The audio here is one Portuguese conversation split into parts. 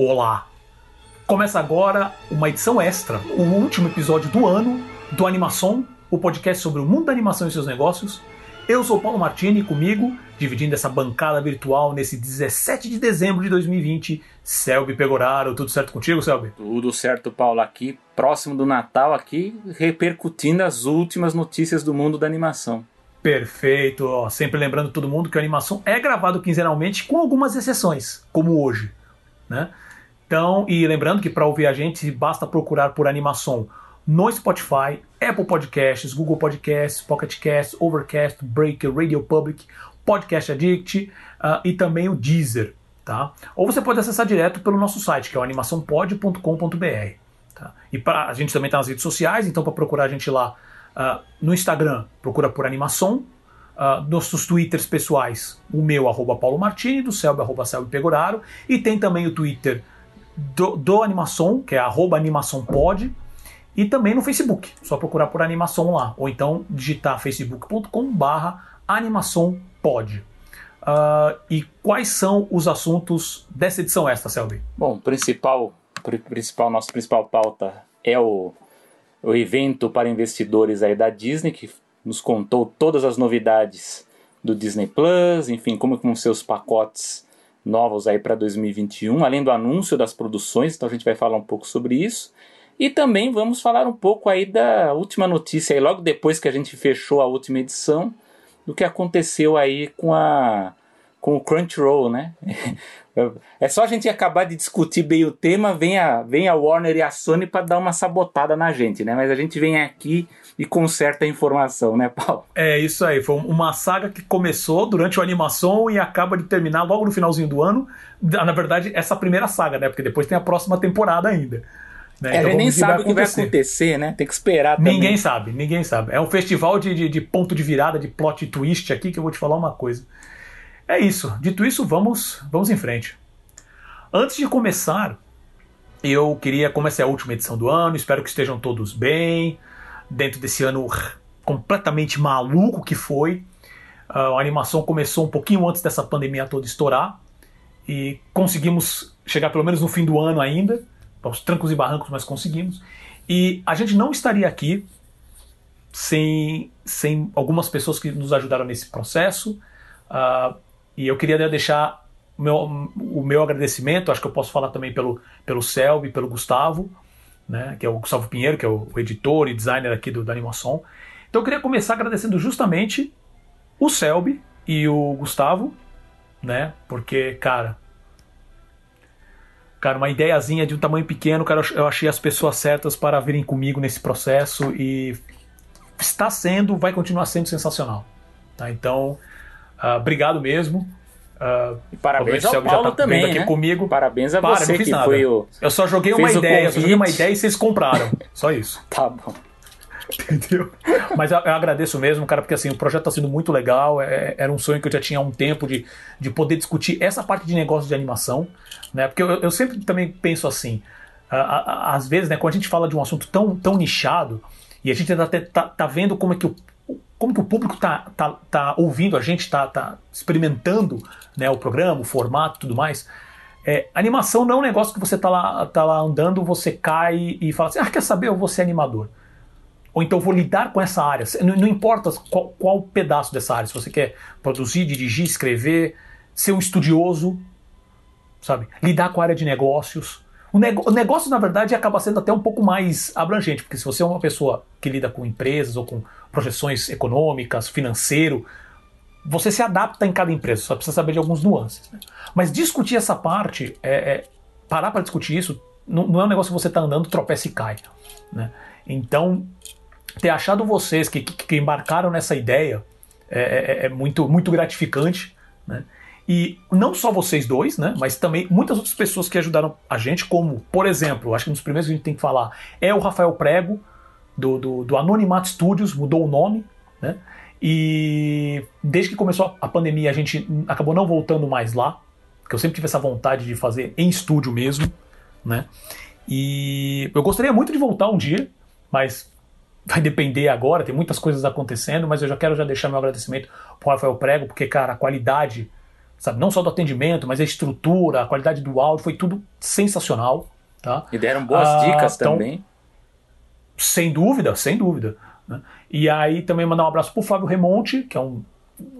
Olá! Começa agora uma edição extra, o último episódio do ano do Animação, o podcast sobre o mundo da animação e seus negócios. Eu sou Paulo Martini e comigo, dividindo essa bancada virtual nesse 17 de dezembro de 2020, Selby Pegoraro. Tudo certo contigo, Selby? Tudo certo, Paulo. Aqui, próximo do Natal, aqui, repercutindo as últimas notícias do mundo da animação. Perfeito. Ó, sempre lembrando todo mundo que a animação é gravado quinzenalmente, com algumas exceções, como hoje né? Então, e lembrando que para ouvir a gente basta procurar por animação no Spotify, Apple Podcasts, Google Podcasts, Pocket Casts, Overcast, Breaker, Radio Public, Podcast Addict uh, e também o Deezer, tá? Ou você pode acessar direto pelo nosso site, que é o animaçãopod.com.br. Tá? E pra, a gente também está nas redes sociais, então para procurar a gente lá uh, no Instagram, procura por animação, uh, nossos twitters pessoais, o meu, arroba Paulo Martini, do Selby, arroba Selby Pegoraro, e tem também o twitter do, do Animação, que é animaçãopod, e também no Facebook, só procurar por animação lá, ou então digitar facebook.com barra animaçãopod. Uh, e quais são os assuntos dessa edição extra, Selby? Bom, principal, principal, nossa principal pauta é o, o evento para investidores aí da Disney, que nos contou todas as novidades do Disney Plus, enfim, como ser os pacotes novos aí para 2021, além do anúncio das produções, então a gente vai falar um pouco sobre isso. E também vamos falar um pouco aí da última notícia aí, logo depois que a gente fechou a última edição, do que aconteceu aí com a com o Crunchyroll, né? É só a gente acabar de discutir bem o tema, vem a, vem a Warner e a Sony para dar uma sabotada na gente, né? Mas a gente vem aqui e conserta a informação, né, Paulo? É isso aí. Foi uma saga que começou durante a animação e acaba de terminar logo no finalzinho do ano. Na verdade, essa primeira saga, né? Porque depois tem a próxima temporada ainda. Né? É, então, nem sabe o que vai acontecer, né? Tem que esperar também. Ninguém sabe, ninguém sabe. É um festival de, de, de ponto de virada, de plot twist aqui que eu vou te falar uma coisa. É isso. Dito isso, vamos, vamos em frente. Antes de começar, eu queria, como essa é a última edição do ano, espero que estejam todos bem, dentro desse ano completamente maluco que foi. Uh, a animação começou um pouquinho antes dessa pandemia toda estourar e conseguimos chegar pelo menos no fim do ano ainda, aos trancos e barrancos, mas conseguimos. E a gente não estaria aqui sem, sem algumas pessoas que nos ajudaram nesse processo. Uh, e eu queria deixar o meu, o meu agradecimento, acho que eu posso falar também pelo, pelo Selby, pelo Gustavo, né, que é o Gustavo Pinheiro, que é o, editor e designer aqui do, da Animação. Então eu queria começar agradecendo justamente o Selby e o Gustavo, né, porque, cara, cara, uma ideiazinha de um tamanho pequeno, cara, eu achei as pessoas certas para virem comigo nesse processo e está sendo, vai continuar sendo sensacional. Tá? Então, Uh, obrigado mesmo. Uh, e parabéns ao Paulo tá também, aqui né? comigo. Parabéns a Para, você que nada. foi o... Eu só joguei uma ideia, eu joguei uma ideia e vocês compraram. Só isso. tá bom. Entendeu? Mas eu, eu, agradeço mesmo, cara, porque assim, o projeto está sendo muito legal. É, era um sonho que eu já tinha há um tempo de, de poder discutir essa parte de negócio de animação. Né? Porque eu, eu sempre também penso assim, às vezes, né, quando a gente fala de um assunto tão, tão nichado, e a gente ainda tá, tá vendo como é que o como que o público está tá, tá ouvindo a gente, está tá experimentando né, o programa, o formato tudo mais. É, animação não é um negócio que você está lá, tá lá andando, você cai e fala assim: ah, quer saber? Eu vou ser animador. Ou então vou lidar com essa área. Não, não importa qual, qual, pedaço dessa área, se você quer produzir, dirigir, escrever, ser um estudioso, sabe? Lidar com a área de negócios. O negócio, na verdade, acaba sendo até um pouco mais abrangente, porque se você é uma pessoa que lida com empresas ou com projeções econômicas, financeiro, você se adapta em cada empresa, só precisa saber de alguns nuances. Né? Mas discutir essa parte, é, é parar para discutir isso, não, não, é um negócio que você está andando, tropeça e cai. Né? Então, ter achado vocês que, que, que embarcaram nessa ideia é, é, é muito, muito gratificante. Né? E não só vocês dois, né? Mas também muitas outras pessoas que ajudaram a gente, como, por exemplo, acho que um dos primeiros que a gente tem que falar é o Rafael Prego, do, do, do Anonimato Studios, mudou o nome, né? E desde que começou a pandemia, a gente acabou não voltando mais lá, porque eu sempre tive essa vontade de fazer em estúdio mesmo, né? E eu gostaria muito de voltar um dia, mas vai depender agora, tem muitas coisas acontecendo, mas eu já quero já deixar meu agradecimento pro Rafael Prego, porque, cara, a qualidade sabe? Não só do atendimento, mas a estrutura, a qualidade do áudio, foi tudo sensacional, tá? E deram boas ah, dicas então, também. Sem dúvida, sem dúvida. Né? E aí também mandar um abraço pro Fábio Remonte, que é um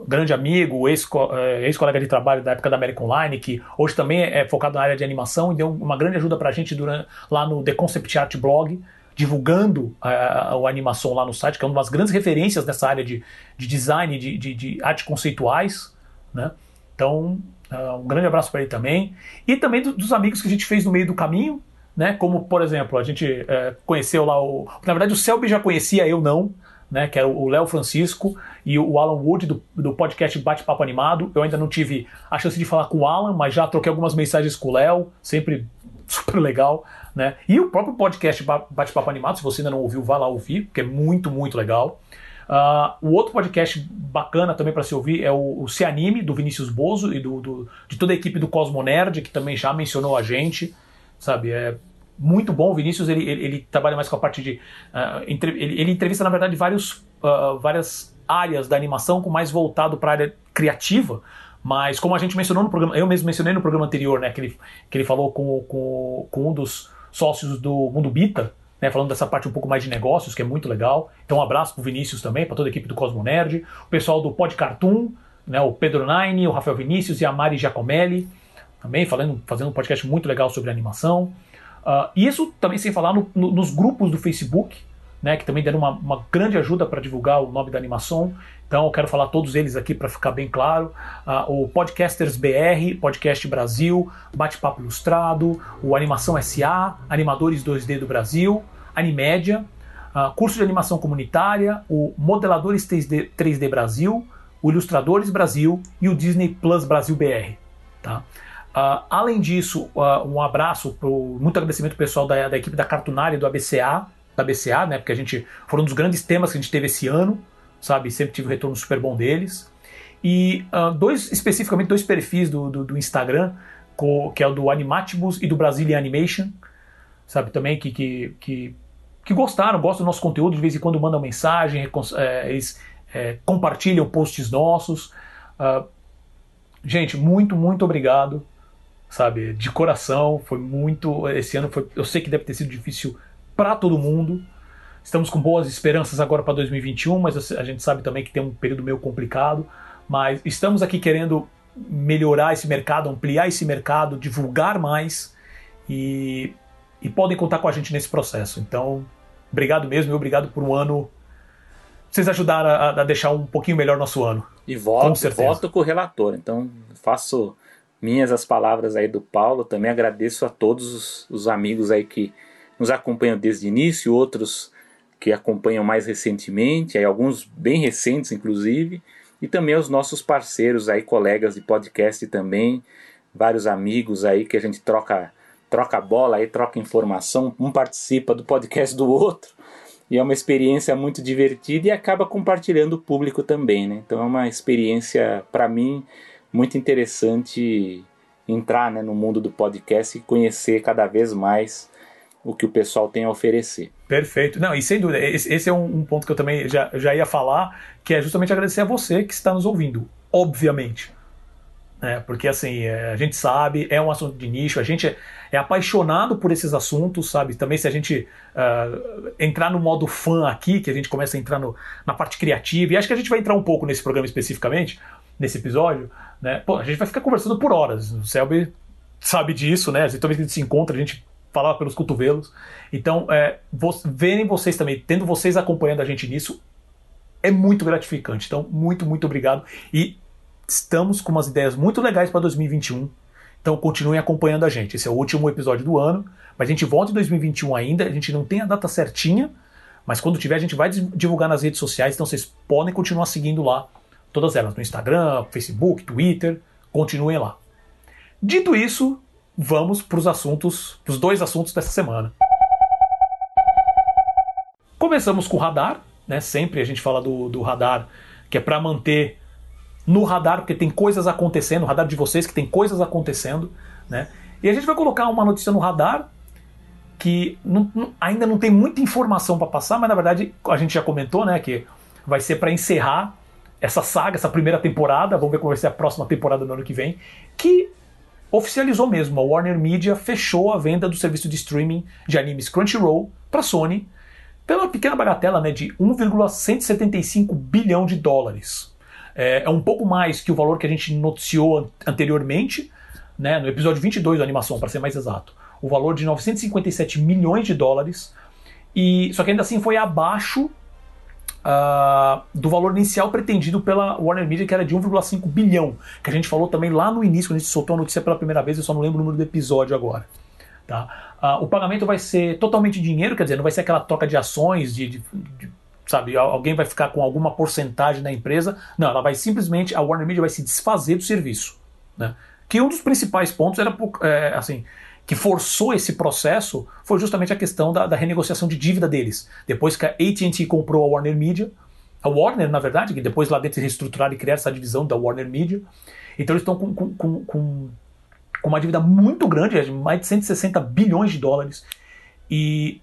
grande amigo, eh, ex-colega de trabalho da época da American Online, que hoje também é focado na área de animação e deu uma grande ajuda pra gente durante, lá no The Concept Art Blog, divulgando a, a, a, animação lá no site, que é uma das grandes referências nessa área de, de design, de, de, de arte conceituais, né? Então, uh, um grande abraço para ele também. E também do, dos amigos que a gente fez no meio do caminho, né? Como, por exemplo, a gente uh, conheceu lá o... Na verdade, o Selby já conhecia, eu não, né? Que era o Léo Francisco e o Alan Wood do, do podcast Bate-Papo Animado. Eu ainda não tive a chance de falar com o Alan, mas já troquei algumas mensagens com o Léo, sempre super legal. Né? E o próprio podcast Bate-Papo Animado, se você ainda não ouviu, vá lá ouvir, porque é muito, muito legal. Uh, o outro podcast bacana também para se ouvir é o, o Se Anime, do Vinícius Bozo e do, do, de toda a equipe do Cosmo Nerd, que também já mencionou a gente, sabe? É muito bom. O Vinícius ele, ele, ele trabalha mais com a parte de. Uh, entre, ele, ele, entrevista, na verdade, vários, uh, várias áreas da animação, com mais voltado para a área criativa. Mas como a gente mencionou no programa, eu mesmo mencionei no programa anterior, né, que ele, que ele falou com, com, com um dos sócios do Mundo Bita, né, falando dessa parte um pouco mais de negócios, que é muito legal. Então, um abraço pro Vinícius também, para toda a equipe do Cosmo Nerd, o pessoal do Pod Cartoon, né, o Pedro Nine, o Rafael Vinícius e a Mari Giacomelli, também falando, fazendo um podcast muito legal sobre animação. Uh, isso também sem falar no, no, nos grupos do Facebook, né, que também deram uma, uma grande ajuda para divulgar o nome da animação. Então eu quero falar todos eles aqui para ficar bem claro. Uh, o Podcasters BR, Podcast Brasil, Bate-Papo Ilustrado, o Animação SA, Animadores 2D do Brasil, Animédia, uh, Curso de Animação Comunitária, o Modeladores 3D, 3D Brasil, o Ilustradores Brasil e o Disney Plus Brasil BR. Tá? Uh, além disso, um abraço, pro, muito agradecimento pessoal da, da equipe da Cartunária do ABCA, da BCA, né? Porque a gente foram um dos grandes temas que a gente teve esse ano sabe? Sempre tive um retorno super bom deles. E uh, dois, especificamente, dois perfis do, do, do Instagram, que é o do Animatibus e do Brazilian Animation, sabe? Também que, que, que, que gostaram, gostam do nosso conteúdo, de vez em quando mandam mensagem, é, eles é, compartilham posts nossos. Uh, gente, muito, muito obrigado, sabe? De coração, foi muito. Esse ano foi, eu sei que deve ter sido difícil para todo mundo. Estamos com boas esperanças agora para 2021, mas a gente sabe também que tem um período meio complicado. Mas estamos aqui querendo melhorar esse mercado, ampliar esse mercado, divulgar mais e, e podem contar com a gente nesse processo. Então, obrigado mesmo e obrigado por um ano. Vocês ajudaram a, a deixar um pouquinho melhor nosso ano. E voto com, voto com o relator. Então, faço minhas as palavras aí do Paulo. Também agradeço a todos os, os amigos aí que nos acompanham desde o início, outros que acompanham mais recentemente, aí alguns bem recentes inclusive, e também os nossos parceiros aí, colegas de podcast também, vários amigos aí que a gente troca troca bola aí, troca informação, um participa do podcast do outro. E é uma experiência muito divertida e acaba compartilhando o público também, né? Então é uma experiência para mim muito interessante entrar né, no mundo do podcast e conhecer cada vez mais o que o pessoal tem a oferecer. Perfeito. Não, e sem dúvida, esse, esse é um, um, ponto que eu também já, já ia falar, que é justamente agradecer a você que está nos ouvindo, obviamente. É, porque assim, é, a gente sabe, é um assunto de nicho, a gente é, é apaixonado por esses assuntos, sabe? Também se a gente uh, entrar no modo fã aqui, que a gente começa a entrar no, na parte criativa, e acho que a gente vai entrar um pouco nesse programa especificamente, nesse episódio, né? Pô, a gente vai ficar conversando por horas. O Selby sabe disso, né? Toda vez que a gente se encontra, a gente falar pelos cotovelos. Então, é, verem vocês também, tendo vocês acompanhando a gente nisso, é muito gratificante. Então, muito, muito obrigado. E estamos com umas ideias muito legais para 2021. Então, continuem acompanhando a gente. Esse é o último episódio do ano, mas a gente volta em 2021 ainda. A gente não tem a data certinha, mas quando tiver, a gente vai divulgar nas redes sociais. Então, vocês podem continuar seguindo lá, todas elas, no Instagram, Facebook, Twitter. Continuem lá. Dito isso, vamos para os assuntos, os dois assuntos dessa semana. Começamos com o radar, né? Sempre a gente fala do, do radar, que é para manter no radar, porque tem coisas acontecendo, o radar de vocês que tem coisas acontecendo, né? E a gente vai colocar uma notícia no radar que não, não, ainda não tem muita informação para passar, mas na verdade a gente já comentou, né, que vai ser para encerrar essa saga, essa primeira temporada, vamos ver como vai ser a próxima temporada no ano que vem, que oficializou mesmo. A Warner Media fechou a venda do serviço de streaming de animes Crunchyroll para Sony pela pequena bagatela né, de 1,175 bilhão de dólares. É, é, um pouco mais que o valor que a gente noticiou anteriormente, né, no episódio 22 da animação, para ser mais exato. O valor de 957 milhões de dólares. E só que ainda assim foi abaixo uh, do valor inicial pretendido pela Warner Media, que era de 1,5 bilhão, que a gente falou também lá no início, quando a gente soltou a notícia pela primeira vez, eu só não lembro o número do episódio agora. Tá? Uh, o pagamento vai ser totalmente dinheiro, quer dizer, não vai ser aquela troca de ações, de, de, de sabe, alguém vai ficar com alguma porcentagem na empresa. Não, ela vai simplesmente, a Warner Media vai se desfazer do serviço. Né? Que um dos principais pontos era, é, assim, que forçou esse processo foi justamente a questão da, da renegociação de dívida deles. Depois que a AT&T comprou a Warner Media, a Warner, na verdade, que depois lá dentro reestruturaram e criaram essa divisão da Warner Media, então eles estão com, com, com, com uma dívida muito grande, de mais de 160 bilhões de dólares, e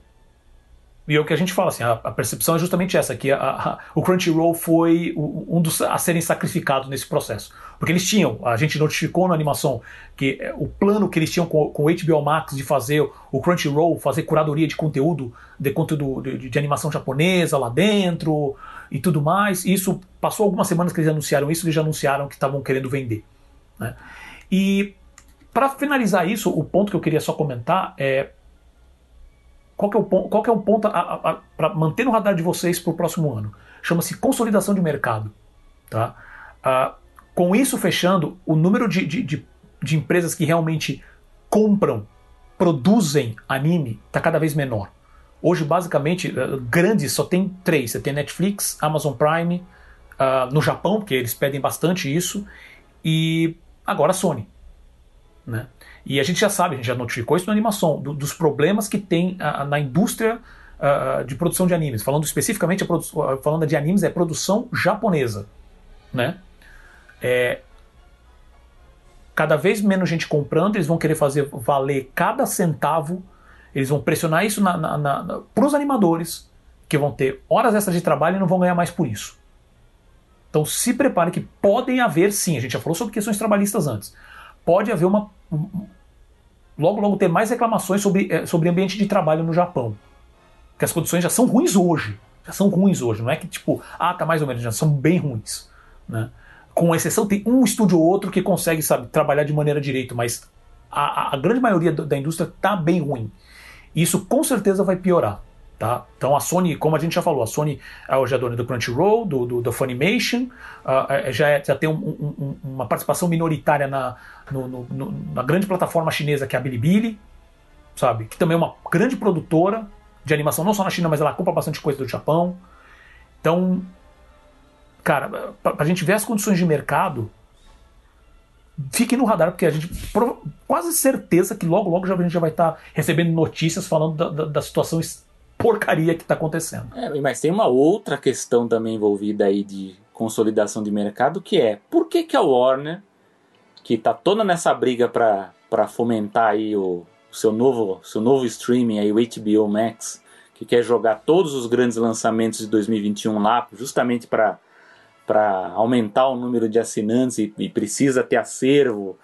e é o que a gente fala, assim, a, a percepção é justamente essa, que a, a, o Crunchyroll foi um dos a serem sacrificados nesse processo. Porque eles tinham, a gente notificou na animação que é, o plano que eles tinham com, com o HBO Max de fazer o Crunchyroll, fazer curadoria de conteúdo, de conteúdo de, de animação japonesa lá dentro e tudo mais. Isso passou algumas semanas que eles anunciaram isso, eles já anunciaram que estavam querendo vender. Né? E para finalizar isso, o ponto que eu queria só comentar é qual que é o, qual que é o ponto para manter no radar de vocês para o próximo ano? Chama-se consolidação de mercado. Tá? Ah, com isso fechando, o número de, de, de, de empresas que realmente compram, produzem anime está cada vez menor. Hoje, basicamente, eh, grandes só tem três. Você tem Netflix, Amazon Prime, uh, no Japão, porque eles pedem bastante isso, e agora a Sony. Né? E a gente já sabe, a gente já notificou isso na animação, do, dos problemas que tem uh, na indústria uh, de produção de animes. Falando especificamente, a falando de animes, é produção japonesa. Né? É, cada vez menos gente comprando, eles vão querer fazer valer cada centavo, eles vão pressionar isso para os animadores, que vão ter horas extras de trabalho e não vão ganhar mais por isso. Então se prepare que podem haver sim, a gente já falou sobre questões trabalhistas antes, pode haver uma, logo, logo ter mais reclamações sobre, eh, sobre ambiente de trabalho no Japão. Porque as condições já são ruins hoje. Já são ruins hoje. Não é que tipo, ah, tá mais ou menos, já são bem ruins. Né? Com exceção, tem um estúdio ou outro que consegue, sabe, trabalhar de maneira direito, mas a, a grande maioria da indústria tá bem ruim. Isso com certeza vai piorar. Tá? Então a Sony, como a gente já falou, a Sony é hoje a dona do Crunchyroll, do, do, do Funimation, uh, já, é, já tem um, um, uma participação minoritária na, no, no, na grande plataforma chinesa que é a Bilibili, sabe? Que também é uma grande produtora de animação, não só na China, mas ela compra bastante coisa do Japão. Então, cara, para a gente ver as condições de mercado, fiquem no radar, porque a gente quase certeza que logo, logo já, a gente já vai estar tá recebendo notícias falando da, da, da situação porcaria que está acontecendo. É, mas tem uma outra questão também envolvida aí de consolidação de mercado, que é por que, que a Warner, que está toda nessa briga para fomentar aí o, o, seu novo seu novo streaming aí o HBO Max, que quer jogar todos os grandes lançamentos de 2021 lá, justamente para aumentar o número de assinantes e, e precisa ter acervo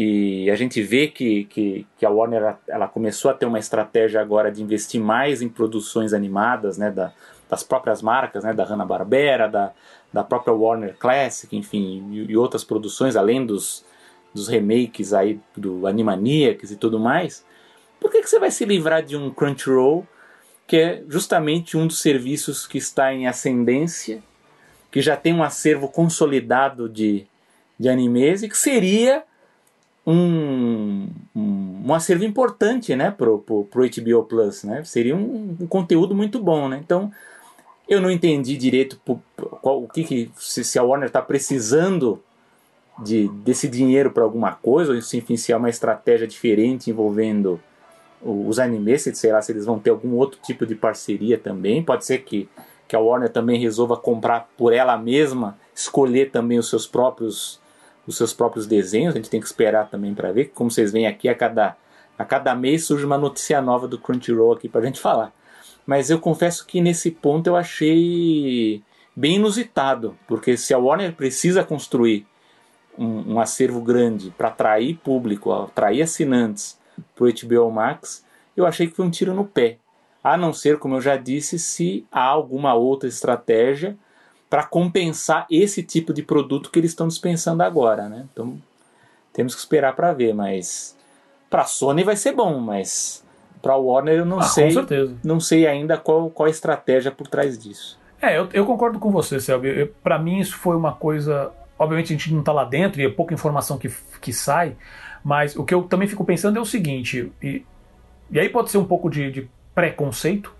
e a gente vê que, que, que, a Warner ela começou a ter uma estratégia agora de investir mais em produções animadas, né, da, das próprias marcas, né, da Hanna-Barbera, da, da própria Warner Classic, enfim, e, e, outras produções, além dos, dos remakes aí do Animaniacs e tudo mais. Por que, que você vai se livrar de um Crunchyroll, que é justamente um dos serviços que está em ascendência, que já tem um acervo consolidado de, de animes e que seria um, um, um acervo importante né, pro, pro, pro HBO Plus, né? Seria um, um conteúdo muito bom, né? Então, eu não entendi direito qual, o que, que se, se a Warner está precisando de, desse dinheiro para alguma coisa, ou se, enfim, se é uma estratégia diferente envolvendo os animes, sei lá, se eles vão ter algum outro tipo de parceria também. Pode ser que, que a Warner também resolva comprar por ela mesma, escolher também os seus próprios os seus próprios desenhos, a gente tem que esperar também para ver. Como vocês veem aqui, a cada, a cada mês surge uma notícia nova do Crunchyroll aqui para a gente falar. Mas eu confesso que nesse ponto eu achei bem inusitado, porque se a Warner precisa construir um, um acervo grande para atrair público, atrair assinantes para o HBO Max, eu achei que foi um tiro no pé. A não ser, como eu já disse, se há alguma outra estratégia para compensar esse tipo de produto que eles estão dispensando agora, né? Então temos que esperar para ver, mas para a Sony vai ser bom, mas para Warner eu não Ah, sei, não sei ainda qual, qual a estratégia por trás disso. É, eu, eu concordo com você, Selby. Pra mim isso foi uma coisa. Obviamente a gente não tá lá dentro e é pouca informação que, que sai, mas o que eu também fico pensando é o seguinte, e, e aí pode ser um pouco de, de preconceito,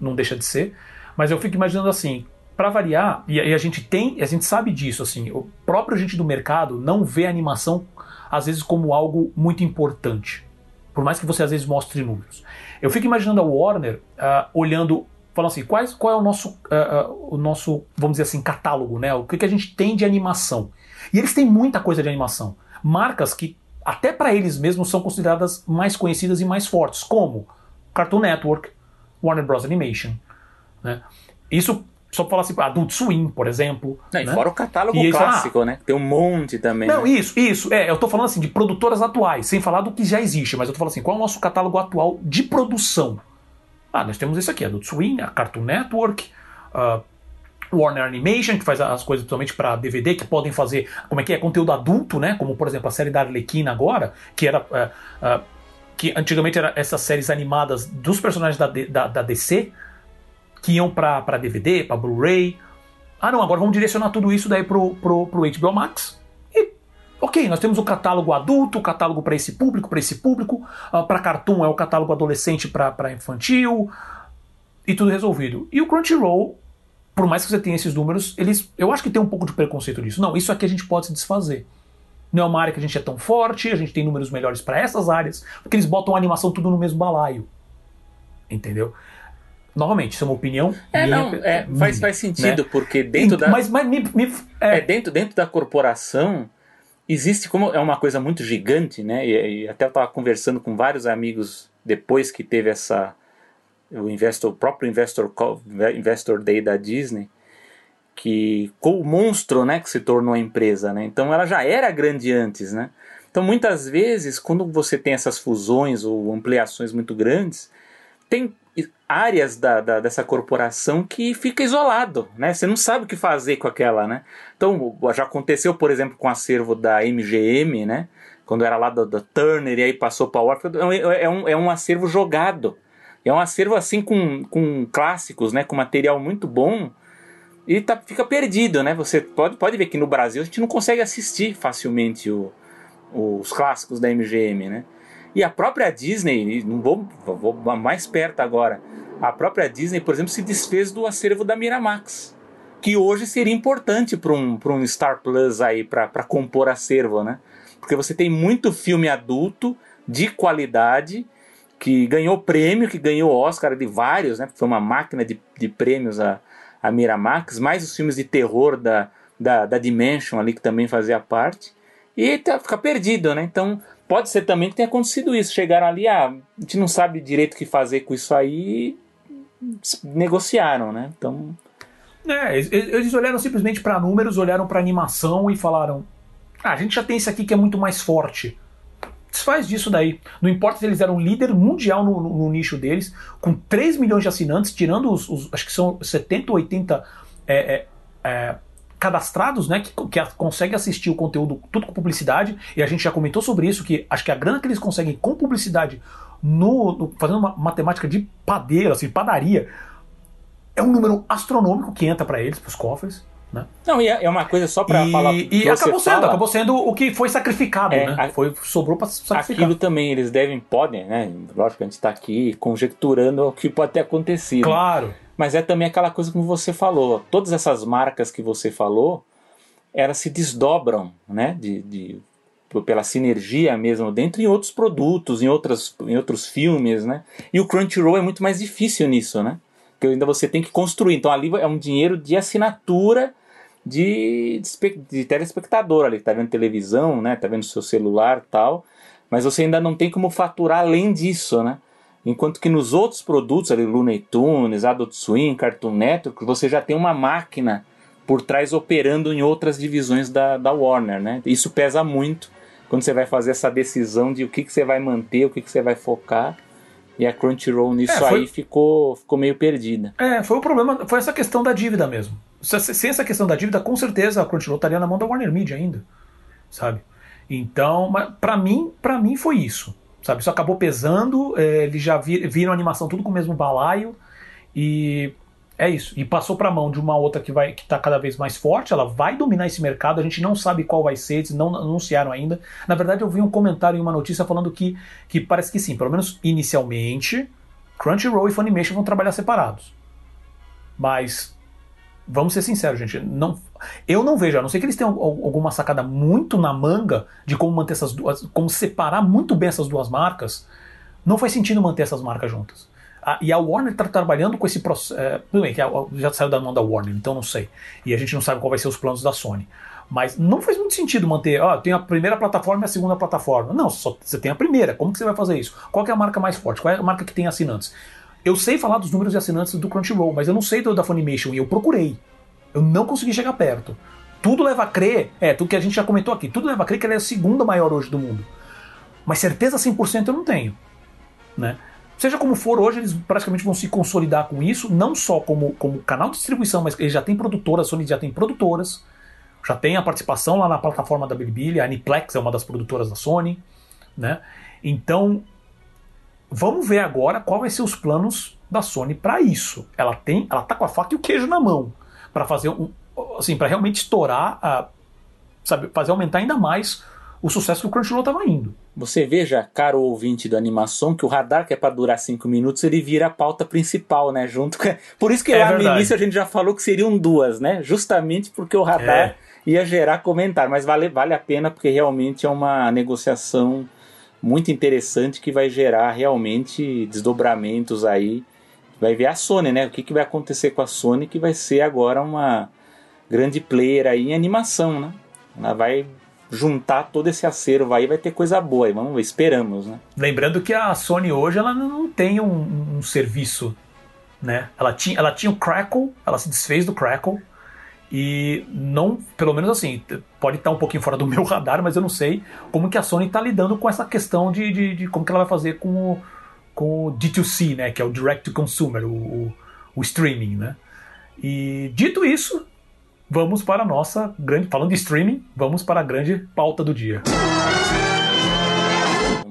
não deixa de ser, mas eu fico imaginando assim, pra variar, e, a gente tem, a gente sabe disso, assim, o próprio gente do mercado não vê a animação às vezes como algo muito importante. Por mais que você às vezes mostre números. Eu fico imaginando a Warner ah, olhando, falando assim, quais, qual é o nosso, ah, ah, o nosso, vamos dizer assim, catálogo, né? O que, que a gente tem de animação? E eles têm muita coisa de animação. Marcas que até para eles mesmos são consideradas mais conhecidas e mais fortes, como Cartoon Network, Warner Bros. Animation. Né? Isso só falar assim, Adult Swim, por exemplo. Não, e né? fora o catálogo E clássico, né? Tem um monte também. Não, né? isso, isso. É, eu tô falando assim de produtoras atuais, sem falar do que já existe, mas eu tô falando assim, qual é o nosso catálogo atual de produção? Ah, nós temos esse aqui, Adult Swim, a Cartoon Network, a Warner Animation, que faz as coisas principalmente para DVD, que podem fazer, como é que é, conteúdo adulto, né? Como, por exemplo, a série da Arlequina agora, que era... é, é, que antigamente eram essas séries animadas dos personagens da, da, da DC, que iam pra DVD, pra Blu-ray. Ah, não, agora vamos direcionar tudo isso daí pro, pro, pro HBO Max. E, ok, nós temos o catálogo adulto, o catálogo para esse público, para esse público. Ah, para Cartoon é o catálogo adolescente para infantil. E tudo resolvido. E o Crunchyroll, por mais que você tenha esses números, eles, eu acho que tem um pouco de preconceito nisso. Não, isso aqui a gente pode se desfazer. Não é uma área que a gente é tão forte, a gente tem números melhores para essas áreas, porque eles botam a animação tudo no mesmo balaio. Entendeu? Novamente, isso é uma opinião. É, minha, não, é, faz, faz sentido, né? porque dentro da. Mas, mas me, me- É, é, dentro, dentro da corporação existe como é uma coisa muito gigante, né? E, e até eu estava conversando com vários amigos depois que teve essa o investor, o próprio investor investor day da Disney, que com o monstro, né, que se tornou a empresa, né? Então ela já era grande antes, né? Então muitas vezes quando você tem essas fusões ou ampliações muito grandes, tem áreas da, da- dessa corporação que fica isolado, né? Você não sabe o que fazer com aquela, né? Então já aconteceu, por exemplo, com o acervo da MGM, né? Quando era lá da, Turner e aí passou para a Warner, é, é um, é um acervo jogado. É um acervo assim com, com clássicos, né? Com material muito bom e tá, fica perdido, né? Você pode, pode ver que no Brasil a gente não consegue assistir facilmente o- os clássicos da MGM, né? E a própria Disney, não vou, vou mais perto agora, a própria Disney, por exemplo, se desfez do acervo da Miramax, que hoje seria importante para um, um Star Plus aí, para compor acervo, né? Porque você tem muito filme adulto, de qualidade, que ganhou prêmio, que ganhou Oscar de vários, né? Foi uma máquina de, de prêmios a, a Miramax, mais os filmes de terror da, da, da Dimension ali, que também fazia parte. E tá, fica perdido, né? Então, pode ser também que tenha acontecido isso. Chegaram ali, ah, a gente não sabe direito o que fazer com isso aí, negociaram, né? Então, É, eles- olharam simplesmente para números, olharam para animação e falaram: ah, a gente já tem esse aqui que é muito mais forte. Desfaz disso daí. Não importa se eles eram líder mundial no, no- no nicho deles, com 3 milhões de assinantes, tirando os, os- acho que são 70 ou 80 é, é, é, cadastrados, né, que, que conseguem assistir o conteúdo tudo com publicidade, e a gente já comentou sobre isso, que acho que a grana que eles conseguem com publicidade, no, no- fazendo uma matemática de padeiro, assim, padaria, é um número astronômico que entra para eles, para os cofres. Né? não, e é é uma coisa só para falar. e acabou sendo, fala, acabou sendo o que foi sacrificado, É, né? a- Foi, sobrou para sacrificar. Aquilo também eles devem, podem, né? Lógico que a gente está aqui conjecturando o que pode ter acontecido. Claro. Mas é também aquela coisa como você falou. Todas essas marcas que você falou, elas se desdobram, né? De, de- pela sinergia mesmo dentro em outros produtos, em, outras, em outros filmes, né? E o Crunchyroll é muito mais difícil nisso, né? Porque ainda você tem que construir. Então ali é um dinheiro de assinatura de, de, de telespectador ali, tá vendo televisão, né? Tá vendo seu celular tal. Mas você ainda não tem como faturar além disso, né? Enquanto que nos outros produtos, ali, Looney Tunes, Adult Swim, Cartoon Network, você já tem uma máquina por trás operando em outras divisões da, da Warner, né? Isso pesa muito quando você vai fazer essa decisão de o que, que você vai manter, o que, que você vai focar. E a Crunchyroll nisso é, foi... aí ficou, ficou meio perdida. É, foi o problema, foi essa questão da dívida mesmo. Sem essa questão da dívida, com certeza a Crunchyroll estaria na mão da Warner Media ainda, sabe? Então, para mim, para mim foi isso, sabe? Isso acabou pesando, é, eles já viram a animação tudo com o mesmo balaio e é isso. E passou para a mão de uma outra que vai que está cada vez mais forte. Ela vai dominar esse mercado. A gente não sabe qual vai ser. Eles não anunciaram ainda. Na verdade, eu vi um comentário em uma notícia falando que, que parece que sim. Pelo menos inicialmente, Crunchyroll e Funimation vão trabalhar separados. Mas vamos ser sinceros, gente. Não, eu não vejo. A não ser que eles tenham alguma sacada muito na manga de como manter essas duas, como separar muito bem essas duas marcas. Não faz sentido manter essas marcas juntas. A, e a Warner está trabalhando com esse processo. É, tudo bem, que já saiu da mão da Warner, então não sei. E a gente não sabe qual vai ser os planos da Sony. Mas não faz muito sentido manter, ó, tem a primeira plataforma e a segunda plataforma. Não, só, você tem a primeira. Como que você vai fazer isso? Qual é a marca mais forte? Qual é a marca que tem assinantes? Eu sei falar dos números de assinantes do Crunchyroll, mas eu não sei do da Funimation e eu procurei. Eu não consegui chegar perto. Tudo leva a crer, é, tudo que a gente já comentou aqui, tudo leva a crer que ela é a segunda maior hoje do mundo. Mas certeza 100% eu não tenho, né? Seja como for, hoje eles praticamente vão se consolidar com isso, não só como, como canal de distribuição, mas eles já têm produtoras, a Sony já tem produtoras, já tem a participação lá na plataforma da Bilibili, a Aniplex é uma das produtoras da Sony, né? Então, vamos ver agora qual vai ser os planos da Sony para isso. Ela tem, ela tá com a faca e o queijo na mão para fazer um, assim, para realmente estourar, a, sabe, fazer aumentar ainda mais o sucesso que o Crunchyroll estava indo. Você veja, caro ouvinte do animação, que o radar que é para durar cinco minutos, ele vira a pauta principal, né? Junto com... Por isso que é lá verdade. no início a gente já falou que seriam duas, né? Justamente porque o radar é. ia gerar comentário. Mas vale, vale a pena porque realmente é uma negociação muito interessante que vai gerar realmente desdobramentos aí. Vai ver a Sony, né? O que, que vai acontecer com a Sony, que vai ser agora uma grande player aí em animação, né? Ela vai juntar todo esse acervo aí, vai ter coisa boa aí, vamos ver, esperamos, né? Lembrando que a Sony hoje ela não tem um, um serviço, né? Ela tinha, ela tinha o Crackle, ela se desfez do Crackle e não, pelo menos assim, pode estar um pouquinho fora do meu radar, mas eu não sei como que a Sony está lidando com essa questão de, de, de, como que ela vai fazer com o, com o D2C, né? Que é o Direct to Consumer, o, o, o streaming, né? E dito isso, vamos para a nossa grande. Falando de streaming, vamos para a grande pauta do dia.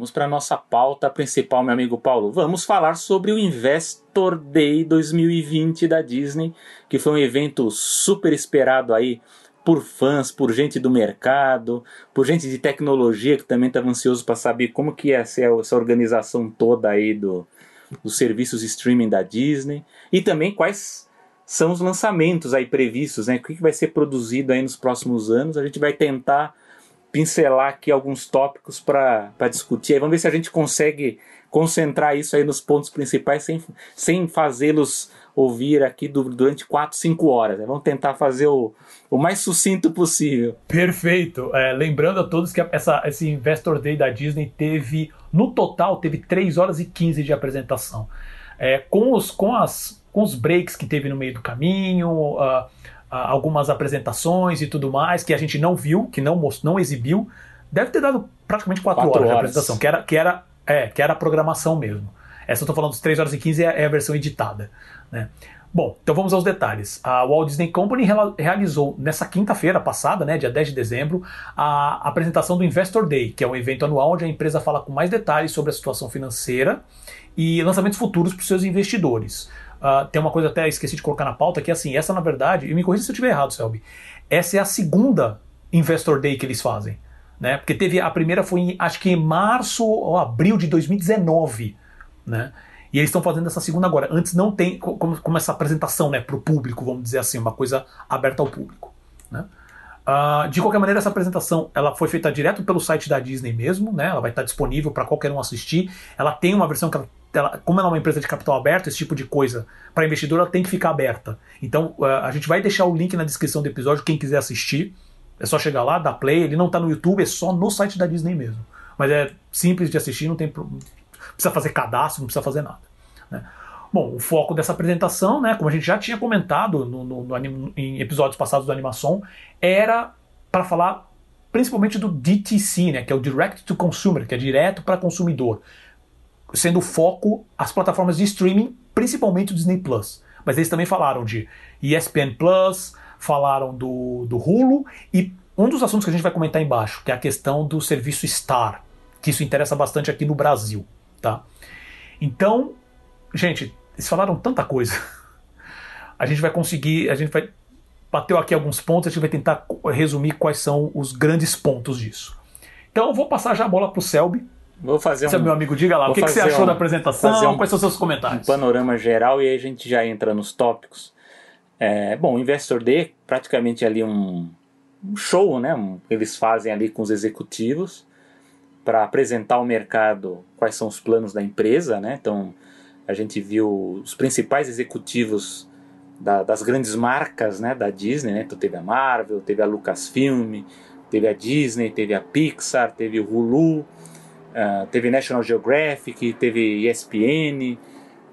Vamos para a nossa pauta principal, meu amigo Paulo. Vamos falar sobre o Investor Day 2020 da Disney, que foi um evento super esperado aí por fãs, por gente do mercado, por gente de tecnologia que também estava ansioso para saber como que ia ser essa organização toda aí do, dos serviços streaming da Disney e também quais são os lançamentos aí previstos, né? O que vai ser produzido aí nos próximos anos. A gente vai tentar pincelar aqui alguns tópicos para discutir. Aí vamos ver se a gente consegue concentrar isso aí nos pontos principais sem, sem fazê-los ouvir aqui durante 4, 5 horas. Né? Vamos tentar fazer o, o mais sucinto possível. Perfeito. É, lembrando a todos que essa, esse Investor Day da Disney teve, no total, teve 3 horas e 15 de apresentação. É, com, os, com as com os breaks que teve no meio do caminho, uh, algumas apresentações e tudo mais que a gente não viu, que não mostrou, não exibiu. Deve ter dado praticamente 4 horas, horas, de apresentação, que era, que, era, é, que era a programação mesmo. Essa eu estou falando dos 3 horas e 15 é, é a versão editada. Né? Bom, então vamos aos detalhes. A Walt Disney Company realizou nessa quinta-feira passada, né, dia 10 de dezembro, a apresentação do Investor Day, que é um evento anual onde a empresa fala com mais detalhes sobre a situação financeira e lançamentos futuros para os seus investidores. Uh, tem uma coisa até esqueci de colocar na pauta, que é assim, essa na verdade, e me corrija se eu estiver errado, Selby, essa é a segunda Investor Day que eles fazem. Né? Porque teve a primeira foi em, acho que em março ou abril de 2019, né? E eles estão fazendo essa segunda agora. Antes não tem como, como essa apresentação, né, para o público, vamos dizer assim, uma coisa aberta ao público, né? Uh, de qualquer maneira, essa apresentação ela foi feita direto pelo site da Disney mesmo, né? Ela vai estar disponível para qualquer um assistir. Ela tem uma versão que ela ela, como ela é uma empresa de capital aberto, esse tipo de coisa, para investidor, ela tem que ficar aberta. Então, uh, a gente vai deixar o link na descrição do episódio, quem quiser assistir. É só chegar lá, dar play. Ele não está no YouTube, é só no site da Disney mesmo. Mas é simples de assistir, não tem. Precisa fazer cadastro, não precisa fazer nada. Né? Bom, o foco dessa apresentação, né, como a gente já tinha comentado no, no, no em episódios passados do Animação, era para falar principalmente do DTC, né, que é o Direct to Consumer, que é direto para consumidor, sendo foco as plataformas de streaming, principalmente o Disney Plus. Mas eles também falaram de ESPN Plus, falaram do, do Hulu e um dos assuntos que a gente vai comentar embaixo, que é a questão do serviço Star, que isso interessa bastante aqui no Brasil, tá? Então, gente, eles falaram tanta coisa. A gente vai conseguir, a gente vai bateu aqui alguns pontos, a gente vai tentar resumir quais são os grandes pontos disso. Então, eu vou passar já a bola para o Selby. Vou fazer um. meu amigo, diga lá, o que, que, você achou um, da apresentação? Um, quais são os seus comentários? Um panorama geral e aí a gente já entra nos tópicos. É, bom, o Investor Day praticamente ali um, show, né? Eles fazem ali com os executivos para apresentar ao mercado quais são os planos da empresa, né? Então a gente viu os principais executivos da, das grandes marcas, né? Da Disney, né? Então teve a Marvel, teve a Lucasfilm, teve a Disney, teve a Pixar, teve o Hulu, uh, teve National Geographic, teve ESPN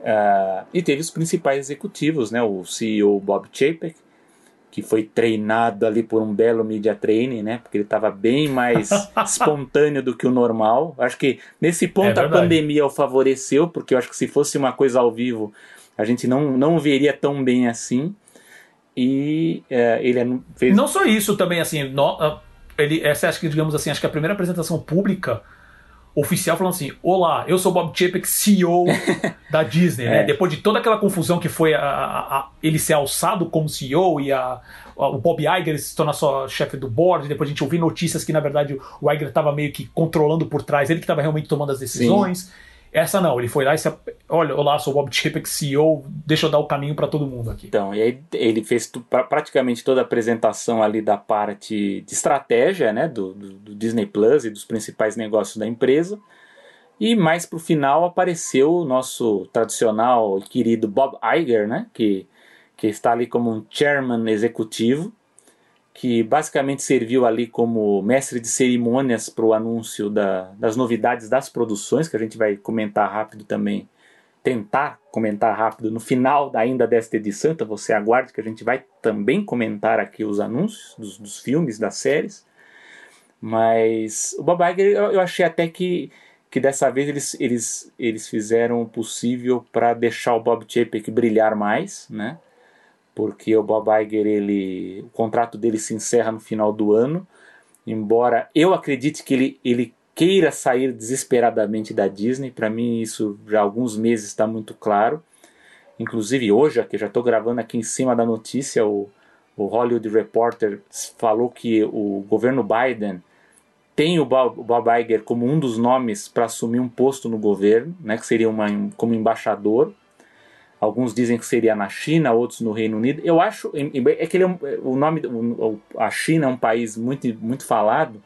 uh, e teve os principais executivos, né? O CEO Bob Chapek que foi treinado ali por um belo media training, né? Porque ele estava bem mais espontâneo do que o normal. Acho que nesse ponto é a pandemia o favoreceu, porque eu acho que se fosse uma coisa ao vivo, a gente não, não veria tão bem assim. E é, ele fez... Não só isso também, assim, no, ah, ele, essa acho que, digamos assim, acho que a primeira apresentação pública oficial falando assim: Olá, eu sou Bob Chapek, CEO da Disney. Né? É. Depois de toda aquela confusão que foi a, a, a, ele ser alçado como CEO e o Bob Iger se tornar só chefe do board. Depois a gente ouviu notícias que na verdade o Iger estava meio que controlando por trás, ele que estava realmente tomando as decisões. Sim. Essa não, ele foi lá e se. Olha, olá, sou o Bob Chapek, CEO, deixa eu dar o caminho para todo mundo aqui. Então, e aí ele fez praticamente toda a apresentação ali da parte de estratégia, né, do, do, do Disney Plus e dos principais negócios da empresa. E mais pro final apareceu o nosso tradicional e querido Bob Iger, né, que, que está ali como um chairman executivo que basicamente serviu ali como mestre de cerimônias para o anúncio da, das novidades das produções, que a gente vai comentar rápido também, tentar comentar rápido no final ainda desta edição, então você aguarde que a gente vai também comentar aqui os anúncios dos, dos filmes, das séries. Mas o Bob Iger, eu, eu achei até que, que dessa vez eles, eles, eles fizeram o possível para deixar o Bob Chapek brilhar mais, né? Porque o Bob Iger ele, o contrato dele se encerra no final do ano. Embora eu acredite que ele, ele queira sair desesperadamente da Disney, para mim isso já há alguns meses está muito claro. Inclusive hoje, que já estou gravando aqui em cima da notícia, o, o Hollywood Reporter falou que o governo Biden tem o Bob, Bob Iger como um dos nomes para assumir um posto no governo, né, que seria uma, como embaixador. Alguns dizem que seria na China, outros no Reino Unido. Eu acho é que ele é o nome a China é um país muito muito falado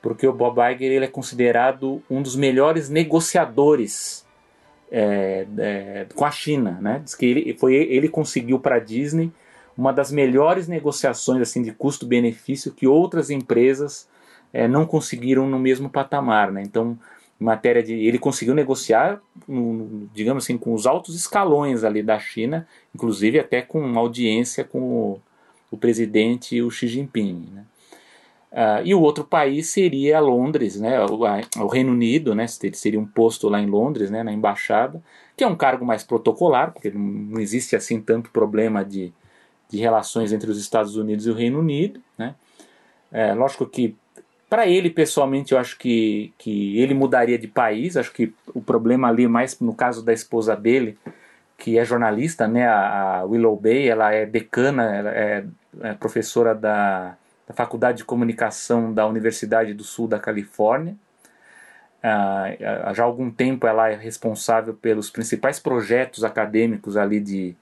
porque o Bob Iger ele é considerado um dos melhores negociadores é, é, com a China, né? Diz que ele foi ele conseguiu para a Disney uma das melhores negociações assim de custo-benefício que outras empresas é, não conseguiram no mesmo patamar, né? Então matéria de. Ele conseguiu negociar, digamos assim, com os altos escalões ali da China, inclusive até com audiência com o, o presidente o Xi Jinping. Né? Uh, e o outro país seria Londres, né, o, a, o, Reino Unido, né, seria um posto lá em Londres, né, na embaixada, que é um cargo mais protocolar, porque não, não existe assim tanto problema de, de relações entre os Estados Unidos e o Reino Unido. Né. É, lógico que para ele, pessoalmente, eu acho que, que ele mudaria de país. Acho que o problema ali, mais no caso da esposa dele, que é jornalista, né, a, Willow Bay, ela é decana, ela é, é professora da, da, Faculdade de Comunicação da Universidade do Sul da Califórnia. Ah, já há algum tempo ela é responsável pelos principais projetos acadêmicos ali de,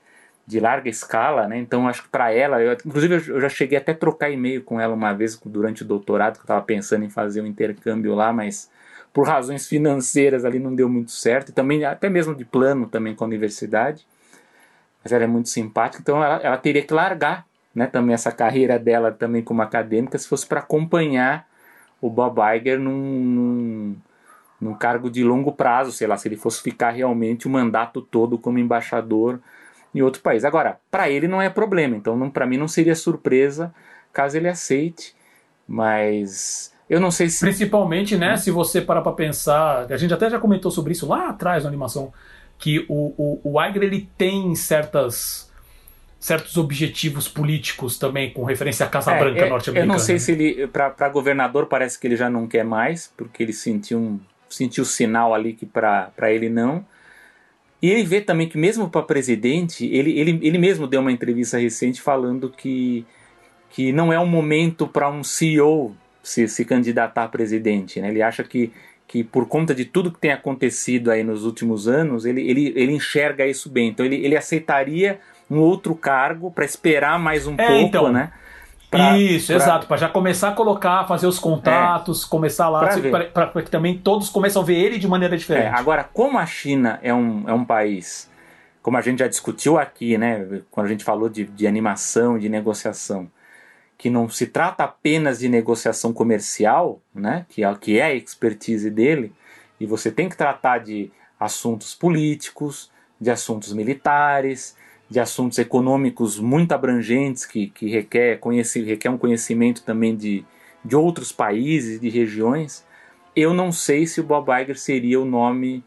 de larga escala, né? Então acho que para ela, eu, inclusive eu já cheguei até a trocar e-mail com ela uma vez durante o doutorado, que eu estava pensando em fazer um intercâmbio lá, mas por razões financeiras ali não deu muito certo, e também até mesmo de plano também com a universidade. Mas ela é muito simpática, então ela, ela teria que largar, né, também essa carreira dela também como acadêmica se fosse para acompanhar o Bob Iger num, num num cargo de longo prazo, sei lá, se ele fosse ficar realmente o mandato todo como embaixador em outro país. Agora, para ele não é problema, então para mim não seria surpresa caso ele aceite, mas eu não sei se. Principalmente, né, se você parar para pensar, a gente até já comentou sobre isso lá atrás na animação, que o, o, o Iger ele tem certas certos objetivos políticos também, com referência à Casa é, Branca é, norte-americana. Eu não sei se ele, para governador, parece que ele já não quer mais, porque ele sentiu um sentiu sinal ali que para ele não. E ele vê também que mesmo para presidente, ele, ele, ele mesmo deu uma entrevista recente falando que, que não é um momento para um CEO se, se candidatar a presidente. Né? Ele acha que, que por conta de tudo que tem acontecido aí nos últimos anos, ele, ele, ele enxerga isso bem. Então ele, ele aceitaria um outro cargo para esperar mais um é, pouco, então, né? Pra, Isso, pra... exato, para já começar a colocar, fazer os contatos, é, começar lá, para que também todos começam a ver ele de maneira diferente. É, agora, como a China é um, é um país, como a gente já discutiu aqui, né, quando a gente falou de, de animação, de negociação, que não se trata apenas de negociação comercial, né, que é, que é a expertise dele, e você tem que tratar de assuntos políticos, de assuntos militares, de assuntos econômicos muito abrangentes que, que requer, conhece, requer um conhecimento também de, de outros países, de regiões, eu não sei se o Bob Iger seria o nome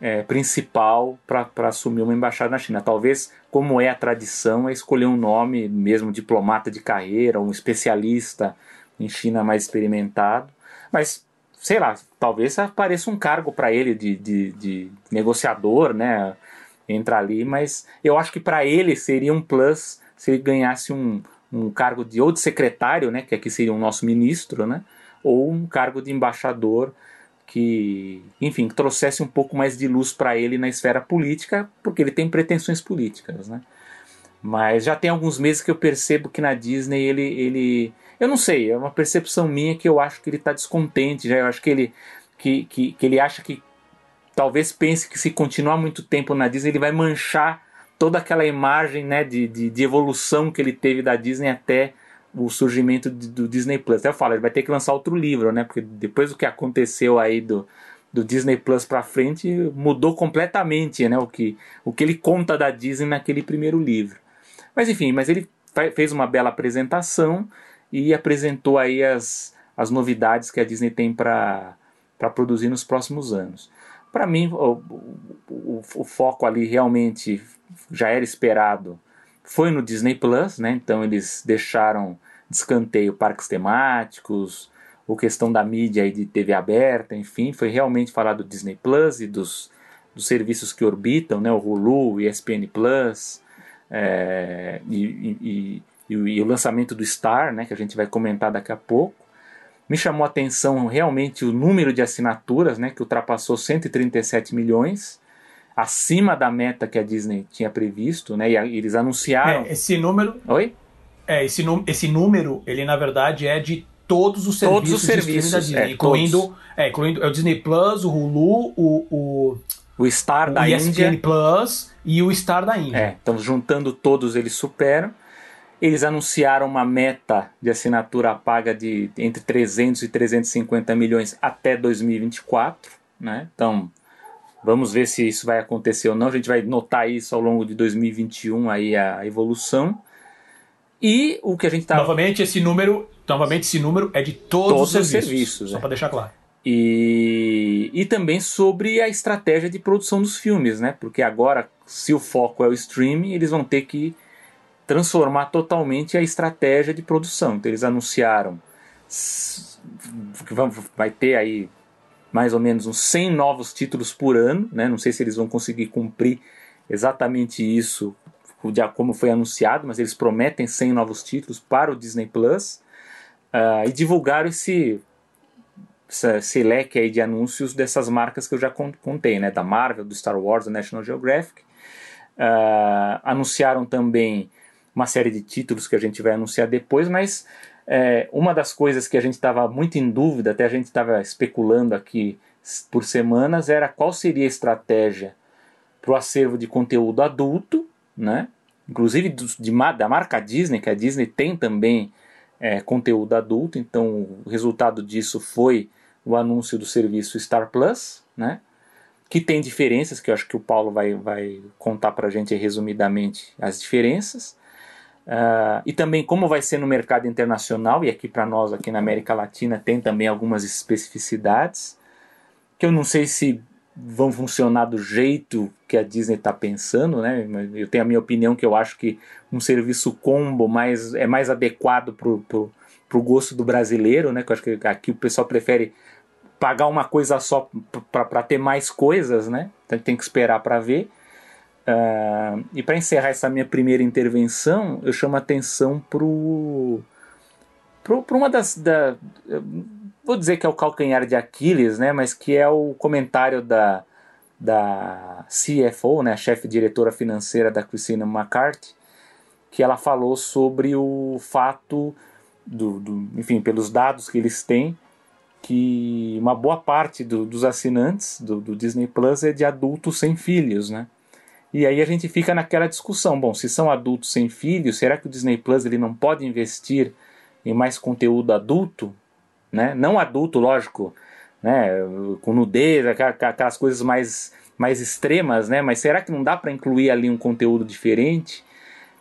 é, principal para assumir uma embaixada na China. Talvez, como é a tradição, é escolher um nome, mesmo diplomata de carreira, um especialista em China mais experimentado. Mas, sei lá, talvez apareça um cargo para ele de, de, de negociador, né? Entrar ali, mas eu acho que para ele seria um plus se ele ganhasse um, um cargo de ou de secretário, né, que aqui seria o nosso ministro, né, ou um cargo de embaixador que, enfim, que trouxesse um pouco mais de luz para ele na esfera política, porque ele tem pretensões políticas, né? Mas já tem alguns meses que eu percebo que na Disney ele, ele eu não sei, é uma percepção minha que eu acho que ele está descontente, já eu acho que ele que, que, que ele acha que talvez pense que se continuar muito tempo na Disney, ele vai manchar toda aquela imagem né, de, de, de evolução que ele teve da Disney até o surgimento do Disney Plus. Até eu falo, ele vai ter que lançar outro livro, né? Porque depois do que aconteceu aí do, do Disney Plus para frente, mudou completamente, né? O que, o que ele conta da Disney naquele primeiro livro. Mas enfim, mas ele fez uma bela apresentação e apresentou aí as, as novidades que a Disney tem para produzir nos próximos anos. Para mim, o, o, o, foco ali realmente já era esperado. Foi no Disney Plus, né? Então eles deixaram descanteio parques temáticos, ou questão da mídia e de TV aberta, enfim, foi realmente falar do Disney Plus e dos, dos serviços que orbitam, né? O Hulu, o ESPN Plus, é, e, e, e, e, o lançamento do Star, né? Que a gente vai comentar daqui a pouco. Me chamou a atenção realmente o número de assinaturas, né, que ultrapassou 137 milhões, acima da meta que a Disney tinha previsto, né, e eles anunciaram. É, esse número. Oi? É, esse, esse número, ele na verdade é de todos os serviços, todos os serviços da Disney, é, incluindo, é, incluindo é o Disney Plus, o Hulu, o, o, o Star o da ESPN Índia. Plus e o Star da Índia. É, então juntando todos eles superam. Eles anunciaram uma meta de assinatura paga de entre 300 e 350 milhões até 2024, né? Então, vamos ver se isso vai acontecer ou não. A gente vai notar isso ao longo de 2021 aí a evolução. E o que a gente está Novamente esse número, novamente esse número é de todos, todos os serviços, serviços só é. para deixar claro. E, e também sobre a estratégia de produção dos filmes, né? Porque agora, se o foco é o streaming, eles vão ter que transformar totalmente a estratégia de produção. Então eles anunciaram que vai ter aí mais ou menos uns 100 novos títulos por ano, né? Não sei se eles vão conseguir cumprir exatamente isso como foi anunciado, mas eles prometem 100 novos títulos para o Disney Plus uh, e divulgaram esse, esse leque aí de anúncios dessas marcas que eu já contei, né? Da Marvel, do Star Wars, do National Geographic. Uh, anunciaram também uma série de títulos que a gente vai anunciar depois, mas é, uma das coisas que a gente estava muito em dúvida, até a gente estava especulando aqui por semanas, era qual seria a estratégia para o acervo de conteúdo adulto, né? inclusive do, de, da marca Disney, que a Disney tem também é, conteúdo adulto, então o resultado disso foi o anúncio do serviço Star Plus, né? Que tem diferenças, que eu acho que o Paulo vai, vai contar para a gente resumidamente as diferenças. Uh, e também como vai ser no mercado internacional, e aqui para nós, aqui na América Latina, tem também algumas especificidades, que eu não sei se vão funcionar do jeito que a Disney está pensando, né? Eu tenho a minha opinião que eu acho que um serviço combo mais, é mais adequado para o gosto do brasileiro, né? Que eu acho que aqui o pessoal prefere pagar uma coisa só para ter mais coisas, né? Então tem que esperar para ver. Uh, e para encerrar essa minha primeira intervenção, eu chamo a atenção para uma das. Da, vou dizer que é o calcanhar de Aquiles, né, mas que é o comentário da, da CFO, né, a chefe diretora financeira da Christina McCarthy, que ela falou sobre o fato, do, do enfim, pelos dados que eles têm, que uma boa parte do, dos assinantes do, do Disney Plus é de adultos sem filhos, né? E aí a gente fica naquela discussão, bom, se são adultos sem filhos, será que o Disney Plus ele não pode investir em mais conteúdo adulto, né? Não adulto, lógico, né? Com nudez, aquelas coisas mais mais extremas, né? Mas será que não dá para incluir ali um conteúdo diferente?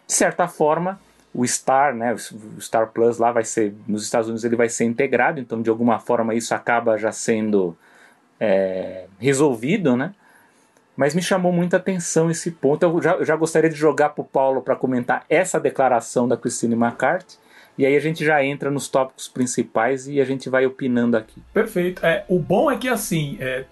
De certa forma, o Star, né? O Star Plus lá vai ser nos Estados Unidos ele vai ser integrado, então de alguma forma isso acaba já sendo é, resolvido, né? Mas me chamou muita atenção esse ponto. Eu já, eu já gostaria de jogar para o Paulo para comentar essa declaração da Christine McCarthy. E aí a gente já entra nos tópicos principais e a gente vai opinando aqui. Perfeito. É, o bom é que assim, é,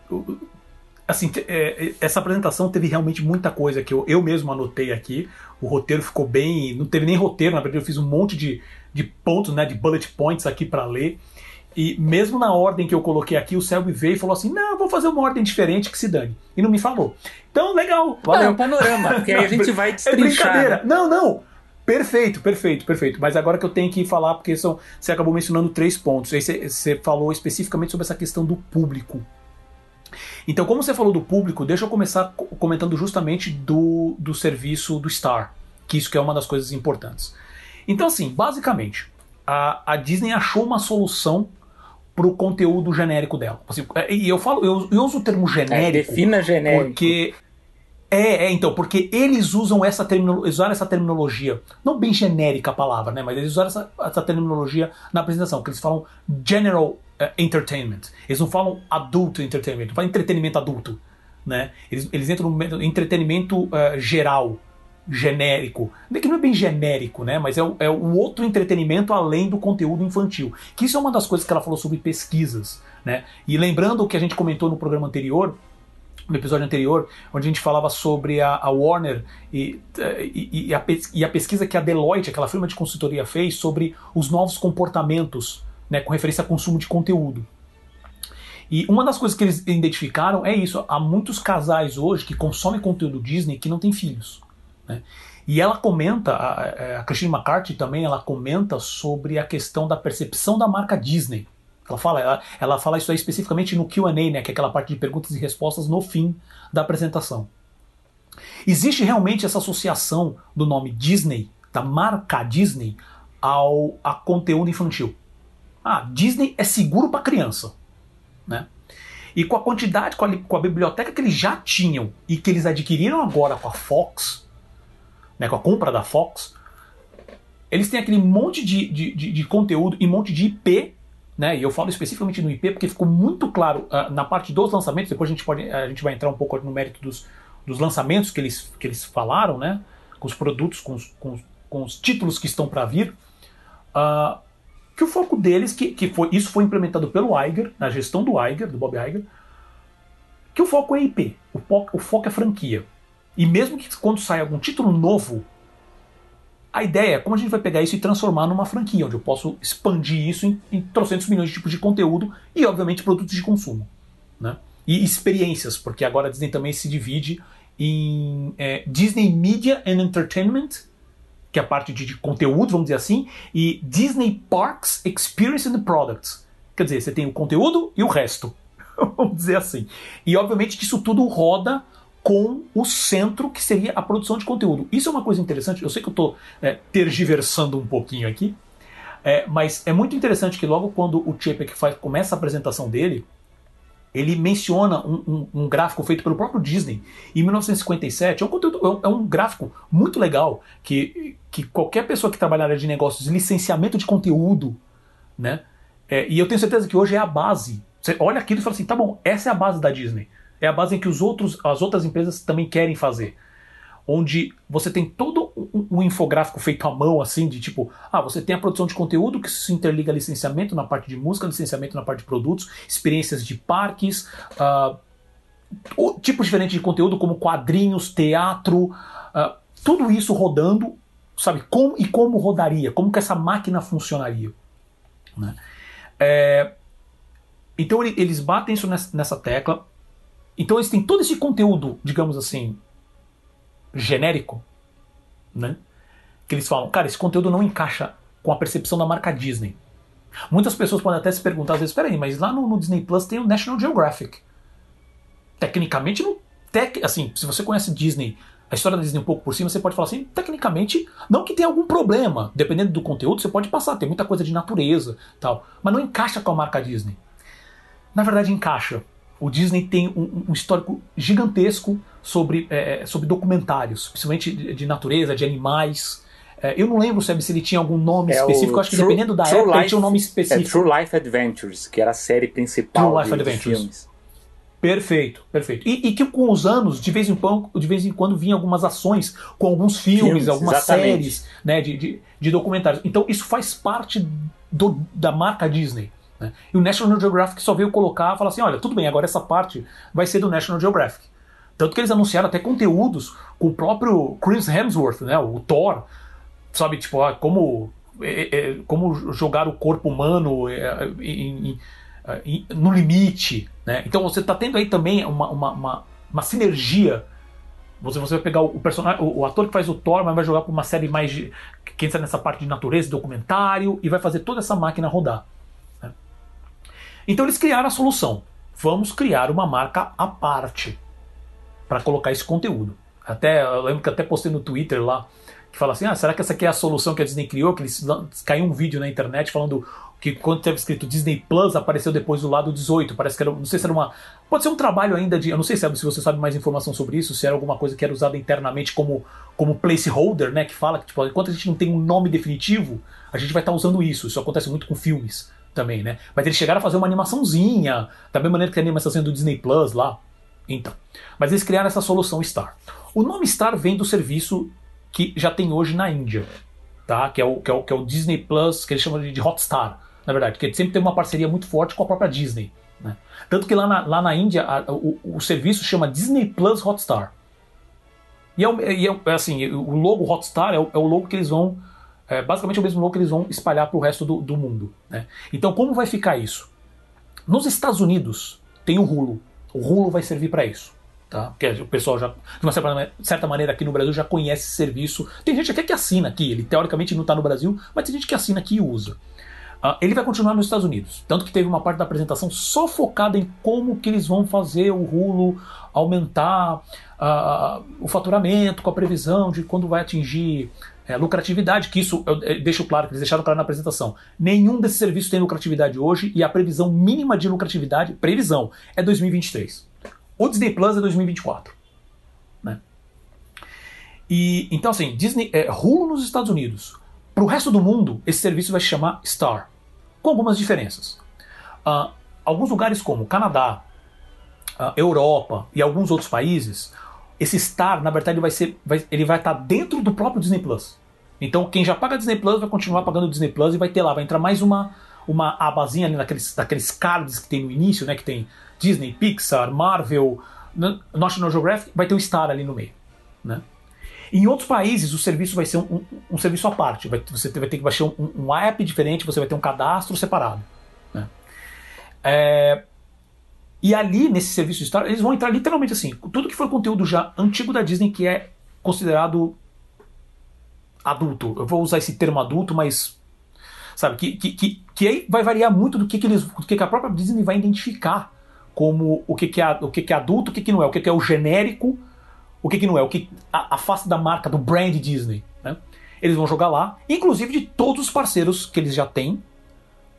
assim é, essa apresentação teve realmente muita coisa que eu, eu mesmo anotei aqui. O roteiro ficou bem. Não teve nem roteiro, na verdade eu fiz um monte de, de pontos, né, de bullet points aqui para ler. E mesmo na ordem que eu coloquei aqui, o Selby veio e falou assim: não, vou fazer uma ordem diferente que se dane. E não me falou. Então, legal, valeu. Não, é um panorama, porque aí a gente vai é destrinchar. É brincadeira. Não, não. Perfeito, perfeito, perfeito. Mas agora que eu tenho que falar, porque são, você acabou mencionando três pontos. Aí você, você falou especificamente sobre essa questão do público. Então, como você falou do público, deixa eu começar comentando justamente do, do serviço do Star, que isso que é uma das coisas importantes. Então, assim, basicamente, a, a Disney achou uma solução para o conteúdo genérico dela. Assim, é, e eu falo, eu, eu, uso o termo genérico. É, defina genérico. Porque é, é, então, porque eles usam essa, usaram essa terminologia, não bem genérica a palavra, né, mas eles usaram essa, essa terminologia na apresentação, que eles falam general uh, entertainment. Eles não falam adult entertainment, não falam entretenimento adulto, né? Eles, eles entram no entretenimento uh, geral, genérico. Que não é bem genérico, né? Mas é o, é o outro entretenimento além do conteúdo infantil. Que isso é uma das coisas que ela falou sobre pesquisas, né? E lembrando o que a gente comentou no programa anterior, no episódio anterior, onde a gente falava sobre a, a Warner e, e, e, a, e, a, pesquisa que a Deloitte, aquela firma de consultoria, fez sobre os novos comportamentos né, com referência a consumo de conteúdo. E uma das coisas que eles identificaram é isso: há muitos casais hoje que consomem conteúdo Disney que não têm filhos. Né? E ela comenta, a, a Christine McCarthy também, ela comenta sobre a questão da percepção da marca Disney. Ela fala, ela, ela fala isso aí especificamente no Q&A, né, que é aquela parte de perguntas e respostas no fim da apresentação. Existe realmente essa associação do nome Disney, da marca Disney, ao a conteúdo infantil. Ah, Disney é seguro para criança, né? E com a quantidade, com a, com a biblioteca que eles já tinham e que eles adquiriram agora com a Fox, né, com a compra da Fox, eles têm aquele monte de, de, de, de conteúdo e monte de IP né? E eu falo especificamente no IP porque ficou muito claro uh, na parte dos lançamentos. Depois a gente pode, a gente vai entrar um pouco no mérito dos, dos lançamentos que eles, que eles falaram, né? Com os produtos, com os, com, com os títulos que estão para vir. Uh, que o foco deles, que, que foi, isso foi implementado pelo Iger, na gestão do Iger, do Bob Iger, que o foco é IP, o foco, o foco é franquia. E mesmo que quando sai algum título novo, a ideia é como a gente vai pegar isso e transformar numa franquia, onde eu posso expandir isso em, em trocentos milhões de tipos de conteúdo e, obviamente, produtos de consumo. Né? E experiências, porque agora a Disney também se divide em é, Disney Media and Entertainment, que é a parte de, de, conteúdo, vamos dizer assim, e Disney Parks Experience and Products. Quer dizer, você tem o conteúdo e o resto, vamos dizer assim. E obviamente que isso tudo roda com o centro que seria a produção de conteúdo. Isso é uma coisa interessante. Eu sei que eu estou é, tergiversando um pouquinho aqui, é, mas é muito interessante que logo quando o Chapek faz, começa a apresentação dele, ele menciona um, um, um, gráfico feito pelo próprio Disney em 1957. É um, conteúdo, é um gráfico muito legal que, que qualquer pessoa que trabalha na área de negócios, licenciamento de conteúdo, né? É, e eu tenho certeza que hoje é a base. Você olha aquilo e fala assim, tá bom, essa é a base da Disney. É a base em que os outros, as outras empresas também querem fazer onde você tem todo um, um, infográfico feito à mão, assim, de tipo, ah, você tem a produção de conteúdo que se interliga a licenciamento na parte de música, licenciamento na parte de produtos, experiências de parques, uh, tipos diferentes de conteúdo, como quadrinhos, teatro, uh, tudo isso rodando, sabe, como e como rodaria, como que essa máquina funcionaria. Né? É, então eles batem isso nessa tecla. Então eles têm todo esse conteúdo, digamos assim, genérico, né? Que eles falam, cara, esse conteúdo não encaixa com a percepção da marca Disney. Muitas pessoas podem até se perguntar às vezes, peraí, mas lá no, no Disney Plus tem o National Geographic. Tecnicamente, no, tec, assim, se você conhece Disney, a história da Disney um pouco por cima, você pode falar assim, tecnicamente, não que tenha algum problema, dependendo do conteúdo, você pode passar, tem muita coisa de natureza tal, mas não encaixa com a marca Disney. Na verdade, encaixa. O Disney tem um, um histórico gigantesco sobre, é, é, sobre documentários, principalmente de, de natureza, de animais. É, eu não lembro se ele tinha algum nome é específico, acho que True, dependendo da True época Life, tinha um nome específico. É True Life Adventures, que era a série principal True Life Adventures. filmes. Perfeito, perfeito. E, e, que com os anos, de vez em quando, de vez em quando vinha algumas ações com alguns filmes, filmes algumas exatamente. séries né, de, de, de, documentários. Então isso faz parte do, da marca Disney. Né? E o National Geographic só veio colocar falar assim: olha, tudo bem, agora essa parte vai ser do National Geographic. Tanto que eles anunciaram até conteúdos com o próprio Chris Hemsworth, né, o Thor, sabe, tipo, ah, como, é, é, como jogar o corpo humano é, em, em, no limite. Né? Então você está tendo aí também uma, uma, uma, uma sinergia você, você vai pegar o, personagem, o, ator que faz o Thor, mas vai jogar para uma série mais de, que entra nessa parte de natureza, documentário, e vai fazer toda essa máquina rodar. Então eles criaram a solução. Vamos criar uma marca à parte para colocar esse conteúdo. Até eu lembro que até postei no Twitter lá que fala assim: ah, será que essa aqui é a solução que a Disney criou? Que eles caiu um vídeo na internet falando que quando teve escrito Disney Plus apareceu depois do lado 18. Parece que era, não sei se era uma, pode ser um trabalho ainda de, eu não sei se, se você sabe mais informação sobre isso, se era alguma coisa que era usada internamente como como placeholder, né? Que fala que tipo, enquanto a gente não tem um nome definitivo, a gente vai estar tá usando isso. Isso acontece muito com filmes também, né? Mas eles chegaram a fazer uma animaçãozinha, da mesma maneira que a animação do Disney Plus lá. Então, mas eles criaram essa solução Star. O nome Star vem do serviço que já tem hoje na Índia, tá? Que é o, que é o, que é o Disney Plus, que eles chamam de Hotstar, na verdade, que sempre tem uma parceria muito forte com a própria Disney. Né? Tanto que lá na, lá na Índia a, o, o, serviço chama Disney Plus Hotstar. E, é, e é, assim, o logo Hotstar é o, é o logo que eles vão. É basicamente o mesmo logo que eles vão espalhar para o resto do, do mundo. Né? Então, como vai ficar isso? Nos Estados Unidos tem o Hulu. O Hulu vai servir para isso. Tá? Porque o pessoal já, de uma certa maneira, aqui no Brasil já conhece esse serviço. Tem gente até que assina aqui, ele teoricamente não está no Brasil, mas tem gente que assina aqui e usa. Uh, ele vai continuar nos Estados Unidos. Tanto que teve uma parte da apresentação só focada em como que eles vão fazer o Hulu aumentar uh, o faturamento, com a previsão de quando vai atingir é, lucratividade, que isso eu, eu deixo claro, que eles deixaram claro na apresentação. Nenhum desses serviços tem lucratividade hoje e a previsão mínima de lucratividade, previsão, é 2023. O Disney Plus é 2024. Né? E, então, assim, Disney, é, Hulu nos Estados Unidos. Para o resto do mundo, esse serviço vai se chamar Star, com algumas diferenças. Uh, alguns lugares como Canadá, uh, Europa e alguns outros países, esse Star, na verdade, vai ser, vai, ele vai estar dentro do próprio Disney Plus. Então, quem já paga Disney Plus vai continuar pagando Disney Plus e vai ter lá, vai entrar mais uma, uma abazinha ali naqueles, naqueles cards que tem no início, né? Que tem Disney, Pixar, Marvel, National Geographic, vai ter o Star ali no meio, né? Em outros países, o serviço vai ser um, um, um serviço à parte. Vai, você vai ter que baixar um, um, app diferente, você vai ter um cadastro separado. Né? É, e ali, nesse serviço de Star, eles vão entrar literalmente assim, tudo que for conteúdo já antigo da Disney que é considerado adulto. Eu vou usar esse termo adulto, mas sabe que, que, que, que aí vai variar muito do que, que eles, do que, que a própria Disney vai identificar como o que, que, é, o que, que é adulto, o que, que não é, o que, que é o genérico, o que, que não é, o que a, a face da marca do brand Disney. Né? Eles vão jogar lá, inclusive de todos os parceiros que eles já têm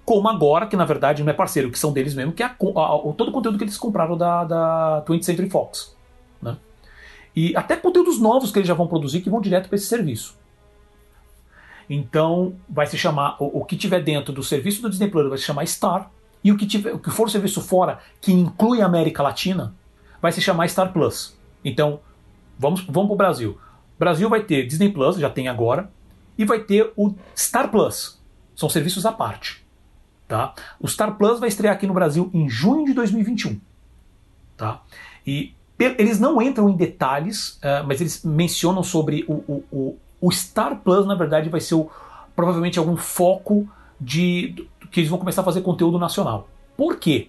como agora, que na verdade não é parceiro, que são deles mesmo, que é a, a, todo o conteúdo que eles compraram da, da 20th Century Fox. Né? E até conteúdos novos que eles já vão produzir que vão direto para esse serviço. Então vai se chamar, o, o, que tiver dentro do serviço do Disney Plus vai se chamar Star, e o que, tiver, o que for serviço fora, que inclui a América Latina, vai se chamar Star Plus. Então, vamos, vamos para o Brasil. Brasil vai ter Disney Plus, já tem agora, e vai ter o Star Plus. São serviços à parte. Tá? O Star Plus vai estrear aqui no Brasil em junho de 2021. Tá? E eles não entram em detalhes, uh, mas eles mencionam sobre o, o, o, o, Star Plus, na verdade, vai ser o, provavelmente algum foco de que eles vão começar a fazer conteúdo nacional. Por quê?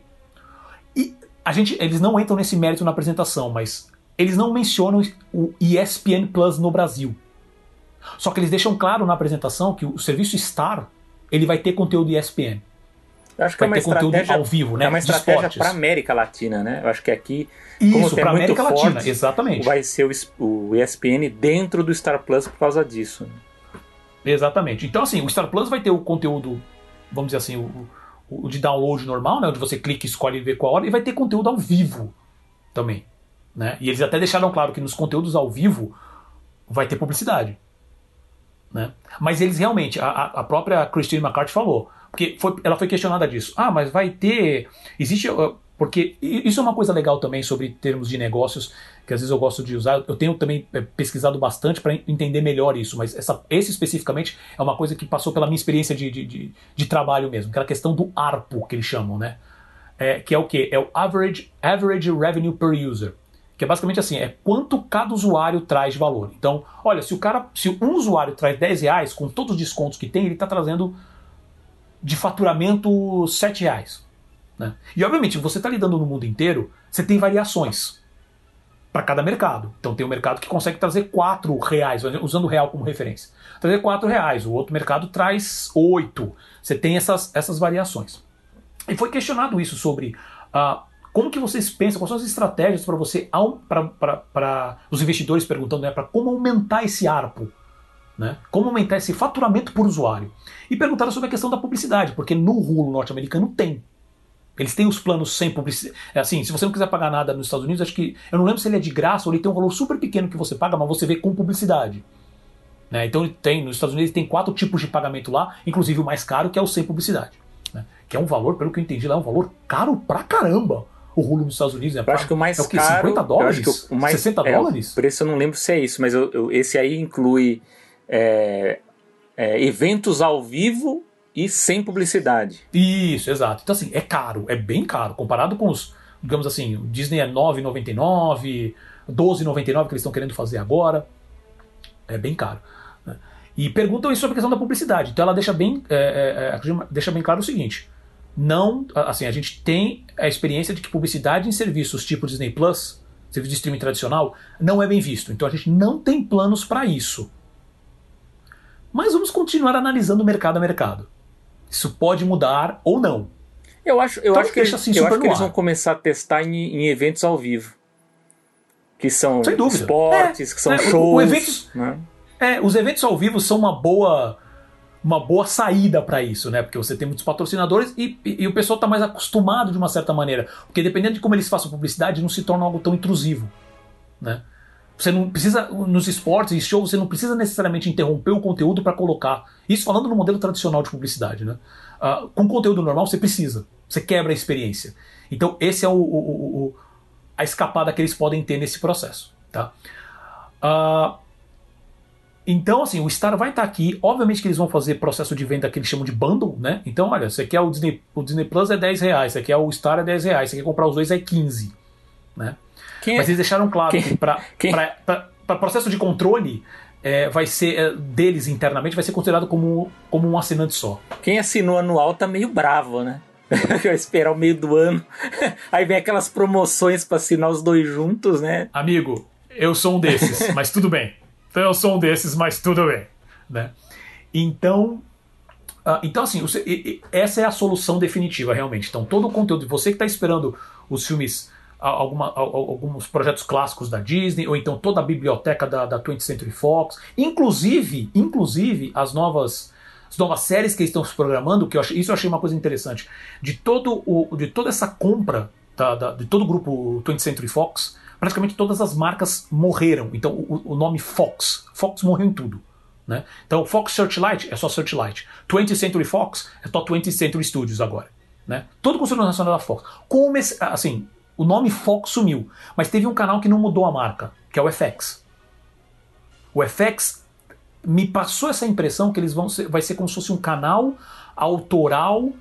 E a gente, eles não entram nesse mérito na apresentação, mas eles não mencionam o ESPN Plus no Brasil. Só que eles deixam claro na apresentação que o serviço Star ele vai ter conteúdo ESPN. Eu acho que é uma estratégia ao vivo, né? É uma estratégia para América Latina, né? Eu acho que aqui isso para América forte, Latina, exatamente. Vai ser o, o ESPN dentro do Star Plus por causa disso. Exatamente. Então assim, o Star Plus vai ter o conteúdo, vamos dizer assim, o, o de download normal, né? Onde você clica, escolhe ver qual hora e vai ter conteúdo ao vivo também, né? E eles até deixaram claro que nos conteúdos ao vivo vai ter publicidade. Né? Mas eles realmente, a, a própria Christine McCarthy falou, porque foi, ela foi questionada disso. Ah, mas vai ter. Existe. Porque isso é uma coisa legal também sobre termos de negócios, que às vezes eu gosto de usar. Eu tenho também é, pesquisado bastante para entender melhor isso, mas essa, esse especificamente é uma coisa que passou pela minha experiência de, de, de, de trabalho mesmo, aquela questão do ARPO, que eles chamam, né? É, que é o que? É o average, average Revenue per User que é basicamente assim, é quanto cada usuário traz de valor. Então, olha, se o cara, se um usuário traz 10 reais, com todos os descontos que tem, ele está trazendo de faturamento 7 reais. Né? E obviamente, você está lidando no mundo inteiro, você tem variações para cada mercado. Então tem um mercado que consegue trazer 4 reais, usando o real como referência. Trazer 4 reais, o outro mercado traz 8. Você tem essas, essas variações. E foi questionado isso sobre uh, como que vocês pensam, quais são as estratégias para você, para os investidores perguntando, né, para como aumentar esse ARPO, né? Como aumentar esse faturamento por usuário? E perguntaram sobre a questão da publicidade, porque no rulo norte-americano tem. Eles têm os planos sem publicidade. É assim, se você não quiser pagar nada nos Estados Unidos, acho que. Eu não lembro se ele é de graça ou ele tem um valor super pequeno que você paga, mas você vê com publicidade. Né? Então ele tem, nos Estados Unidos tem quatro tipos de pagamento lá, inclusive o mais caro, que é o sem publicidade. Né? Que é um valor, pelo que eu entendi lá, é um valor caro pra caramba o rulo nos Estados Unidos. Né? Eu acho que o mais é o que, caro. 50 dólares? o mais, 60 é, dólares? O preço eu não lembro se é isso, mas eu, eu, esse aí inclui é, é, eventos ao vivo e sem publicidade. Isso, exato. Então, assim, é caro, é bem caro. Comparado com os, digamos assim, o Disney é 9,99, 12,99 que eles estão querendo fazer agora. É bem caro. Né? E perguntam isso sobre a questão da publicidade. Então ela deixa bem, é, é, é deixa bem claro o seguinte: não, assim, a gente tem a experiência de que publicidade em serviços tipo Disney Plus, serviço de streaming tradicional, não é bem visto. Então a gente não tem planos para isso. Mas vamos continuar analisando mercado a mercado. Isso pode mudar ou não. Eu acho, eu então, acho que, eles, assim, eu acho que eles vão começar a testar em, em eventos ao vivo. Que são esportes, é, que são é, shows. O, o eventos, né? é, os eventos ao vivo são uma boa uma boa saída para isso, né? Porque você tem muitos patrocinadores e, e, e o pessoal está mais acostumado de uma certa maneira. Porque dependendo de como eles façam publicidade, não se torna algo tão intrusivo, né? Você não precisa, nos esportes e shows, você não precisa necessariamente interromper o conteúdo para colocar. Isso falando no modelo tradicional de publicidade, né? Uh, com conteúdo normal, você precisa. Você quebra a experiência. Então, esse é o, o, o a escapada que eles podem ter nesse processo, tá? Uh, então, assim, o Star vai estar tá aqui. Obviamente que eles vão fazer processo de venda que eles chamam de bundle, né? Então, olha, você quer o Disney, o Disney Plus é 10 reais, você quer o Star é 10 reais, você quer comprar os dois é 15, né? Quem Mas eles deixaram claro Quem? que para processo de controle é, vai ser é, deles internamente vai ser considerado como, como um assinante só. Quem assinou anual tá meio bravo, né? Vai esperar o meio do ano. Aí vem aquelas promoções para assinar os dois juntos, né? Amigo, eu sou um desses, mas tudo bem. Então eu sou um desses, mas tudo bem. Né? Então, uh, então assim, você, essa é a solução definitiva, realmente. Então, todo o conteúdo, você que está esperando os filmes, alguma, alguns projetos clássicos da Disney, ou então toda a biblioteca da, da 20th Century Fox, inclusive, inclusive as novas as novas séries que estão se programando, que eu achei, isso eu achei uma coisa interessante. De, todo o, de toda essa compra da, da, de todo o grupo 20th Century Fox, praticamente todas as marcas morreram. Então o, o nome Fox, Fox morreu em tudo. Né? Então Fox Searchlight é só Searchlight. 20th Century Fox é só 20th Century Studios agora. Né? Todo o conselho nacional da Fox. Como assim, o nome Fox sumiu, mas teve um canal que não mudou a marca, que é o FX. O FX me passou essa impressão que eles vão ser, vai ser como se fosse um canal autoral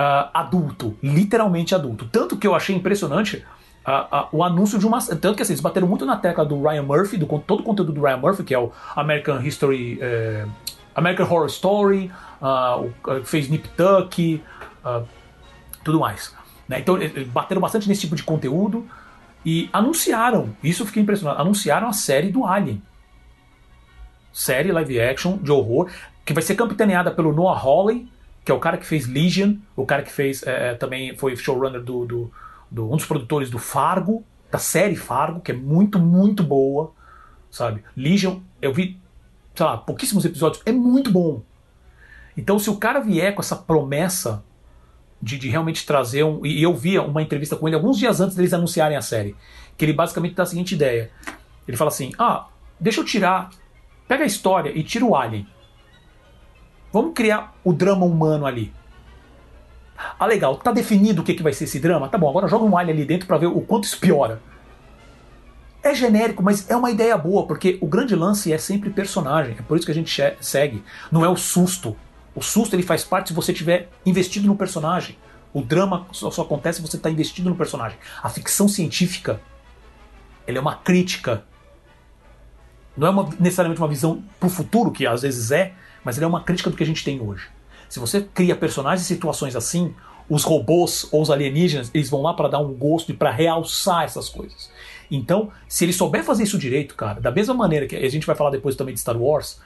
uh, adulto, literalmente adulto. Tanto que eu achei impressionante uh, uh, o anúncio de uma. Tanto que assim, eles bateram muito na tecla do Ryan Murphy, do todo o conteúdo do Ryan Murphy, que é o American History. Eh, American Horror Story, fez Nip Tuck, tudo mais. Né? Então, bateram bastante nesse tipo de conteúdo e anunciaram, isso eu fiquei impressionado, anunciaram a série do Alien série live action de horror, que vai ser capitaneada pelo Noah Hawley, que é o cara que fez Legion, o cara que fez é, também foi showrunner do, do, do, um dos produtores do Fargo, da série Fargo, que é muito, muito boa, sabe? Legion, eu vi, sei lá, pouquíssimos episódios, é muito bom. Então, se o cara vier com essa promessa de, de realmente trazer um. E eu via uma entrevista com ele alguns dias antes deles anunciarem a série, que ele basicamente dá a seguinte ideia: ele fala assim, ah, deixa eu tirar Pega a história e tira o alien. Vamos criar o drama humano ali. Ah, legal, tá definido o que, que vai ser esse drama? Tá bom, agora joga um alien ali dentro para ver o quanto isso piora. É genérico, mas é uma ideia boa, porque o grande lance é sempre personagem. É por isso que a gente segue. Não é o susto. O susto ele faz parte se você tiver investido no personagem. O drama só, só acontece se você está investido no personagem. A ficção científica ela é uma crítica não é uma, necessariamente uma visão para o futuro, que às vezes é, mas ele é uma crítica do que a gente tem hoje. Se você cria personagens e situações assim, os robôs ou os alienígenas, eles vão lá para dar um gosto e para realçar essas coisas. Então, se ele souber fazer isso direito, cara, da mesma maneira que a gente vai falar depois também de Star Wars,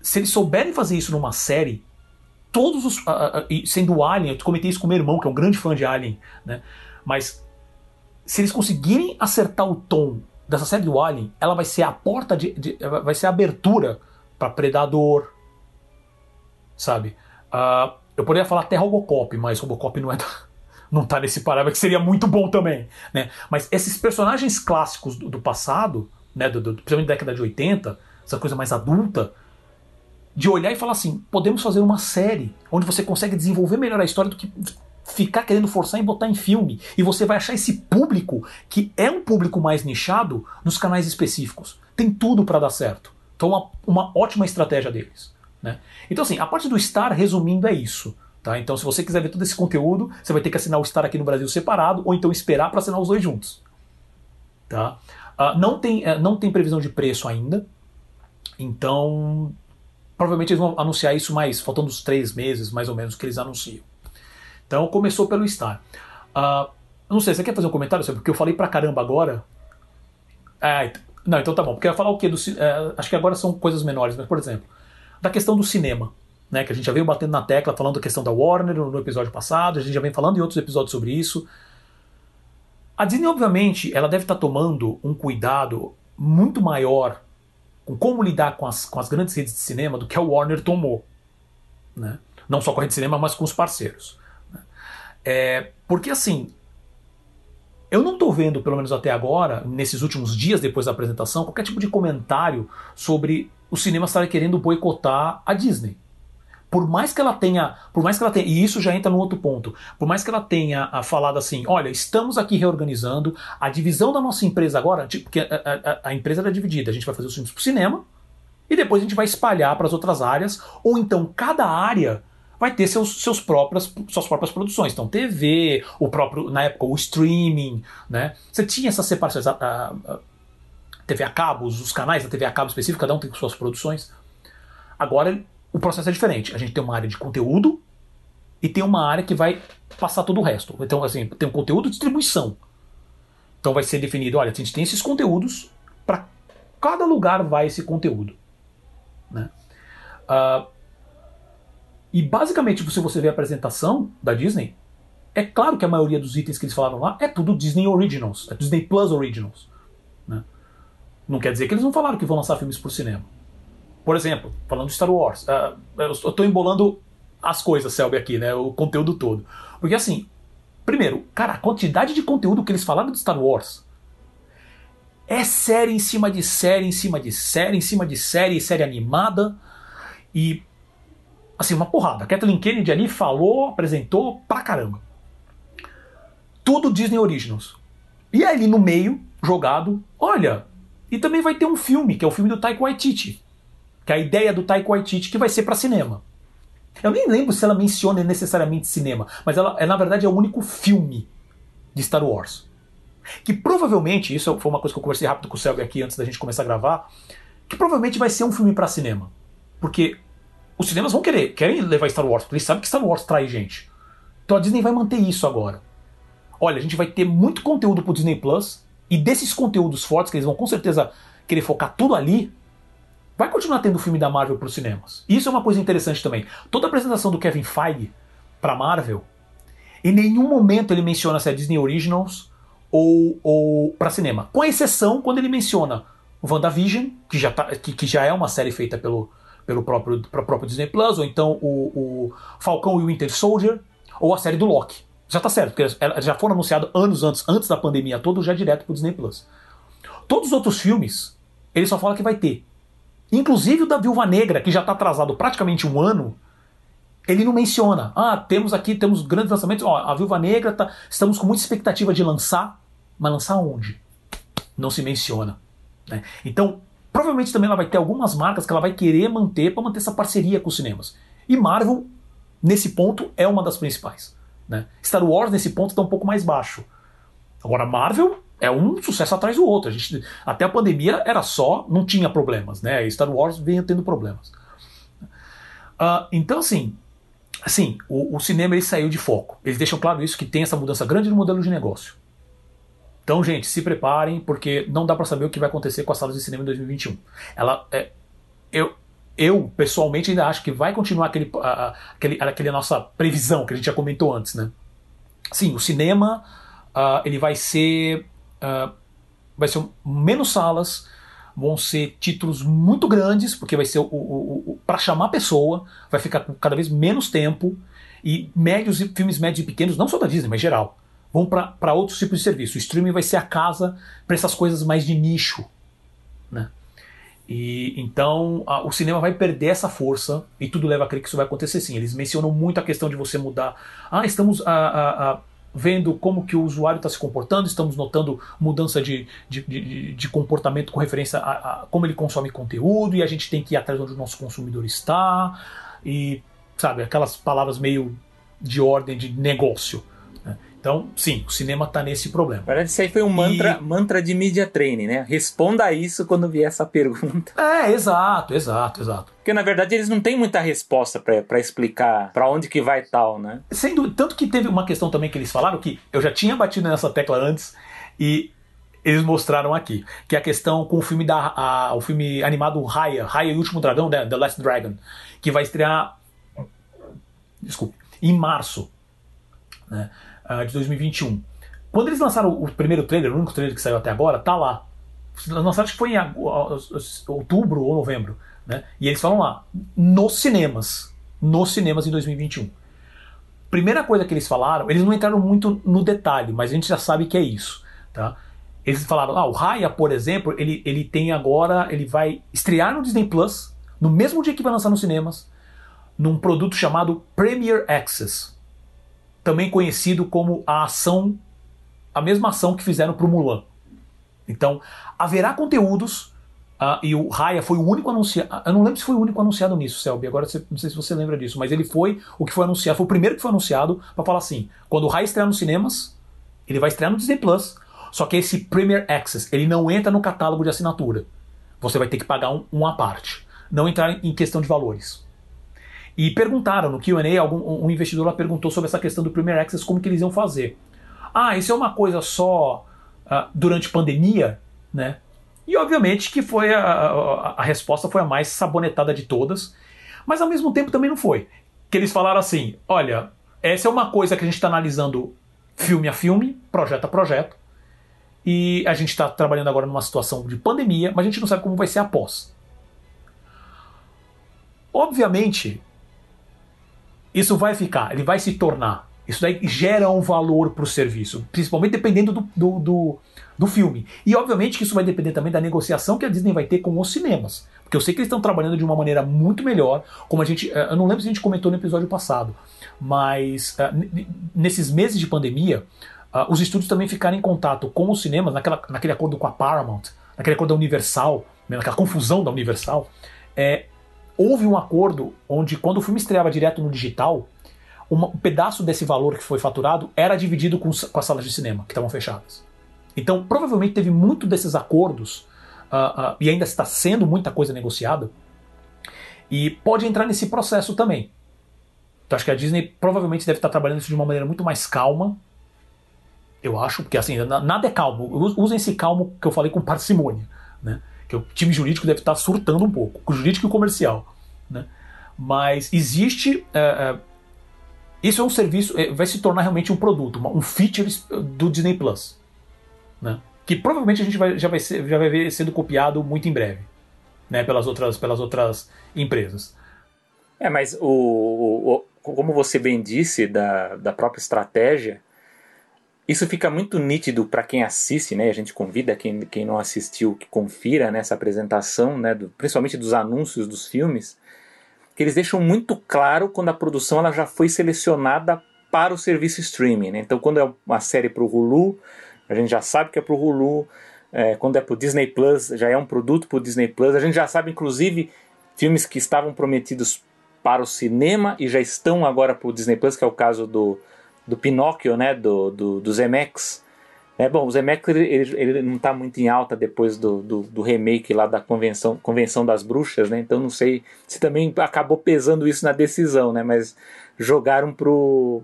se eles souberem fazer isso numa série, todos os. Uh, uh, sendo Alien, eu comentei isso com meu irmão, que é um grande fã de Alien, né? Mas se eles conseguirem acertar o tom dessa série do Alien, ela vai ser a porta de, de vai ser a abertura para Predador, sabe? Uh, eu poderia falar até Robocop, mas Robocop não é da, não tá nesse parágrafo, que seria muito bom também, né? Mas esses personagens clássicos do, do passado, né, do, do, principalmente da década de 80, essa coisa mais adulta, de olhar e falar assim, podemos fazer uma série onde você consegue desenvolver melhor a história do que ficar querendo forçar e botar em filme. E você vai achar esse público, que é um público mais nichado, nos canais específicos. Tem tudo para dar certo. Então, uma, uma ótima estratégia deles. Né? Então, assim, a parte do Star, resumindo, é isso. Tá? Então, se você quiser ver todo esse conteúdo, você vai ter que assinar o Star aqui no Brasil separado, ou então esperar para assinar os dois juntos. Tá? Uh, não, tem, uh, não tem previsão de preço ainda. Então, provavelmente eles vão anunciar isso mais, faltando uns três meses, mais ou menos, que eles anunciam. Então começou pelo Star. Uh, não sei, você quer fazer um comentário sobre porque eu falei pra caramba agora? É, não, então tá bom. Porque eu ia falar o quê? Do, é, acho que agora são coisas menores, mas por exemplo, da questão do cinema. Né, que a gente já veio batendo na tecla falando da questão da Warner no episódio passado, a gente já vem falando em outros episódios sobre isso. A Disney, obviamente, ela deve estar tá tomando um cuidado muito maior com como lidar com as, com as grandes redes de cinema do que a Warner tomou. Né? Não só com a rede de cinema, mas com os parceiros. É, porque assim, eu não estou vendo, pelo menos até agora, nesses últimos dias depois da apresentação, qualquer tipo de comentário sobre o cinema estar querendo boicotar a Disney. Por mais que ela tenha, por mais que ela tenha, e isso já entra no outro ponto, por mais que ela tenha ah, falado assim, olha, estamos aqui reorganizando, a divisão da nossa empresa agora, tipo, porque a, a, a empresa era dividida, a gente vai fazer os filmes para cinema e depois a gente vai espalhar para as outras áreas, ou então cada área vai ter seus, seus próprias, suas próprias produções. Então, TV, o próprio, na época, o streaming, né? Você tinha essas separações. A, a, a TV a cabos, os canais da TV a cabo específico, cada um tem suas produções. Agora, o processo é diferente. A gente tem uma área de conteúdo e tem uma área que vai passar todo o resto. Então, assim, tem um conteúdo de distribuição. Então vai ser definido, olha, a gente tem esses conteúdos, para cada lugar vai esse conteúdo. Né? Uh, e basicamente, se você vê a apresentação da Disney, é claro que a maioria dos itens que eles falaram lá é tudo Disney Originals, é Disney Plus Originals. Né? Não quer dizer que eles não falaram que vão lançar filmes por cinema. Por exemplo, falando de Star Wars, uh, eu estou embolando as coisas, Selby, aqui, né? O conteúdo todo. Porque assim, primeiro, cara, a quantidade de conteúdo que eles falaram de Star Wars é série em cima de série, em cima de série, em cima de série, série animada. E assim, uma porrada. Kathleen Kennedy ali falou, apresentou pra caramba. Tudo Disney Originals. E ali no meio, jogado, olha, e também vai ter um filme, que é o filme do Taika Waititi. Que é a ideia do Taika Waititi que vai ser para cinema. Eu nem lembro se ela menciona necessariamente cinema, mas ela é na verdade é o único filme de Star Wars. Que provavelmente, isso foi uma coisa que eu conversei rápido com o Selby aqui antes da gente começar a gravar, que provavelmente vai ser um filme para cinema. Porque os cinemas vão querer, querem levar Star Wars, porque eles sabem que Star Wars trai gente. Então a Disney vai manter isso agora. Olha, a gente vai ter muito conteúdo pro Disney Plus, e desses conteúdos fortes, que eles vão com certeza querer focar tudo ali, vai continuar tendo filme da Marvel para os cinemas. Isso é uma coisa interessante também. Toda a apresentação do Kevin Feige para Marvel, em nenhum momento ele menciona se é Disney Originals ou, ou para cinema. Com exceção quando ele menciona WandaVision, que já, tá, que, que já é uma série feita pelo, pelo próprio, próprio Disney Plus, ou então o, o Falcão e o Winter Soldier, ou a série do Loki já tá certo, porque elas já foram anunciadas anos antes, antes da pandemia toda, já direto pro Disney Plus. Todos os outros filmes, ele só fala que vai ter. Inclusive o da Viúva Negra, que já está atrasado praticamente um ano, ele não menciona. Ah, temos aqui, temos grandes lançamentos. Ó, a Viúva Negra, tá, estamos com muita expectativa de lançar, mas lançar onde? Não se menciona. Né? Então, provavelmente também ela vai ter algumas marcas que ela vai querer manter para manter essa parceria com os cinemas. E Marvel, nesse ponto, é uma das principais. Né? Star Wars, nesse ponto, está um pouco mais baixo. Agora, Marvel é um sucesso atrás do outro. A gente, até a pandemia era só, não tinha problemas. Né? Star Wars veio tendo problemas. Uh, então, assim, assim o, o, cinema ele saiu de foco. Eles deixam claro isso, que tem essa mudança grande no modelo de negócio. Então, gente, se preparem, porque não dá para saber o que vai acontecer com as salas de cinema em 2021. Ela, é, eu, eu, pessoalmente, ainda acho que vai continuar aquele, aquele, aquele nossa previsão que a gente já comentou antes, né? Sim, o cinema uh, ele vai ser vai ser menos salas, vão ser títulos muito grandes, porque vai ser o, o, o para chamar a pessoa, vai ficar cada vez menos tempo e médios e filmes médios e pequenos, não só da Disney, mas geral, vão para outros tipos de serviço. O streaming vai ser a casa para essas coisas mais de nicho, né? E então a, o cinema vai perder essa força e tudo leva a crer que isso vai acontecer sim. Eles mencionam muito a questão de você mudar. Ah, estamos a, a, a vendo como que o usuário está se comportando, estamos notando mudança de, de, de, de comportamento com referência a, a, como ele consome conteúdo e a gente tem que ir atrás de onde o nosso consumidor está e sabe aquelas palavras meio de ordem de negócio. Então, sim, o cinema está nesse problema. Na verdade, isso aí foi um mantra, e... mantra de media training, né? Responda a isso quando vier essa pergunta. É, exato, exato, exato. Porque na verdade eles não têm muita resposta para explicar para onde que vai tal, né? Sendo tanto que teve uma questão também que eles falaram que eu já tinha batido nessa tecla antes e eles mostraram aqui, que é a questão com o filme da a, o filme animado Raya, Raya e o Último Dragão, né, The Last Dragon, que vai estrear desculpe, em março, né? Uh, de 2021. Quando eles lançaram o primeiro trailer, o único trailer que saiu até agora, tá lá. Lançaram acho que foi em outubro ou novembro. Né? E eles falam lá, nos cinemas. Nos cinemas em 2021. Primeira coisa que eles falaram, eles não entraram muito no detalhe, mas a gente já sabe que é isso. Tá? Eles falaram, ah, o Raya, por exemplo, ele, ele tem agora, ele vai estrear no Disney Plus, no mesmo dia que vai lançar nos cinemas, num produto chamado Premier Access também conhecido como a ação, a mesma ação que fizeram para o Mulan. Então, haverá conteúdos, uh, e o Raya foi o único anunciado. Eu não lembro se foi o único anunciado nisso, Selby. Agora não sei se você lembra disso, mas ele foi o que foi anunciado, foi o primeiro que foi anunciado para falar assim: quando o Raya estrear nos cinemas, ele vai estrear no Disney Plus. Só que esse Premier Access, ele não entra no catálogo de assinatura. Você vai ter que pagar um, um à parte. Não entrar em questão de valores. E perguntaram no QA, algum um investidor lá perguntou sobre essa questão do Premier Access, como que eles iam fazer. Ah, isso é uma coisa só uh, durante pandemia, né? E obviamente que foi a, a, a, resposta foi a mais sabonetada de todas, mas ao mesmo tempo também não foi. Que eles falaram assim: olha, essa é uma coisa que a gente está analisando filme a filme, projeto a projeto, e a gente está trabalhando agora numa situação de pandemia, mas a gente não sabe como vai ser após. Obviamente, isso vai ficar, ele vai se tornar. Isso daí gera um valor para o serviço, principalmente dependendo do, do, do, do, filme. E obviamente que isso vai depender também da negociação que a Disney vai ter com os cinemas. Porque eu sei que eles estão trabalhando de uma maneira muito melhor, como a gente. Eh, eu não lembro se a gente comentou no episódio passado, mas uh, nesses meses de pandemia, uh, os estúdios também ficaram em contato com os cinemas, naquela, naquele acordo com a Paramount, naquele acordo da Universal, né, naquela confusão da Universal. É, houve um acordo onde, quando o filme estreava direto no digital, uma, um pedaço desse valor que foi faturado era dividido com, com as salas de cinema, que estavam fechadas. Então, provavelmente teve muito desses acordos, uh, uh, e ainda está sendo muita coisa negociada, e pode entrar nesse processo também. Então, acho que a Disney provavelmente deve estar trabalhando isso de uma maneira muito mais calma. Eu acho, porque assim, nada é calmo. Usem esse calmo que eu falei com parcimônia. Né? Que o time jurídico deve estar surtando um pouco, o jurídico e o comercial. Né? Mas existe. É, é, isso é um serviço, é, vai se tornar realmente um produto, um feature do Disney Plus. Né? Que provavelmente a gente vai, já, vai ser, já vai ver sendo copiado muito em breve né? pelas, outras, pelas outras empresas. É, mas o, o como você bem disse, da, da própria estratégia, isso fica muito nítido para quem assiste, né? A gente convida quem, quem não assistiu que confira nessa apresentação, né? Do, principalmente dos anúncios dos filmes, que eles deixam muito claro quando a produção ela já foi selecionada para o serviço streaming. Né? Então, quando é uma série para o Hulu, a gente já sabe que é para o Hulu. É, quando é para o Disney Plus, já é um produto para o Disney Plus. A gente já sabe, inclusive, filmes que estavam prometidos para o cinema e já estão agora para o Disney Plus, que é o caso do do Pinóquio, né, do, do, do Zemex. É, bom, o Zemex ele, ele, não está muito em alta depois do, do, do, remake lá da Convenção, Convenção das Bruxas, né, então não sei se também acabou pesando isso na decisão, né, mas jogaram pro,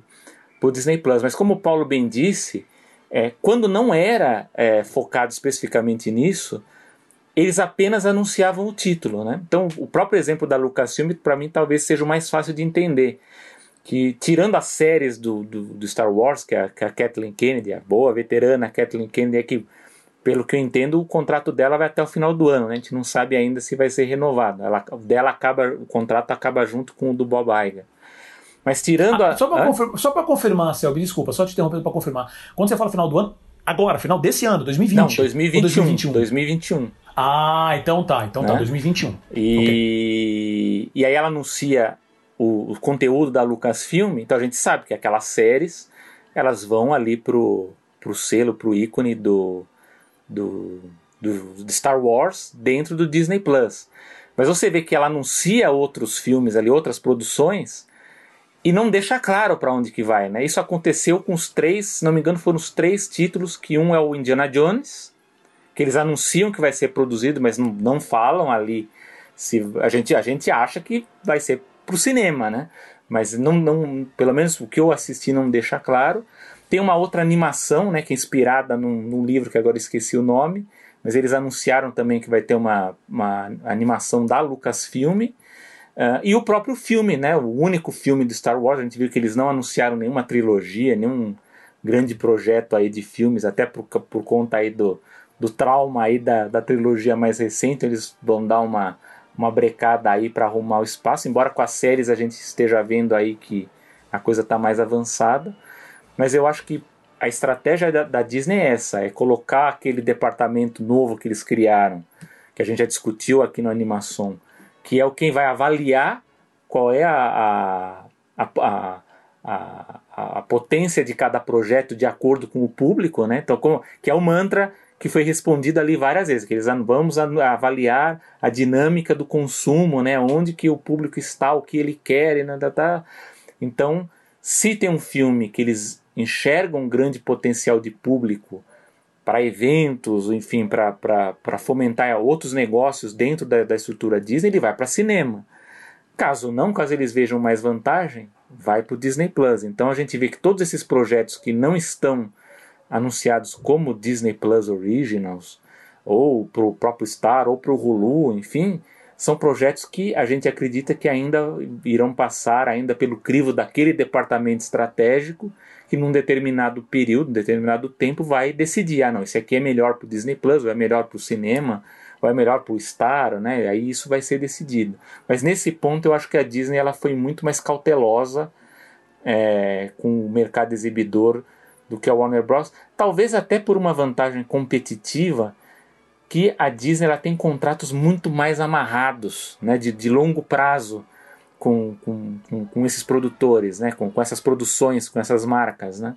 pro Disney Plus. Mas como o Paulo bem disse, é, quando não era é, focado especificamente nisso, eles apenas anunciavam o título, né? Então, o próprio exemplo da Lucasfilm, para mim, talvez seja o mais fácil de entender que tirando as séries do, do, do Star Wars, que a, que a Kathleen Kennedy, a boa veterana Kathleen Kennedy, é que, pelo que eu entendo, o contrato dela vai até o final do ano, né? A gente não sabe ainda se vai ser renovado. Ela, dela acaba, o contrato acaba junto com o do Bob Iger. Mas tirando ah, a. Só para confirmar, confirmar, Selby, desculpa, só te interrompendo para confirmar. Quando você fala final do ano, agora, final desse ano, 2020. Não, 2021. 2021. 2021. Ah, então tá, então tá, 2021. Né? E, okay. e aí ela anuncia o, o, conteúdo da Lucasfilm, então a gente sabe que aquelas séries elas vão ali pro, pro selo, pro ícone do, do, do, Star Wars dentro do Disney Plus. Mas você vê que ela anuncia outros filmes ali, outras produções, e não deixa claro para onde que vai, né? Isso aconteceu com os três, se não me engano, foram os três títulos, que um é o Indiana Jones, que eles anunciam que vai ser produzido, mas não, não falam ali se a gente a gente acha que vai ser pro cinema, né? Mas não, não, pelo menos o que eu assisti não deixa claro. Tem uma outra animação, né, que é inspirada num, num livro que agora esqueci o nome, mas eles anunciaram também que vai ter uma, uma animação da Lucasfilm. Uh, e o próprio filme, né, o único filme do Star Wars, a gente viu que eles não anunciaram nenhuma trilogia, nenhum grande projeto aí de filmes, até por, por conta aí do, do trauma aí da, da trilogia mais recente, eles vão dar uma, uma brecada aí para arrumar o espaço, embora com as séries a gente esteja vendo aí que a coisa está mais avançada, mas eu acho que a estratégia da, da, Disney é essa, é colocar aquele departamento novo que eles criaram, que a gente já discutiu aqui no Animação, que é o quem vai avaliar qual é a, a, a, a, a potência de cada projeto de acordo com o público, né? Então, como, que é o mantra que foi respondido ali várias vezes, que eles vamos avaliar a dinâmica do consumo, né, onde que o público está, o que ele quer, tá. então se tem um filme que eles enxergam um grande potencial de público para eventos, enfim, para fomentar outros negócios dentro da, da estrutura Disney, ele vai para cinema. Caso não, caso eles vejam mais vantagem, vai para o Disney Plus. Então a gente vê que todos esses projetos que não estão anunciados como Disney Plus Originals, ou para o próprio Star, ou para o Hulu, enfim, são projetos que a gente acredita que ainda irão passar ainda pelo crivo daquele departamento estratégico que num determinado período, determinado tempo vai decidir, ah não, esse aqui é melhor para o Disney Plus, ou é melhor para o cinema, ou é melhor para o Star, né? Aí isso vai ser decidido. Mas nesse ponto eu acho que a Disney ela foi muito mais cautelosa é, com o mercado exibidor do que a Warner Bros. Talvez até por uma vantagem competitiva que a Disney ela tem contratos muito mais amarrados, né, de, de longo prazo com, com, com, com esses produtores, né, com, com essas produções, com essas marcas. Né?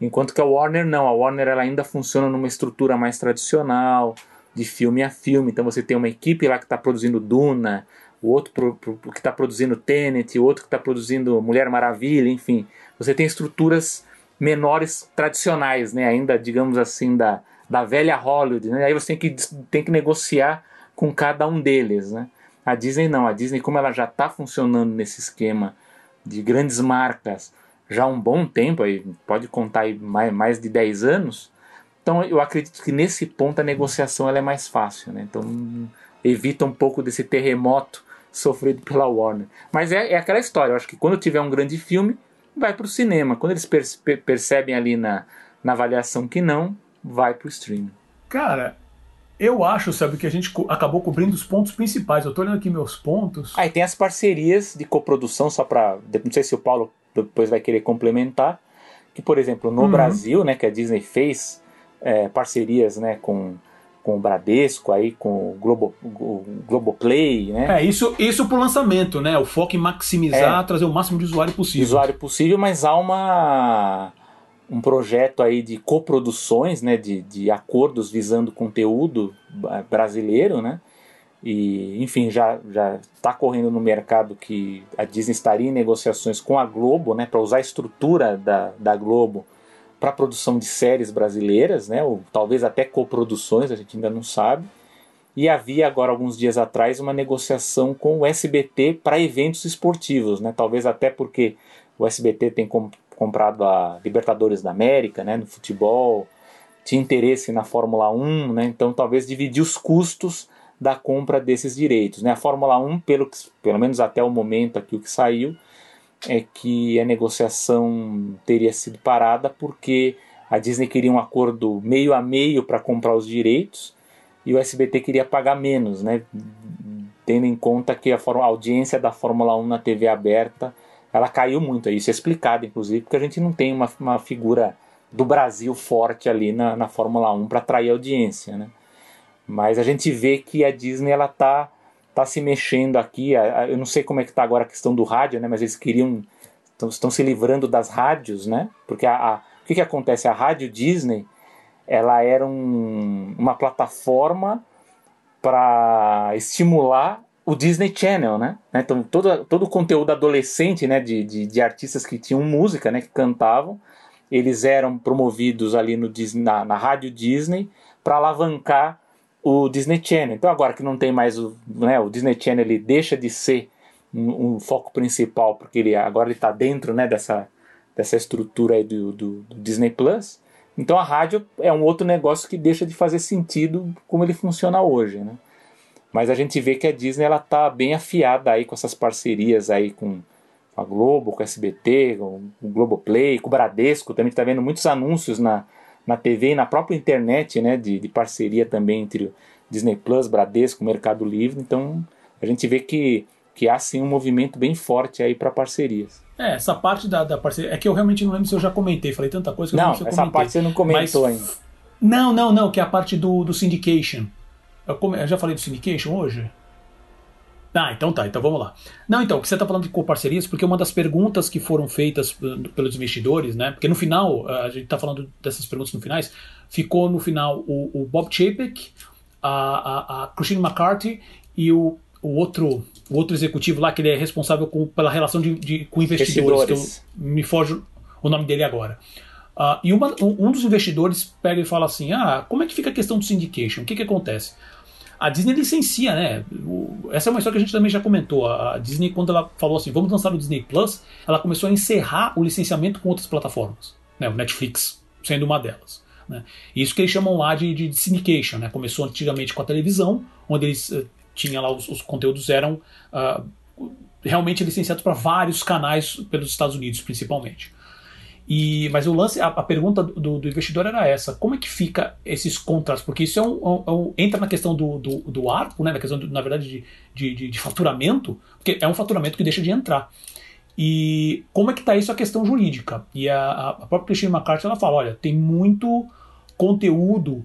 Enquanto que a Warner não, a Warner ela ainda funciona numa estrutura mais tradicional, de filme a filme. Então você tem uma equipe lá que está produzindo Duna, o outro pro, pro, que está produzindo Tenet, o outro que está produzindo Mulher Maravilha, enfim. Você tem estruturas menores tradicionais, né? ainda, digamos assim, da, da velha Hollywood. Né? Aí você tem que, tem que negociar com cada um deles. Né? A Disney não, a Disney, como ela já está funcionando nesse esquema de grandes marcas já há um bom tempo, aí pode contar aí mais, mais de 10 anos, então eu acredito que nesse ponto a negociação ela é mais fácil. Né? Então evita um pouco desse terremoto sofrido pela Warner. Mas é, é aquela história, eu acho que quando tiver um grande filme, vai para o cinema. Quando eles percebem ali na, na avaliação que não, vai para o streaming. Cara, eu acho, sabe, que a gente acabou cobrindo os pontos principais. Eu tô olhando aqui meus pontos. Aí ah, tem as parcerias de coprodução, só para. Não sei se o Paulo depois vai querer complementar. Que, por exemplo, no uhum. Brasil, né, que a Disney fez é, parcerias né, com com o Bradesco, aí com o, Globo, o Globoplay, né? É, isso, isso pro lançamento, né? O foco em maximizar, é, trazer o máximo de usuário possível. Usuário possível, mas há uma um projeto aí de coproduções, né, de, de acordos visando conteúdo brasileiro, né, e enfim já já está correndo no mercado que a Disney estaria em negociações com a Globo, né, para usar a estrutura da, da Globo para produção de séries brasileiras, né, ou talvez até coproduções, a gente ainda não sabe. E havia agora alguns dias atrás uma negociação com o SBT para eventos esportivos, né? Talvez até porque o SBT tem com, comprado a Libertadores da América, né, no futebol, tinha interesse na Fórmula 1, né? Então talvez dividir os custos da compra desses direitos, né? A Fórmula 1, pelo, pelo menos até o momento aqui o que saiu, é que a negociação teria sido parada porque a Disney queria um acordo meio a meio para comprar os direitos e o SBT queria pagar menos, né? Tendo em conta que a, a audiência da Fórmula 1 na TV aberta ela caiu muito. Isso é explicado, inclusive, porque a gente não tem uma, uma figura do Brasil forte ali na, na Fórmula 1 para atrair audiência, né? Mas a gente vê que a Disney ela tá está se mexendo aqui. Eu não sei como é que está agora a questão do rádio, né? Mas eles queriam estão se livrando das rádios, né? Porque a, a, o que, que acontece? A rádio Disney ela era um, uma plataforma para estimular o Disney Channel, né? Então todo, todo o conteúdo adolescente, né, de, de, de, artistas que tinham música, né, que cantavam, eles eram promovidos ali no Disney, na, na rádio Disney para alavancar o Disney Channel. Então agora que não tem mais o, né, o Disney Channel, ele deixa de ser um, um foco principal, porque ele agora está dentro né, dessa, dessa estrutura do, do, do, Disney Plus. Então a rádio é um outro negócio que deixa de fazer sentido como ele funciona hoje, né? Mas a gente vê que a Disney ela tá bem afiada aí com essas parcerias aí com a Globo, com a SBT, com o Globoplay, com o Bradesco, também está vendo muitos anúncios na, na TV e na própria internet, né, de, de parceria também entre o Disney Plus, Bradesco, Mercado Livre. Então a gente vê que, que há sim um movimento bem forte aí para parcerias. É, essa parte da, da parceria. É que eu realmente não lembro se eu já comentei, falei tanta coisa que não, eu não sei se eu essa parte você não comentou Mas, ainda. Não, não, não, que é a parte do, do syndication. Eu, come, eu já falei do syndication hoje? Ah, então tá, então vamos lá. Não, então, que você está falando de coparcerias, porque uma das perguntas que foram feitas pelos investidores, né? Porque no final, a gente está falando dessas perguntas no finais, ficou no final o, o Bob Chapek, a, a, a, Christine McCarthy e o, o, outro, o outro executivo lá, que ele é responsável com, pela relação de, de com investidores, investidores, que eu, me foge o nome dele agora. Uh, e uma, um, um, dos investidores pega e fala assim: Ah, como é que fica a questão do syndication? O que, que acontece? A Disney licencia, né? essa é uma história que a gente também já comentou. A Disney, quando ela falou assim, vamos lançar o Disney Plus, ela começou a encerrar o licenciamento com outras plataformas. Né? O Netflix sendo uma delas. Né? Isso que eles chamam lá de, de syndication. Né? Começou antigamente com a televisão, onde eles uh, tinha lá os, os conteúdos eram uh, realmente licenciados para vários canais pelos Estados Unidos, principalmente. E, mas o lance, a, a pergunta do, do, investidor era essa: como é que fica esses contratos? Porque isso é um, é um, entra na questão do, do, do ARPO, né, na questão, na verdade, de, de, de, faturamento, porque é um faturamento que deixa de entrar. E como é que está isso a questão jurídica? E a, a própria Christine McCarthy ela fala: olha, tem muito conteúdo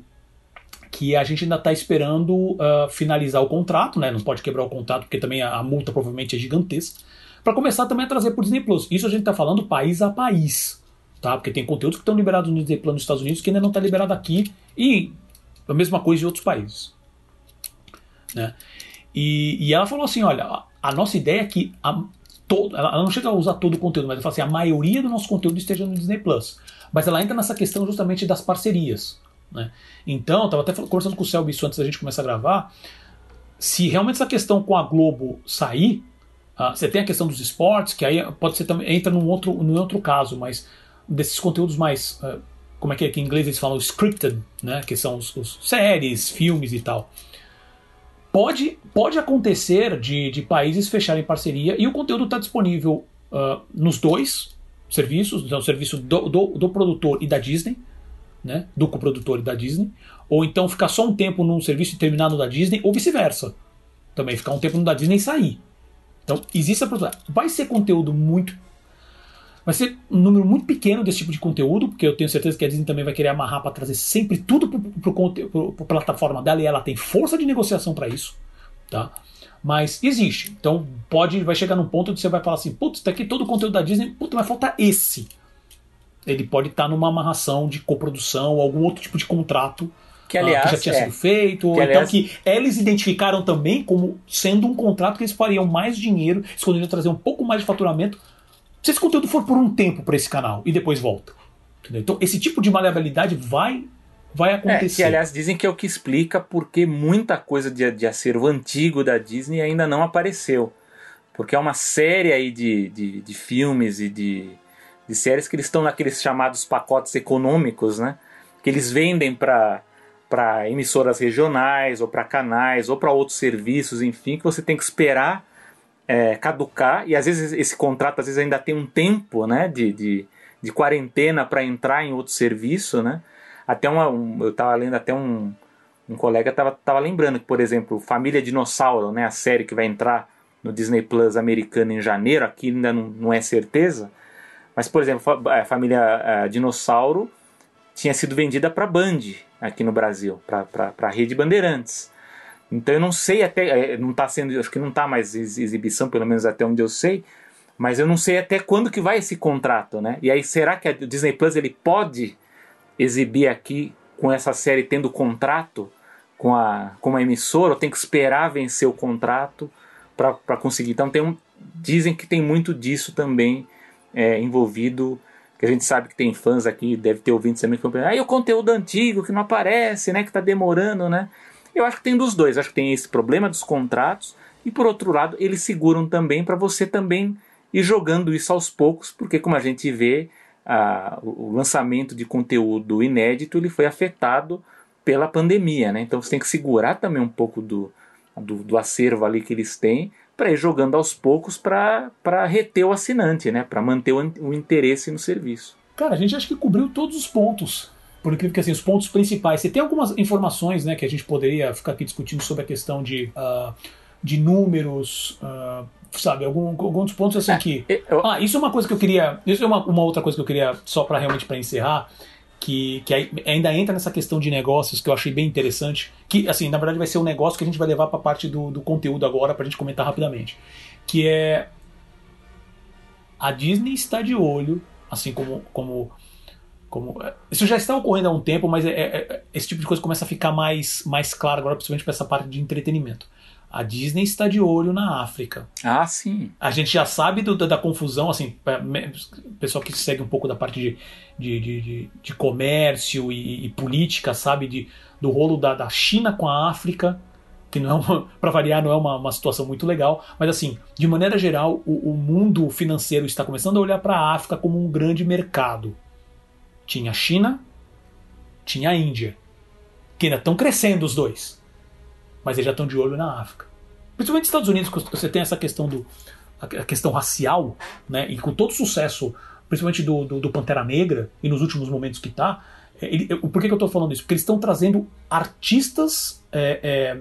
que a gente ainda está esperando uh, finalizar o contrato, né? Não pode quebrar o contrato, porque também a, a multa provavelmente é gigantesca. Para começar também a trazer para o Disney Plus. Isso a gente está falando país a país tá? Porque tem conteúdos que estão liberados no Disney Plus nos Estados Unidos que ainda não está liberado aqui e a mesma coisa em outros países, né? E, e ela falou assim, olha, a, nossa ideia é que a, todo, ela não chega a usar todo o conteúdo, mas ela fala assim, a maioria do nosso conteúdo esteja no Disney Plus. Mas ela entra nessa questão justamente das parcerias. Né? Então, estava até conversando com o Selby isso antes da gente começar a gravar. Se realmente essa questão com a Globo sair, uh, você tem a questão dos esportes, que aí pode ser também entra num outro, num outro caso, mas desses conteúdos mais. Uh, como é que, é, que em inglês eles falam? Scripted, né? Que são os, os séries, filmes e tal. Pode, pode acontecer de, de países fecharem parceria e o conteúdo está disponível uh, nos dois serviços, então o serviço do, do, do, produtor e da Disney, né? Do coprodutor e da Disney. Ou então ficar só um tempo num serviço e terminar no da Disney, ou vice-versa. Também ficar um tempo no da Disney e sair. Então, existe a possibilidade. Vai ser conteúdo muito Vai ser um número muito pequeno desse tipo de conteúdo, porque eu tenho certeza que a Disney também vai querer amarrar para trazer sempre tudo para a plataforma dela e ela tem força de negociação para isso. Tá? Mas existe. Então pode, vai chegar num ponto onde você vai falar assim: putz, tá aqui todo o conteúdo da Disney, putz, vai faltar esse. Ele pode estar tá numa amarração de coprodução, algum outro tipo de contrato que, aliás, uh, que já tinha é. sido feito, que, ou então aliás, então que eles identificaram também como sendo um contrato que eles fariam mais dinheiro, poderiam trazer um pouco mais de faturamento se esse conteúdo for por um tempo para esse canal e depois volta. Entendeu? Então, esse tipo de maleabilidade vai vai acontecer. É, que aliás dizem que é o que explica porque muita coisa de, de acervo antigo da Disney ainda não apareceu. Porque é uma série aí de, de, de filmes e de, de séries que eles estão naqueles chamados pacotes econômicos, né? Que eles vendem para para emissoras regionais ou para canais ou para outros serviços, enfim, que você tem que esperar é, caducar, e às vezes esse contrato às vezes ainda tem um tempo né, de, de, de quarentena para entrar em outro serviço. Né? Até uma, um, eu estava lendo até um, um colega estava tava lembrando que, por exemplo, Família Dinossauro, né, a série que vai entrar no Disney Plus americano em janeiro, aqui ainda não, não é certeza, mas, por exemplo, a família a Dinossauro tinha sido vendida para Band aqui no Brasil, para a rede Bandeirantes. Então eu não sei até, é, não está sendo, acho que não está mais exibição, pelo menos até onde eu sei, mas eu não sei até quando que vai esse contrato, né? E aí será que o Disney Plus ele pode exibir aqui com essa série tendo contrato com a, com a emissora ou tem que esperar vencer o contrato para conseguir? Então tem um, dizem que tem muito disso também é, envolvido que a gente sabe que tem fãs aqui, deve ter ouvido também que ah, e o conteúdo antigo que não aparece, né, que está demorando, né? Eu acho que tem dos dois. Acho que tem esse problema dos contratos e por outro lado eles seguram também para você também ir jogando isso aos poucos, porque como a gente vê a, o lançamento de conteúdo inédito ele foi afetado pela pandemia, né? Então você tem que segurar também um pouco do, do, do acervo ali que eles têm para ir jogando aos poucos para reter o assinante, né? Para manter o, o interesse no serviço. Cara, a gente acho que cobriu todos os pontos por incrível que assim, os pontos principais. Você tem algumas informações né, que a gente poderia ficar aqui discutindo sobre a questão de, uh, de números, uh, sabe, algum, alguns pontos assim é, que. Ah, isso é uma coisa que eu queria. Isso é uma, uma outra coisa que eu queria, só para realmente para encerrar. Que, que ainda entra nessa questão de negócios que eu achei bem interessante. Que, assim, na verdade vai ser um negócio que a gente vai levar para parte do, do conteúdo agora para a gente comentar rapidamente. Que é. A Disney está de olho, assim como, como como, é, isso já está ocorrendo há um tempo, mas é, é, é, esse tipo de coisa começa a ficar mais, mais claro agora, principalmente para essa parte de entretenimento. A Disney está de olho na África. Ah, sim. A gente já sabe do, da, da, confusão, assim, pessoal que segue um pouco da parte de, de, de, de comércio e, e, política, sabe, de, do rolo da, da China com a África, que não é para variar, não é uma, uma situação muito legal, mas assim, de maneira geral, o, o mundo financeiro está começando a olhar para a África como um grande mercado. Tinha a China, tinha a Índia, que ainda estão crescendo os dois. Mas eles já estão de olho na África. principalmente nos Estados Unidos, você tem essa questão do a questão racial, né? E com todo o sucesso, principalmente do, do, do Pantera Negra e nos últimos momentos que tá, é, por que, que eu estou falando isso? Porque eles estão trazendo artistas é, é,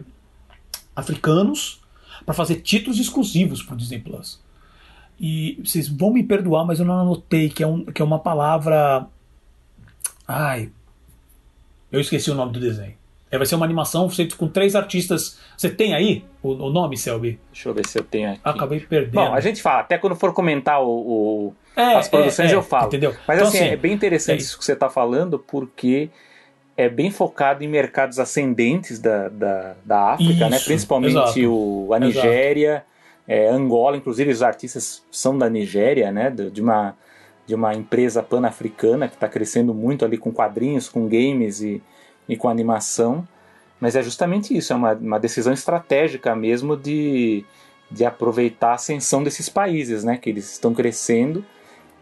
africanos para fazer títulos exclusivos para o Disney Plus. E vocês vão me perdoar, mas eu não anotei que é, um, que é uma palavra. Ai. Eu esqueci o nome do desenho. É, vai ser uma animação feita com três artistas. Você tem aí o, o, nome, Selby? Deixa eu ver se eu tenho aqui. Acabei perdendo. Bom, a gente fala, até quando for comentar o, o é, as produções é, é, eu falo. Entendeu? Mas então, assim, assim, é bem interessante é isso que você está falando, porque é bem focado em mercados ascendentes da, da, da África, né? Isso, né? principalmente o, a Nigéria, é, Angola, inclusive os artistas são da Nigéria, né? de, uma, de uma empresa pan-africana que está crescendo muito ali com quadrinhos, com games e, e com animação. Mas é justamente isso, é uma, uma decisão estratégica mesmo de, de aproveitar a ascensão desses países, né? Que eles estão crescendo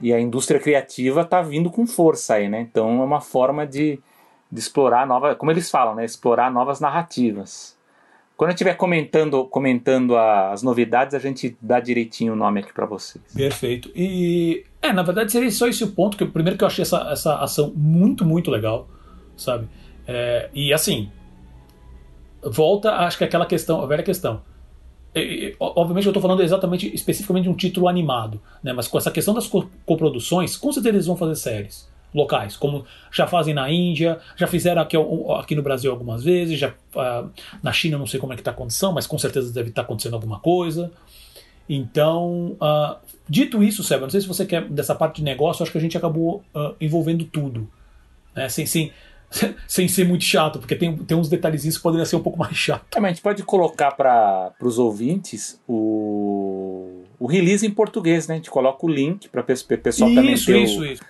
e a indústria criativa está vindo com força aí, né? Então é uma forma de, de explorar novas, como eles falam, né? Explorar novas narrativas. Quando eu estiver comentando, comentando as novidades, a gente dá direitinho o nome aqui para vocês. Perfeito. E é, na verdade seria só esse o ponto que primeiro que eu achei essa, essa ação muito muito legal, sabe? É, e assim, volta, acho que aquela questão, a velha questão. E, obviamente eu estou falando exatamente, especificamente de um título animado, né? mas com essa questão das coproduções, com certeza eles vão fazer séries locais, como já fazem na Índia, já fizeram aqui, aqui no Brasil algumas vezes, já, uh, na China não sei como é que está a condição, mas com certeza deve estar tá acontecendo alguma coisa. Então, uh, dito isso, Seba, não sei se você quer dessa parte de negócio, acho que a gente acabou uh, envolvendo tudo. Né? Sem, sem, sem ser muito chato, porque tem, tem uns detalhezinhos que poderiam ser um pouco mais chato. É, mas a gente pode colocar para os ouvintes o, o release em português, né? A gente coloca o link para o pessoal isso, também ter, isso, o, isso.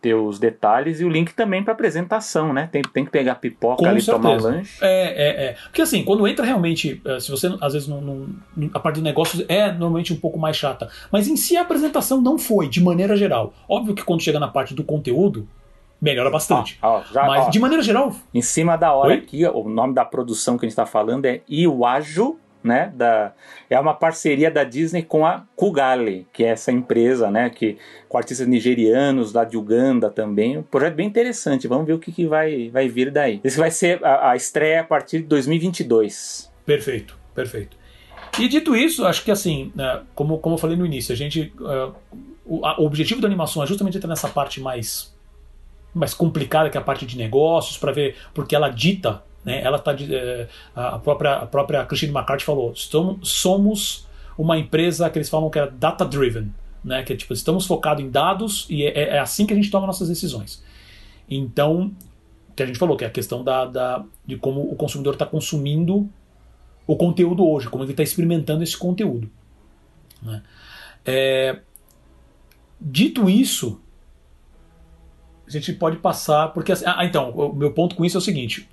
Ter os detalhes e o link também para apresentação, né? Tem, tem que pegar pipoca Com ali certeza. tomar um lanche. É, é, é. Porque assim, quando entra realmente, eh, se você às vezes não, não, a parte do negócio é normalmente um pouco mais chata, mas em si a apresentação não foi, de maneira geral. Óbvio que quando chega na parte do conteúdo, melhora bastante. Ó, ó, já, Mas, ó, de maneira geral. Em cima da hora Oi? aqui, o nome da produção que a gente está falando é Iwaju. Né, da, é uma parceria da Disney com a Kugale, que é essa empresa, né, que, com artistas nigerianos, lá de Uganda também. Um projeto bem interessante, vamos ver o que, que vai, vai vir daí. Esse vai ser a, a estreia a partir de 2022. Perfeito, perfeito. E dito isso, acho que assim, né, como, como eu falei no início, a gente. Uh, o, a, o objetivo da animação é justamente entrar nessa parte mais mais complicada que é a parte de negócios, para ver, porque ela dita, né, ela tá, é, a, própria, a própria Christine McCarthy falou, somos uma empresa que eles falam que é data-driven, né, que é tipo, estamos focados em dados e é, é, assim que a gente toma nossas decisões. Então, que a gente falou, que é a questão da, da de como o consumidor está consumindo o conteúdo hoje, como ele está experimentando esse conteúdo. Né? É, dito isso, a gente pode passar. Porque assim, ah, então, o meu ponto com isso é o seguinte.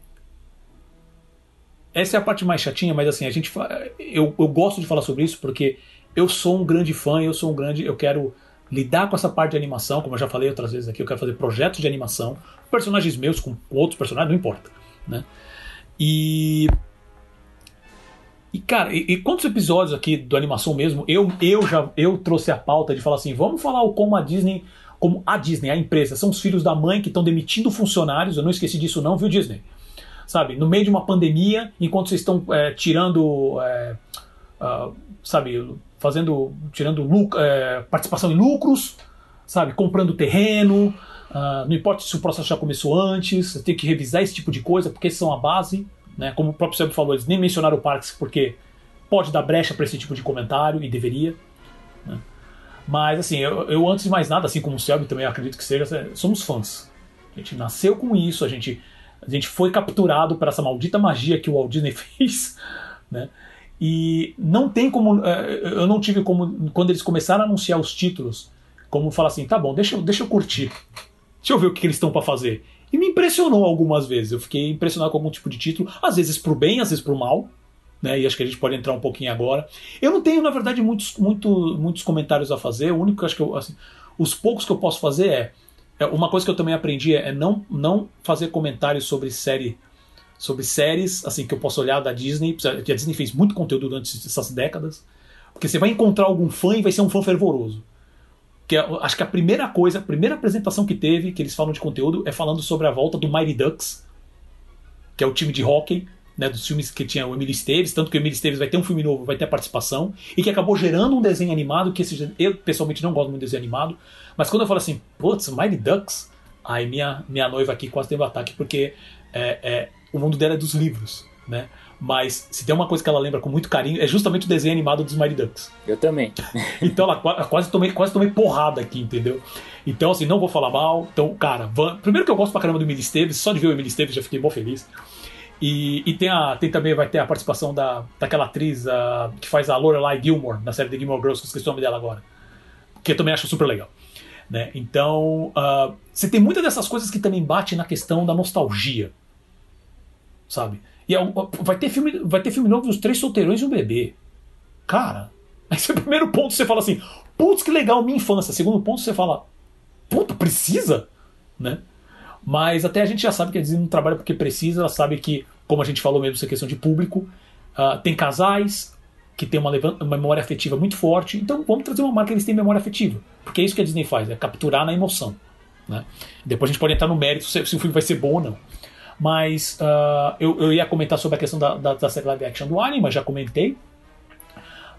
Essa é a parte mais chatinha, mas assim, a gente eu, eu gosto de falar sobre isso porque eu sou um grande fã, eu sou um grande. Eu quero lidar com essa parte de animação, como eu já falei outras vezes aqui, eu quero fazer projetos de animação, personagens meus com outros personagens, não importa. Né? E. E, cara, e, e, quantos episódios aqui do animação mesmo, eu, eu já eu trouxe a pauta de falar assim, vamos falar como a Disney como a Disney, a empresa, são os filhos da mãe que estão demitindo funcionários, eu não esqueci disso não, viu Disney? Sabe, no meio de uma pandemia, enquanto vocês estão é, tirando, é, uh, sabe, fazendo, tirando lucro, é, participação em lucros, sabe, comprando terreno, uh, não importa se o processo já começou antes, você tem que revisar esse tipo de coisa, porque são a base, né? Como o próprio Sérgio falou, eles nem mencionaram o Parks porque pode dar brecha para esse tipo de comentário e deveria. Né? Mas, assim, eu, eu, antes de mais nada, assim como o Selby também acredito que seja, somos fãs. A gente nasceu com isso, a gente, a gente foi capturado por essa maldita magia que o Walt Disney fez, né? E não tem como. É, eu não tive como. Quando eles começaram a anunciar os títulos, como falar assim: tá bom, deixa, deixa eu curtir. Deixa eu ver o que eles estão para fazer. E me impressionou algumas vezes. Eu fiquei impressionado com algum tipo de título, às vezes pro bem, às vezes pro mal né? E acho que a gente pode entrar um pouquinho agora. Eu não tenho, na verdade, muitos, muito, muitos comentários a fazer. O único que acho que eu, assim, os poucos que eu posso fazer é, é uma coisa que eu também aprendi é, é não, não fazer comentários sobre série sobre séries, assim, que eu posso olhar da Disney, porque a Disney fez muito conteúdo durante essas décadas, porque você vai encontrar algum fã e vai ser um fã fervoroso. Que é, acho que a primeira coisa, a primeira apresentação que teve, que eles falam de conteúdo, é falando sobre a volta do Mighty Ducks, que é o time de hockey, né, dos filmes que tinha o Emílio Esteves, tanto que o Emílio Esteves vai ter um filme novo, vai ter a participação, e que acabou gerando um desenho animado, que esse, eu pessoalmente não gosto muito de desenho animado, mas quando eu falo assim, putz, Mighty Ducks, aí minha, minha noiva aqui quase teve um ataque, porque é, é, o mundo dela é dos livros, né? Mas se tem uma coisa que ela lembra com muito carinho, é justamente o desenho animado dos Mighty Ducks. Eu também. então ela quase tomei, quase tomei porrada aqui, entendeu? Então, assim, não vou falar mal. Então, cara, van... primeiro que eu gosto pra caramba do Emily Esteves, só de ver o Emily Esteves já fiquei bom feliz. E, e tem, a, tem também, vai ter a participação da, daquela atriz uh, que faz a Lorelai Gilmore, na série de Gilmore Girls, que eu esqueci o nome dela agora. Que eu também acho super legal. Né? Então, uh, você tem muitas dessas coisas que também bate na questão da nostalgia. Sabe? E é, vai, ter filme, vai ter filme novo dos Três Solteirões e um Bebê. Cara, esse é o primeiro ponto você fala assim, putz, que legal, minha infância. Segundo ponto você fala, puta, precisa? Né? Mas até a gente já sabe que a Disney não trabalha porque precisa, ela sabe que, como a gente falou mesmo, essa questão de público, uh, tem casais que tem uma, uma, memória afetiva muito forte, então vamos trazer uma marca que eles têm memória afetiva. Porque é isso que a Disney faz, é capturar na emoção. Né? Depois a gente pode entrar no mérito se, se o filme vai ser bom ou não. Mas uh, eu, eu, ia comentar sobre a questão da, da, da série live action do Anima, já comentei.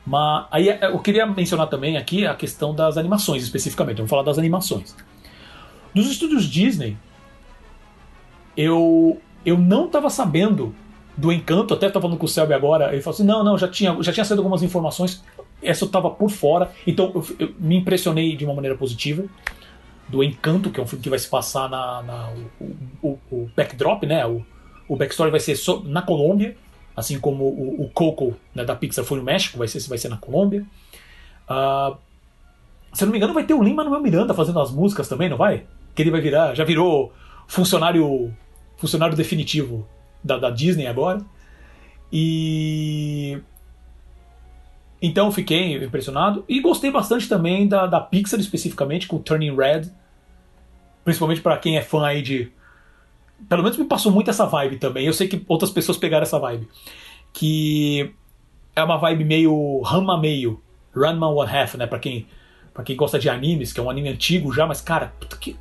Mas aí eu queria mencionar também aqui a questão das animações, especificamente. Vamos falar das animações. Nos estúdios Disney, eu, eu não estava sabendo do Encanto, até estava falando com o Selby agora, ele falou assim, não, não, já tinha, já tinha saído algumas informações, essa eu estava por fora, então eu, eu, me impressionei de uma maneira positiva do Encanto, que é um filme que vai se passar na, na o, o, o, backdrop, né? O, o backstory vai ser so, na Colômbia, assim como o, o Coco né, da Pixar foi no México, vai ser, vai ser na Colômbia. Uh, se não me engano, vai ter o Lima meu Miranda fazendo as músicas também, não vai? Que ele vai virar, já virou funcionário funcionário definitivo da, da Disney agora. E então fiquei impressionado e gostei bastante também da, da Pixar especificamente com Turning Red, principalmente para quem é fã aí de pelo menos me passou muito essa vibe também. Eu sei que outras pessoas pegaram essa vibe, que é uma vibe meio Ranma meio, Ranma One Half, né, para quem para quem gosta de animes, que é um anime antigo já, mas cara,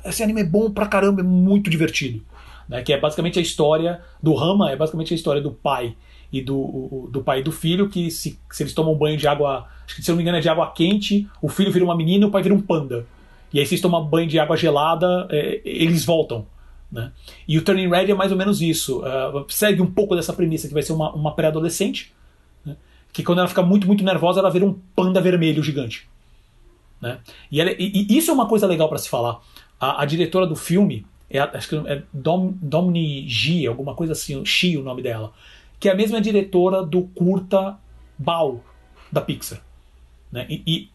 esse anime é bom pra caramba, é muito divertido, né, que é basicamente a história do Rama, é basicamente a história do pai e do, do pai e do filho, que se, se eles tomam banho de água, acho que se eu não me engano é de água quente, o filho vira uma menina e o pai vira um panda. E aí se eles tomam banho de água gelada, é, eles voltam. Né? E o Turning Red é mais ou menos isso. Uh, segue um pouco dessa premissa, que vai ser uma, uma pré-adolescente, né? que quando ela fica muito, muito nervosa, ela vira um panda vermelho gigante. Né? E, ela, e, e isso é uma coisa legal para se falar. A, a, diretora do filme, é, acho que é Dom, Domini G, alguma coisa assim, Xi o nome dela que é a mesma diretora do curta Bao, da Pixar. Né? E, e,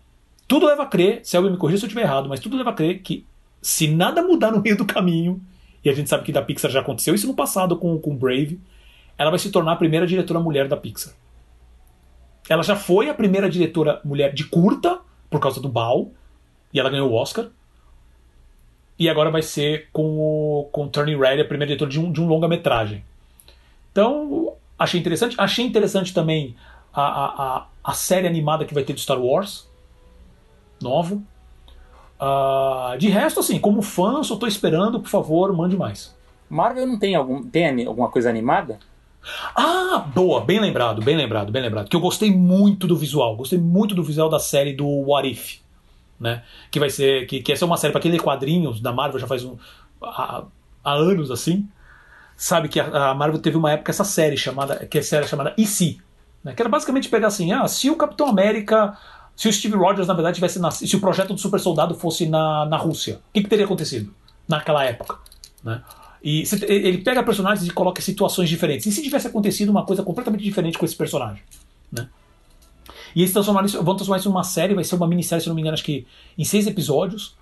tudo leva a crer, se alguém me corrija se eu estiver errado, mas tudo leva a crer que se nada mudar no meio do caminho, e a gente sabe que da Pixar já aconteceu isso no passado com, com Brave, ela vai se tornar a primeira diretora mulher da Pixar. Ela já foi a primeira diretora mulher de curta, por causa do Bao, e ela ganhou o Oscar. E agora vai ser com o com Turning Red a primeira diretora de um, de um longa-metragem. Então, Achei interessante. Achei interessante também a, a, a, série animada que vai ter do Star Wars. Novo. Uh, de resto, assim, como fã, só tô esperando, por favor, mande mais. Marvel não tem, algum, tem alguma coisa animada? Ah, boa, bem lembrado, bem lembrado, bem lembrado. Que eu gostei muito do visual, gostei muito do visual da série do What If, né? Que vai ser, que, que essa é uma série para quem lê quadrinhos da Marvel já faz um, há, há anos assim sabe que a, Marvel teve uma época essa série chamada, que é a série chamada EC, né? que era basicamente pegar assim, ah, se o Capitão América, se o Steve Rogers na verdade tivesse nascido, se o projeto do super soldado fosse na, na Rússia, o que, que teria acontecido naquela época, né? E ele pega personagens e coloca situações diferentes. E se tivesse acontecido uma coisa completamente diferente com esse personagem? E eles transformaram isso, vão transformar isso numa série, vai ser uma minissérie, se não me engano, acho que em seis episódios.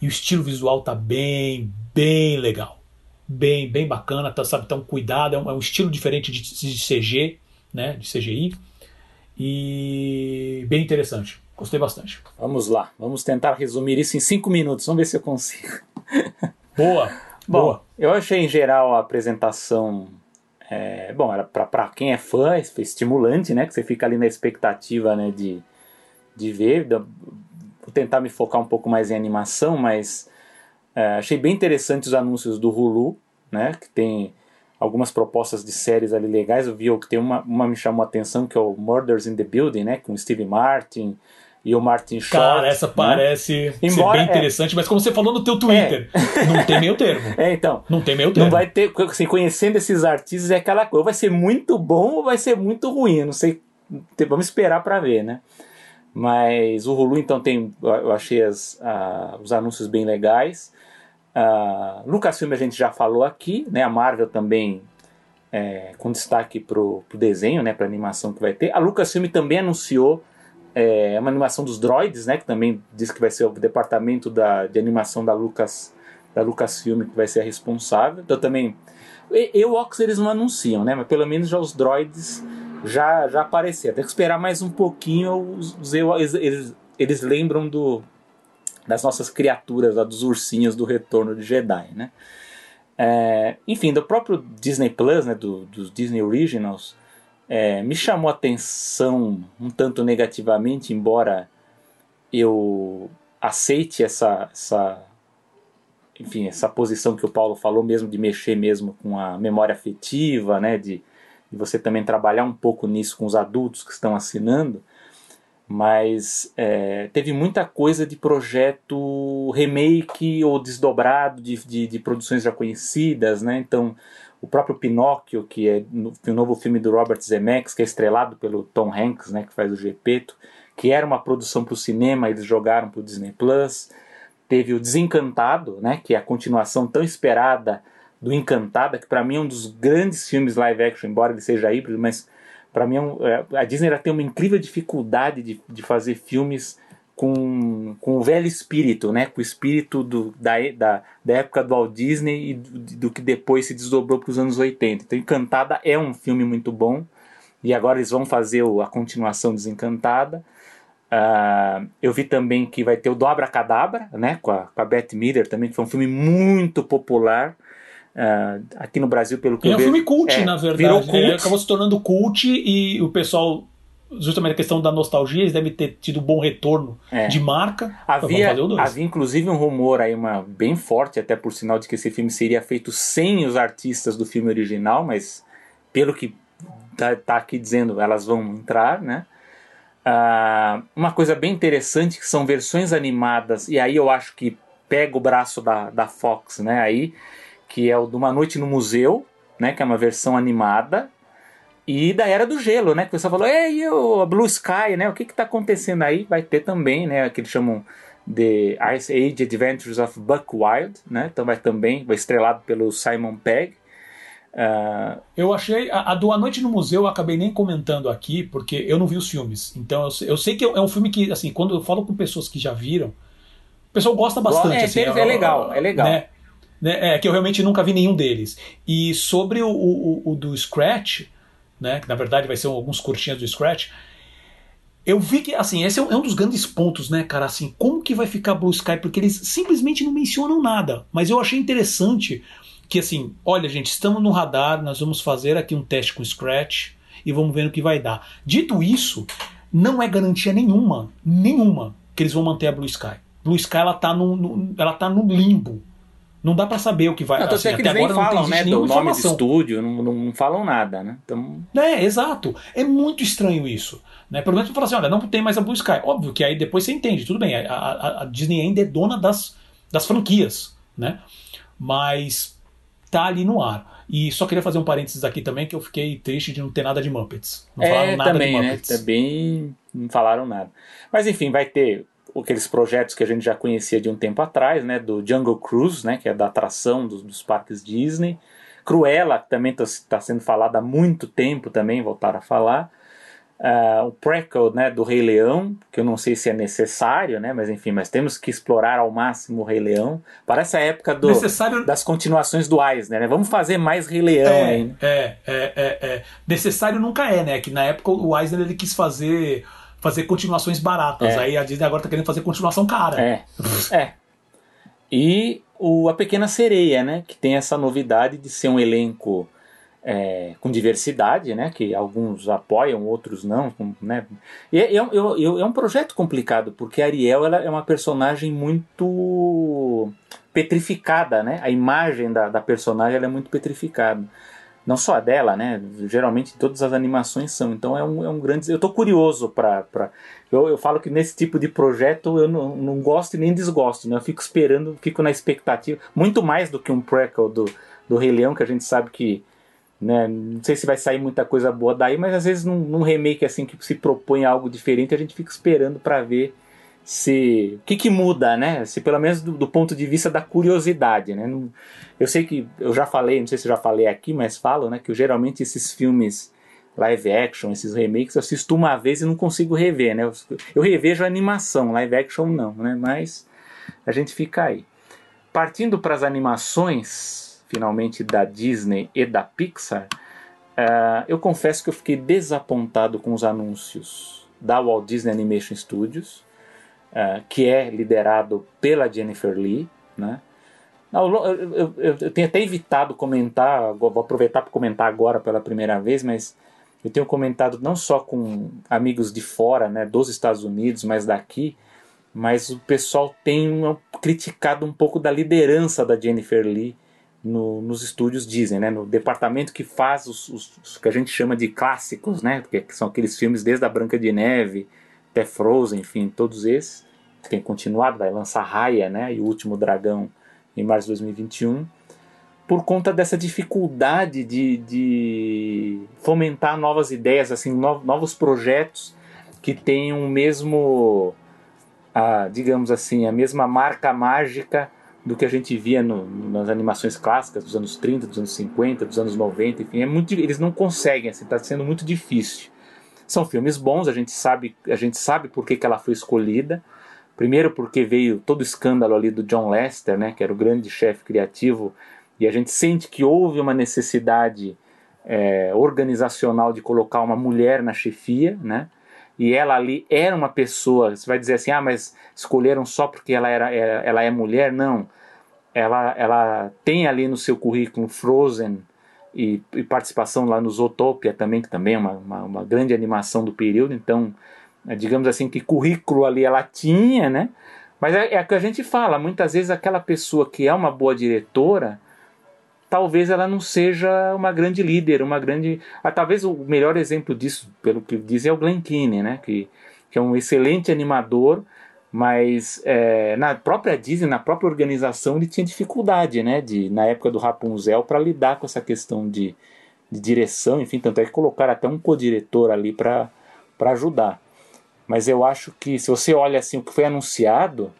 E o estilo visual tá bem, bem legal bem, bem bacana, tá, sabe, tá um cuidado, é um, é um estilo diferente de, de, CG, né, de CGI, e bem interessante. Gostei bastante. Vamos lá, vamos tentar resumir isso em cinco minutos, vamos ver se eu consigo. Boa, Bom, boa. Eu achei em geral a apresentação É, bom, para quem é fã, é estimulante, né? Que você fica ali na expectativa né, de, de ver. Vou tentar me focar um pouco mais em animação, mas é, achei bem interessante os anúncios do Hulu, né? Que tem algumas propostas de séries ali legais. Eu vi que tem uma, uma me chamou a atenção, que é o Murders in the Building, né? Com Steve Martin e o Martin Short. Cara, essa né? parece Embora, ser bem é. interessante, é, mas como você falou no teu Twitter, é. não tem meio termo. É, então. Não tem meio termo. Não vai ter, assim, conhecendo esses artistas é aquela coisa, vai ser muito bom ou vai ser muito ruim, não sei, vamos esperar para ver, né? Mas o Hulu então tem, eu achei as, os anúncios bem legais. Uh, Lucasfilm a gente já falou aqui, né? A Marvel também é, com destaque pro, pro desenho, né? Para animação que vai ter. A Lucasfilm também anunciou é uma animação dos droids, né? Que também diz que vai ser o departamento da, de animação da Lucas da Lucasfilm que vai ser a responsável. Então também Ewoks eles não anunciam, né? Mas pelo menos já os droids já já apareceram. Tem que esperar mais um pouquinho. Os eles, eles, eles lembram do das nossas criaturas, lá, dos ursinhos do Retorno de Jedi, né? É, enfim, do próprio Disney Plus, né? Do, dos Disney Originals é, me chamou a atenção um tanto negativamente, embora eu aceite essa, essa, enfim, essa posição que o Paulo falou mesmo de mexer mesmo com a memória afetiva, né, de, de você também trabalhar um pouco nisso com os adultos que estão assinando, mas é, teve muita coisa de projeto remake ou desdobrado de, de, de produções já conhecidas, né, então o próprio Pinóquio, que é o novo filme do Robert Zemeckis, que é estrelado pelo Tom Hanks, né, que faz o Gepeto, que era uma produção para o cinema, eles jogaram para o Disney Plus. Teve o Desencantado, né, que é a continuação tão esperada do Encantada, que para mim é um dos grandes filmes live action, embora ele seja híbrido, mas para mim é um, é, a Disney tem uma incrível dificuldade de, de fazer filmes com, com o velho espírito, né? com o espírito do, da, da, da época do Walt Disney e do, do que depois se desdobrou para os anos 80. Então, Encantada é um filme muito bom e agora eles vão fazer a continuação Desencantada. Uh, eu vi também que vai ter o Dobra Cadabra, né, com a, com a Beth Miller também, que foi um filme muito popular. Uh, aqui no Brasil, pelo que é eu um vejo. filme cult, é, na verdade. Virou cult. Ele acabou se tornando cult e o pessoal justamente a questão da nostalgia, eles devem ter tido um bom retorno é. de marca. Havia, havia inclusive um rumor aí, uma, bem forte, até por sinal de que esse filme seria feito sem os artistas do filme original, mas pelo que tá, tá aqui dizendo, elas vão entrar, né? Uh, uma coisa bem interessante que são versões animadas, e aí eu acho que pega o braço da, da Fox, né? Aí, que é o de Uma Noite no Museu, né? Que é uma versão animada e da Era do Gelo, né? Que o pessoal falou, ei, o Blue Sky, né? O que que tá acontecendo aí? Vai ter também, né? Que eles chamam de Ice Age Adventures of Buck Wild, né? Então vai também, vai estrelado pelo Simon Pegg. Uh... Eu achei, a, a, do A Noite no Museu eu acabei nem comentando aqui, porque eu não vi os filmes. Então eu, eu sei que é um filme que, assim, quando eu falo com pessoas que já viram, o pessoal gosta bastante. É, assim, é, é legal, é legal. Né? Né? É que eu realmente nunca vi nenhum deles. E sobre o, o, o do Scratch, né? Que na verdade vai ser alguns curtinhas do Scratch. Eu vi que, assim, esse é um, é um, dos grandes pontos, né, cara? Assim, como que vai ficar Blue Sky? Porque eles simplesmente não mencionam nada. Mas eu achei interessante que, assim, olha, gente, estamos no radar, nós vamos fazer aqui um teste com Scratch e vamos ver o que vai dar. Dito isso, não é garantia nenhuma, nenhuma, que eles vão manter a Blue Sky. Blue Sky, ela tá no, no ela tá no limbo não dá para saber o que vai não, assim, até agora falam, não né, do nome do estúdio, não, não falam nada, né? Então... É, exato. É muito estranho isso. Né? Pelo menos falar assim, olha, não tem mais a Blue Sky. Óbvio que aí depois você entende, tudo bem, a, a, a Disney ainda é dona das, das franquias, né? Mas tá ali no ar. E só queria fazer um parênteses aqui também, que eu fiquei triste de não ter nada de Muppets. Não é, falaram nada também, de né? Muppets. Né? Também não falaram nada. Mas enfim, vai ter aqueles projetos que a gente já conhecia de um tempo atrás, né, do Jungle Cruise, né, que é da atração dos, dos parques Disney. Cruella, que também está tá sendo falada há muito tempo também, voltaram a falar. Uh, o prequel né, do Rei Leão, que eu não sei se é necessário, né, mas enfim, mas temos que explorar ao máximo o Rei Leão. Parece a época do, necessário... das continuações do Eisner, né? Vamos fazer mais Rei Leão é, aí. É, é, é, é. Necessário nunca é, né? Que na época o Eisner ele quis fazer fazer continuações baratas. É. Aí a Disney agora tá querendo fazer continuação cara. É. é. E o A Pequena Sereia, né? Que tem essa novidade de ser um elenco é, com diversidade, né? Que alguns apoiam, outros não, né? E é, é, é, um projeto complicado porque a Ariel ela é uma personagem muito petrificada, né? A imagem da, da personagem é muito petrificada. Não só a dela, né? Geralmente todas as animações são. Então é um, é um grande. Eu estou curioso para. Pra... Eu, eu falo que nesse tipo de projeto eu não, não gosto e nem desgosto, né? Eu fico esperando, fico na expectativa. Muito mais do que um prequel do, do Rei Leão, que a gente sabe que né? Não sei se vai sair muita coisa boa daí, mas às vezes num, num remake assim que se propõe algo diferente, a gente fica esperando para ver se o que, que muda, né? Se pelo menos do, do, ponto de vista da curiosidade, né? Eu sei que eu já falei, não sei se eu já falei aqui, mas falo, né? Que eu, geralmente esses filmes live action, esses remakes, eu assisto uma vez e não consigo rever, né? Eu, eu revejo a animação, live action não, né? Mas a gente fica aí. Partindo para as animações, finalmente da Disney e da Pixar, uh, eu confesso que eu fiquei desapontado com os anúncios da Walt Disney Animation Studios, uh, que é liderado pela Jennifer Lee, né? Eu, eu, eu, eu, tenho até evitado comentar, vou aproveitar para comentar agora pela primeira vez, mas eu tenho comentado não só com amigos de fora, né, dos Estados Unidos, mas daqui, mas o pessoal tem criticado um pouco da liderança da Jennifer Lee no, nos estúdios Disney, né? no departamento que faz os, os, os, que a gente chama de clássicos, né? que são aqueles filmes desde a Branca de Neve até Frozen, enfim, todos esses. Tem continuado, vai lançar Raya né? e o Último Dragão em março de 2021, por conta dessa dificuldade de, de fomentar novas ideias, assim, no, novos projetos que tenham o mesmo, a, digamos assim, a mesma marca mágica do que a gente via no, nas animações clássicas dos anos 30, dos anos 50, dos anos 90, enfim, é muito, eles não conseguem, assim, está sendo muito difícil. São filmes bons, a gente sabe, a gente sabe por que, que ela foi escolhida. Primeiro porque veio todo o escândalo ali do John Lester, né, que era o grande chefe criativo, e a gente sente que houve uma necessidade é, organizacional de colocar uma mulher na chefia, né? E ela ali era uma pessoa. Você vai dizer assim, ah, mas escolheram só porque ela era, ela é mulher? Não ela, ela tem ali no seu currículo Frozen e, e participação lá no Zootopia também, que também é uma, uma, uma grande animação do período, então é, digamos assim que currículo ali ela tinha, né? Mas é, é o que a gente fala, muitas vezes aquela pessoa que é uma boa diretora, talvez ela não seja uma grande líder, uma grande. Ah, talvez o melhor exemplo disso, pelo que dizem, é o Glen Keane, né? Que, que é um excelente animador, mas é, na própria Disney, na própria organização, ele tinha dificuldade, né, de, na época do Rapunzel, para lidar com essa questão de, de direção, enfim, tanto é que colocaram até um co-diretor ali para ajudar. Mas eu acho que, se você olha assim o que foi anunciado,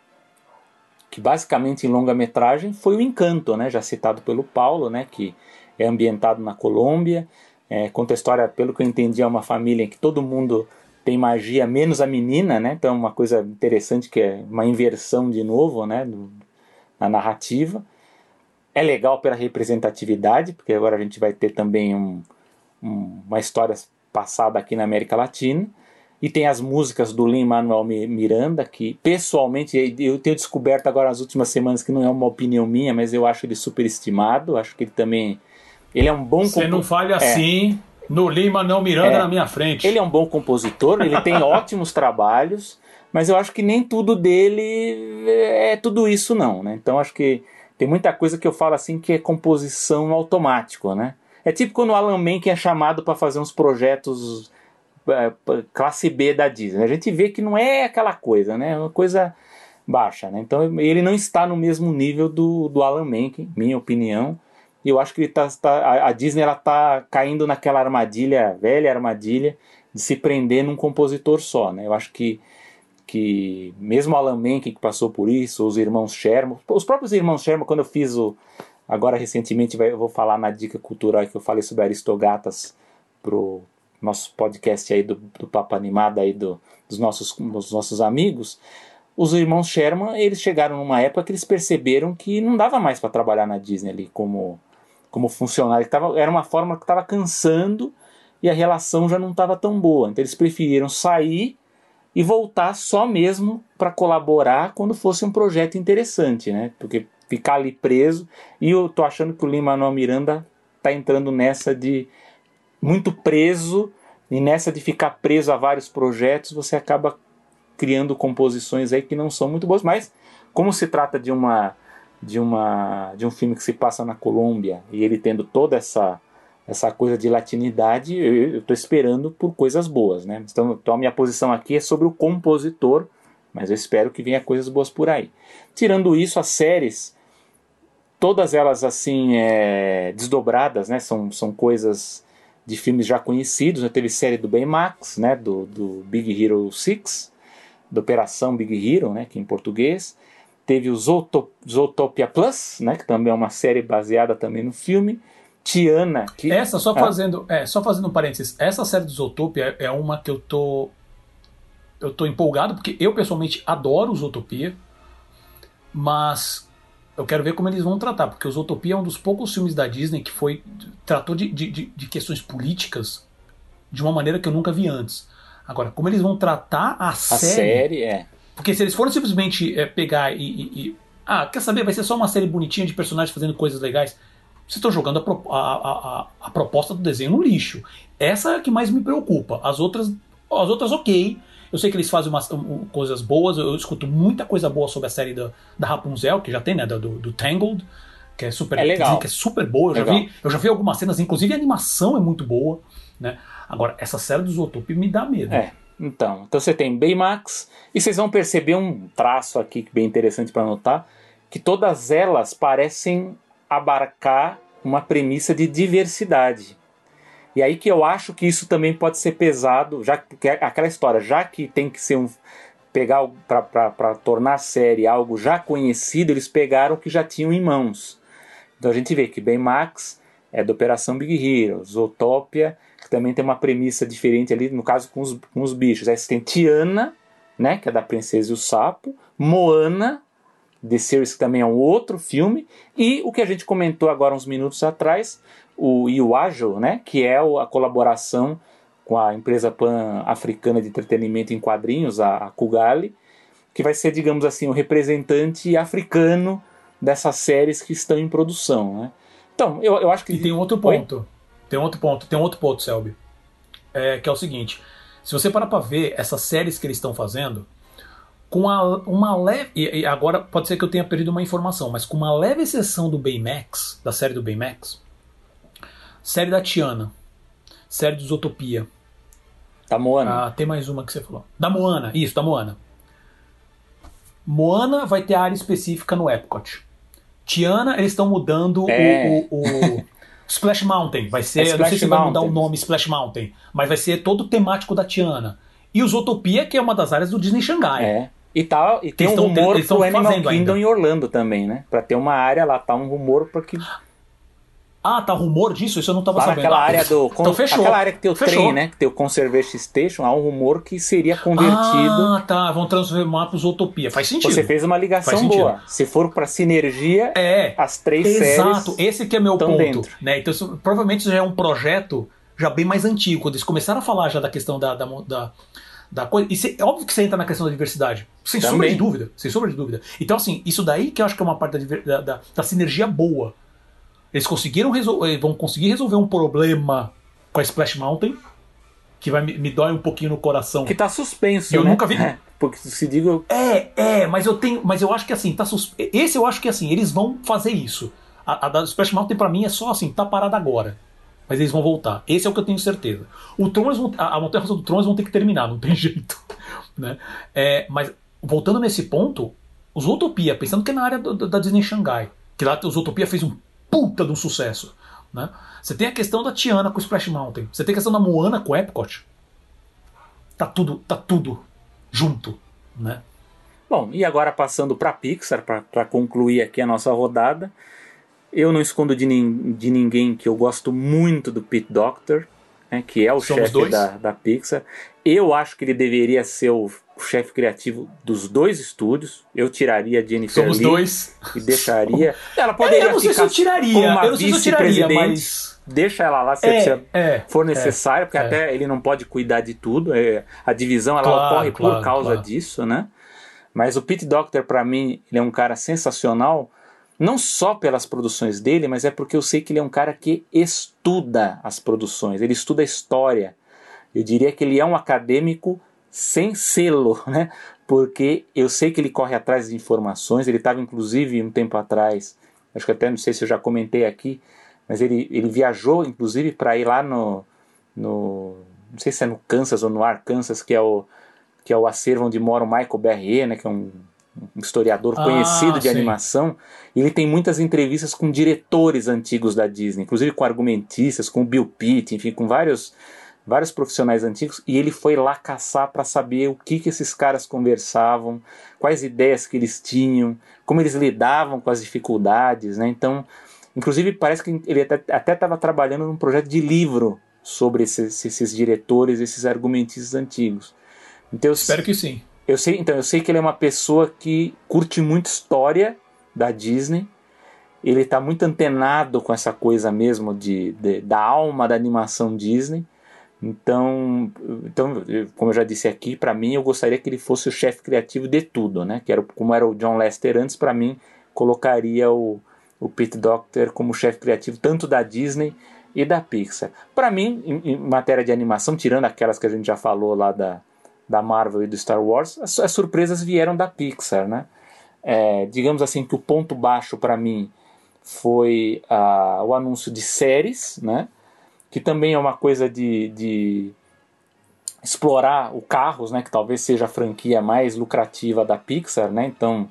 que basicamente em longa-metragem foi o Encanto, né, já citado pelo Paulo, né, que é ambientado na Colômbia, é, conta a história, pelo que eu entendi, é uma família em que todo mundo tem magia menos a menina, né? Então é uma coisa interessante que é uma inversão de novo, né? Do, na narrativa. É legal pela representatividade, porque agora a gente vai ter também um, um, uma história passada aqui na América Latina. E tem as músicas do Lin-Manuel Miranda, que pessoalmente eu tenho descoberto agora nas últimas semanas que não é uma opinião minha, mas eu acho ele superestimado. Acho que ele também. Ele é um bom Você não fale é. assim. No Lima não Miranda é, na minha frente. Ele é um bom compositor, ele tem ótimos trabalhos, mas eu acho que nem tudo dele é tudo isso não, né? Então acho que tem muita coisa que eu falo assim que é composição automático, né? É tipo quando o Alan Menken é chamado para fazer uns projetos é, classe B da Disney. A gente vê que não é aquela coisa, né? É uma coisa baixa, né? Então ele não está no mesmo nível do, do Alan Menken, minha opinião. E eu acho que tá, tá, a Disney ela tá caindo naquela armadilha, velha armadilha, de se prender num compositor só. Né? Eu acho que, que mesmo Alan Menken que passou por isso, os irmãos Sherman, os próprios irmãos Sherman, quando eu fiz o. Agora recentemente eu vou falar na dica cultural que eu falei sobre Aristogatas pro nosso podcast aí do, do Papo Animado aí do, dos, nossos, dos nossos amigos os irmãos Sherman eles chegaram numa época que eles perceberam que não dava mais para trabalhar na Disney ali como como funcionário. Tava, era uma forma que estava cansando e a relação já não estava tão boa. Então eles preferiram sair e voltar só mesmo para colaborar quando fosse um projeto interessante, né? Porque ficar ali preso. E eu tô achando que o Lima Manuel Miranda está entrando nessa de muito preso e nessa de ficar preso a vários projetos, você acaba criando composições aí que não são muito boas, mas como se trata de uma de uma de um filme que se passa na Colômbia e ele tendo toda essa essa coisa de latinidade, eu estou esperando por coisas boas, né? Então, então a minha posição aqui é sobre o compositor, mas eu espero que venha coisas boas por aí. Tirando isso, as séries, todas elas assim é, desdobradas, né? São, são coisas de filmes já conhecidos. Né? Teve série do Baymax, né? Do, do Big Hero 6, da Operação Big Hero, né? Que em português. Teve o Zootopia Plus, né? Que também é uma série baseada também no filme. Tiana. Que... Essa, só fazendo, é, só fazendo um parênteses, essa série do Zootopia é uma que eu tô. Eu tô empolgado, porque eu pessoalmente adoro Zootopia, mas eu quero ver como eles vão tratar, porque o Zootopia é um dos poucos filmes da Disney que foi. tratou de, de, de questões políticas de uma maneira que eu nunca vi antes. Agora, como eles vão tratar a, a série. série, é. Porque se eles forem simplesmente é, pegar e, e, e, Ah, quer saber? Vai ser só uma série bonitinha de personagens fazendo coisas legais vocês estão jogando a, a, a, a, proposta do desenho no lixo. Essa é a que mais me preocupa. As outras, as outras ok. Eu sei que eles fazem umas, um, coisas boas. Eu, eu, escuto muita coisa boa sobre a série da, da Rapunzel, que já tem, né? Do, do Tangled, que é super, é legal. que é super boa. Eu já, vi, eu já vi algumas cenas, inclusive a animação é muito boa. Né? Agora, essa série do Zootopia me dá medo. É. Então, então você tem Baymax e vocês vão perceber um traço aqui bem interessante para notar que todas elas parecem abarcar uma premissa de diversidade. E aí que eu acho que isso também pode ser pesado, já que é aquela história, já que tem que ser um pegar para tornar a série algo já conhecido, eles pegaram o que já tinham em mãos. Então a gente vê que Baymax é da Operação Big Hero, Zootopia, que também tem uma premissa diferente ali, no caso com os, com os bichos. Aí você tem Tiana, né, que é da Princesa e o Sapo, Moana, The Series, que também é um outro filme, e o que a gente comentou agora uns minutos atrás, o Iwajo, né, que é a colaboração com a empresa pan-africana de entretenimento em quadrinhos, a Kugali, que vai ser, digamos assim, o representante africano dessas séries que estão em produção. Né? Então, eu, eu acho que. E tem outro ponto. Oi? Tem outro ponto, tem outro ponto, Selby. É, que é o seguinte: se você parar para ver essas séries que eles estão fazendo, com a, uma leve. E, agora pode ser que eu tenha perdido uma informação, mas com uma leve exceção do Baymax, da série do Baymax, série da Tiana, série do Zootopia. Da Moana. Ah, tem mais uma que você falou. Da Moana, isso, da Moana. Moana vai ter área específica no Epcot. Tiana, eles estão mudando é. o, o, o Splash Mountain. Vai ser, é eu não sei se vai mudar o nome Splash Mountain, mas vai ser todo temático da Tiana. E o Zootopia, que é uma das áreas do Disney Xangai. É. E, tá, e tem um rumor eles pro Animal Kingdom ainda. em Orlando também, né? Pra ter uma área lá, tá um rumor pra que. Ah, tá rumor disso? Isso eu não tava lá sabendo. Naquela ah, área do. Então fechou. Aquela área que tem o fechou. trem, né? Que tem o Conservation Station, há um rumor que seria convertido. Ah, tá. Vão transformar para os Utopia. Faz sentido. Você fez uma ligação boa. Se for para sinergia, é, as três exato. séries. Exato, esse que é meu ponto. Dentro. Né? Então, isso, provavelmente isso já é um projeto já bem mais antigo. Quando eles começaram a falar já da questão da, da, da da coisa. E cê, é óbvio que você entra na questão da diversidade. Sem Também. sombra de dúvida. Sem sombra de dúvida. Então, assim, isso daí que eu acho que é uma parte da, da, da sinergia boa. Eles conseguiram resolver. Eh, vão conseguir resolver um problema com a Splash Mountain. Que vai, me, me dói um pouquinho no coração. Que tá suspenso. Eu né? nunca vi. É, porque se diga. É, é, mas eu tenho. Mas eu acho que assim, tá sus... Esse eu acho que assim, eles vão fazer isso. A, a da Splash Mountain pra mim é só assim, tá parada agora. Mas eles vão voltar. Esse é o que eu tenho certeza. O Tron, vão, a Montanha Russa do Tron vão ter que terminar, não tem jeito. Né? É, mas voltando nesse ponto, os Utopia, pensando que é na área do, da Disney Xangai, que lá os Utopia fez um puta de um sucesso. Né? Você tem a questão da Tiana com o Splash Mountain. Você tem a questão da Moana com o Epcot. Tá tudo, tá tudo junto. Né? Bom, e agora passando para Pixar, para concluir aqui a nossa rodada. Eu não escondo de, nin de ninguém que eu gosto muito do Pete Doctor, né, que é o chefe da, da Pixar. Eu acho que ele deveria ser o, o chefe criativo dos dois estúdios. Eu tiraria a Jennifer Somos Lee dois. e deixaria. Ela poderia é, eu não sei ficar se eu tiraria. como uma se tiraria, mas deixa ela lá se, é, é, for necessário, porque é. até ele não pode cuidar de tudo. É, a divisão ela claro, ocorre claro, por causa claro. disso, né? Mas o Pete Doctor para mim ele é um cara sensacional Não só pelas produções dele, mas é porque eu sei que ele é um cara que estuda as produções, ele estuda a história. Eu diria que ele é um acadêmico sem selo, né? Porque eu sei que ele corre atrás de informações. Ele estava, inclusive, um tempo atrás, acho que até não sei se eu já comentei aqui, mas ele, ele viajou, inclusive, para ir lá no, no. Não sei se é no Kansas ou no Arkansas, que é o, que é o acervo onde mora o Michael Berrier, né? Que é um um historiador ah, conhecido de sim. animação, e ele tem muitas entrevistas com diretores antigos da Disney, inclusive com argumentistas, com o Bill Pitt, enfim, com vários vários profissionais antigos, e ele foi lá caçar para saber o que, que esses caras conversavam, quais ideias que eles tinham, como eles lidavam com as dificuldades, né? Então, inclusive parece que ele até estava trabalhando num projeto de livro sobre esses, esses diretores, esses argumentistas antigos. Então, Espero que sim. Eu sei, então, eu sei que ele é uma pessoa que curte muito história da Disney. Ele está muito antenado com essa coisa mesmo de, de, da alma da animação Disney. Então, então, como eu já disse aqui, para mim eu gostaria que ele fosse o chefe criativo de tudo, né? Que era como era o John Lester antes, para mim colocaria o, o Pete Docter como chefe criativo tanto da Disney e da Pixar. Para mim, em, em, matéria de animação, tirando aquelas que a gente já falou lá da da Marvel e do Star Wars, as, as surpresas vieram da Pixar, né? É, digamos assim que o ponto baixo para mim foi uh, o anúncio de séries, né? Que também é uma coisa de, de explorar o carros, né? Que talvez seja a franquia mais lucrativa da Pixar, né? Então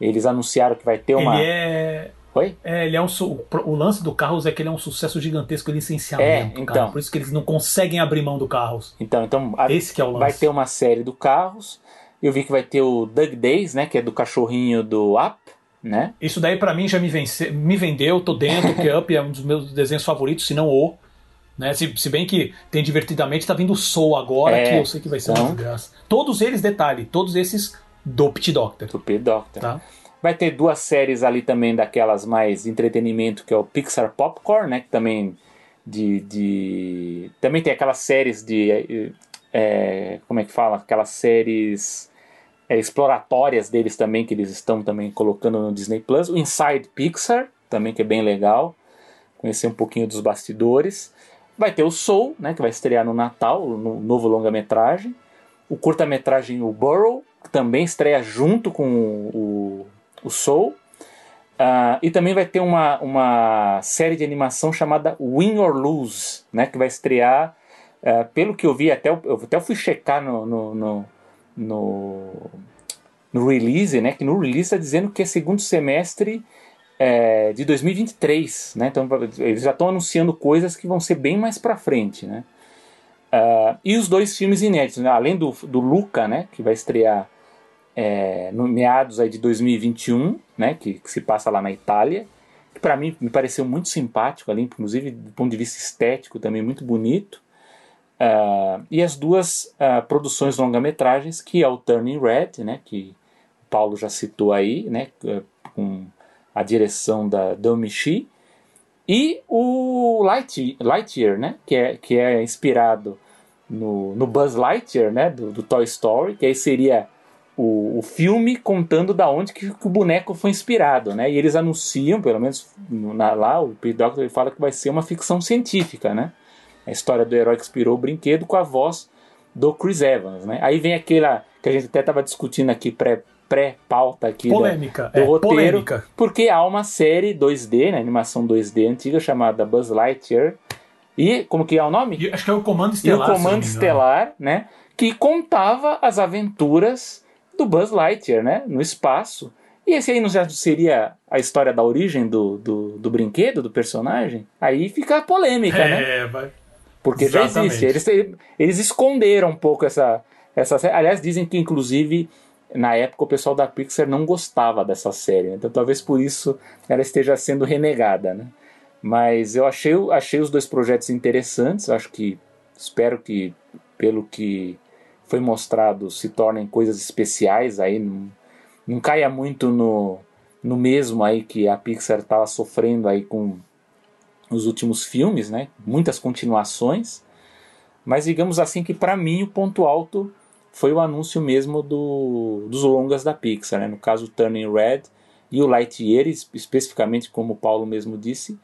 eles anunciaram que vai ter uma. Ele é Oi? É, ele é um o lance do Carros é que ele é um sucesso gigantesco de licenciamento, é, então, cara. Por isso que eles não conseguem abrir mão do Carros. Então, então a, esse que é o lance. Vai ter uma série do Carros. Eu vi que vai ter o Doug Days, né, que é do cachorrinho do Up, né? Isso daí para mim já me, vence, me vendeu, tô dentro, que Up é um dos meus desenhos favoritos, se não o. Né? Se, se bem que tem divertidamente, tá vindo o Soul agora, é, que eu sei que vai ser então, uma desgraça. Todos eles, detalhe, todos esses do Pit Doctor. Do Pit Doctor. Tá? Vai ter duas séries ali também daquelas mais entretenimento, que é o Pixar Popcorn, né? Que também de, de também tem aquelas séries de é, como é que fala? Aquelas séries é, exploratórias deles também que eles estão também colocando no Disney Plus. O Inside Pixar também que é bem legal, conhecer um pouquinho dos bastidores. Vai ter o Soul, né? Que vai estrear no Natal, no novo longa-metragem. O curta-metragem O Burrow, que também estreia junto com o o Soul. Uh, e também vai ter uma, uma série de animação chamada Win or Lose, né, que vai estrear, uh, pelo que eu vi, até eu, eu fui checar no, no, no, no, no release, né, que no release está dizendo que é segundo semestre é, de 2023, né, então eles já estão anunciando coisas que vão ser bem mais para frente, né. Uh, e os dois filmes inéditos, né, além do, do Luca, né, que vai estrear é, no meados aí de 2021, né, que, que se passa lá na Itália, que para mim me pareceu muito simpático ali, inclusive do ponto de vista estético também muito bonito. Uh, e as duas uh, produções longa-metragens, que é o Turning Red, né, que o Paulo já citou aí, né, com a direção da Domichi, e o Light, Lightyear, né, que é, que é inspirado no, no Buzz Lightyear, né, do, do Toy Story, que aí seria o, o filme contando da onde que, que, o boneco foi inspirado, né? E eles anunciam, pelo menos na, lá, o Pete Doctor ele fala que vai ser uma ficção científica, né? A história do herói que inspirou o brinquedo com a voz do Chris Evans, né? Aí vem aquela que a gente até estava discutindo aqui pré pré-pauta aqui polêmica, do, do é, roteiro, polêmica. porque há uma série 2D, né, animação 2D antiga chamada Buzz Lightyear e como que é o nome? Acho que é o Comando Estelar. E o Comando Estelar, né, que contava as aventuras do Buzz Lightyear, né? No espaço. E esse aí não já seria a história da origem do, do, do brinquedo, do personagem? Aí fica a polêmica, é, né? Vai. Porque Exatamente. já existe. Eles, eles esconderam um pouco essa, essa Aliás, dizem que inclusive na época o pessoal da Pixar não gostava dessa série. Né? Então talvez por isso ela esteja sendo renegada, né? Mas eu achei, achei os dois projetos interessantes. Acho que espero que pelo que foi mostrado se tornem coisas especiais aí não, não caia muito no, no mesmo aí que a Pixar estava sofrendo aí com os últimos filmes, né? Muitas continuações, mas digamos assim que para mim o ponto alto foi o anúncio mesmo do, dos longas da Pixar, né? No caso Turning Red e o Lightyear, especificamente como o Paulo mesmo disse,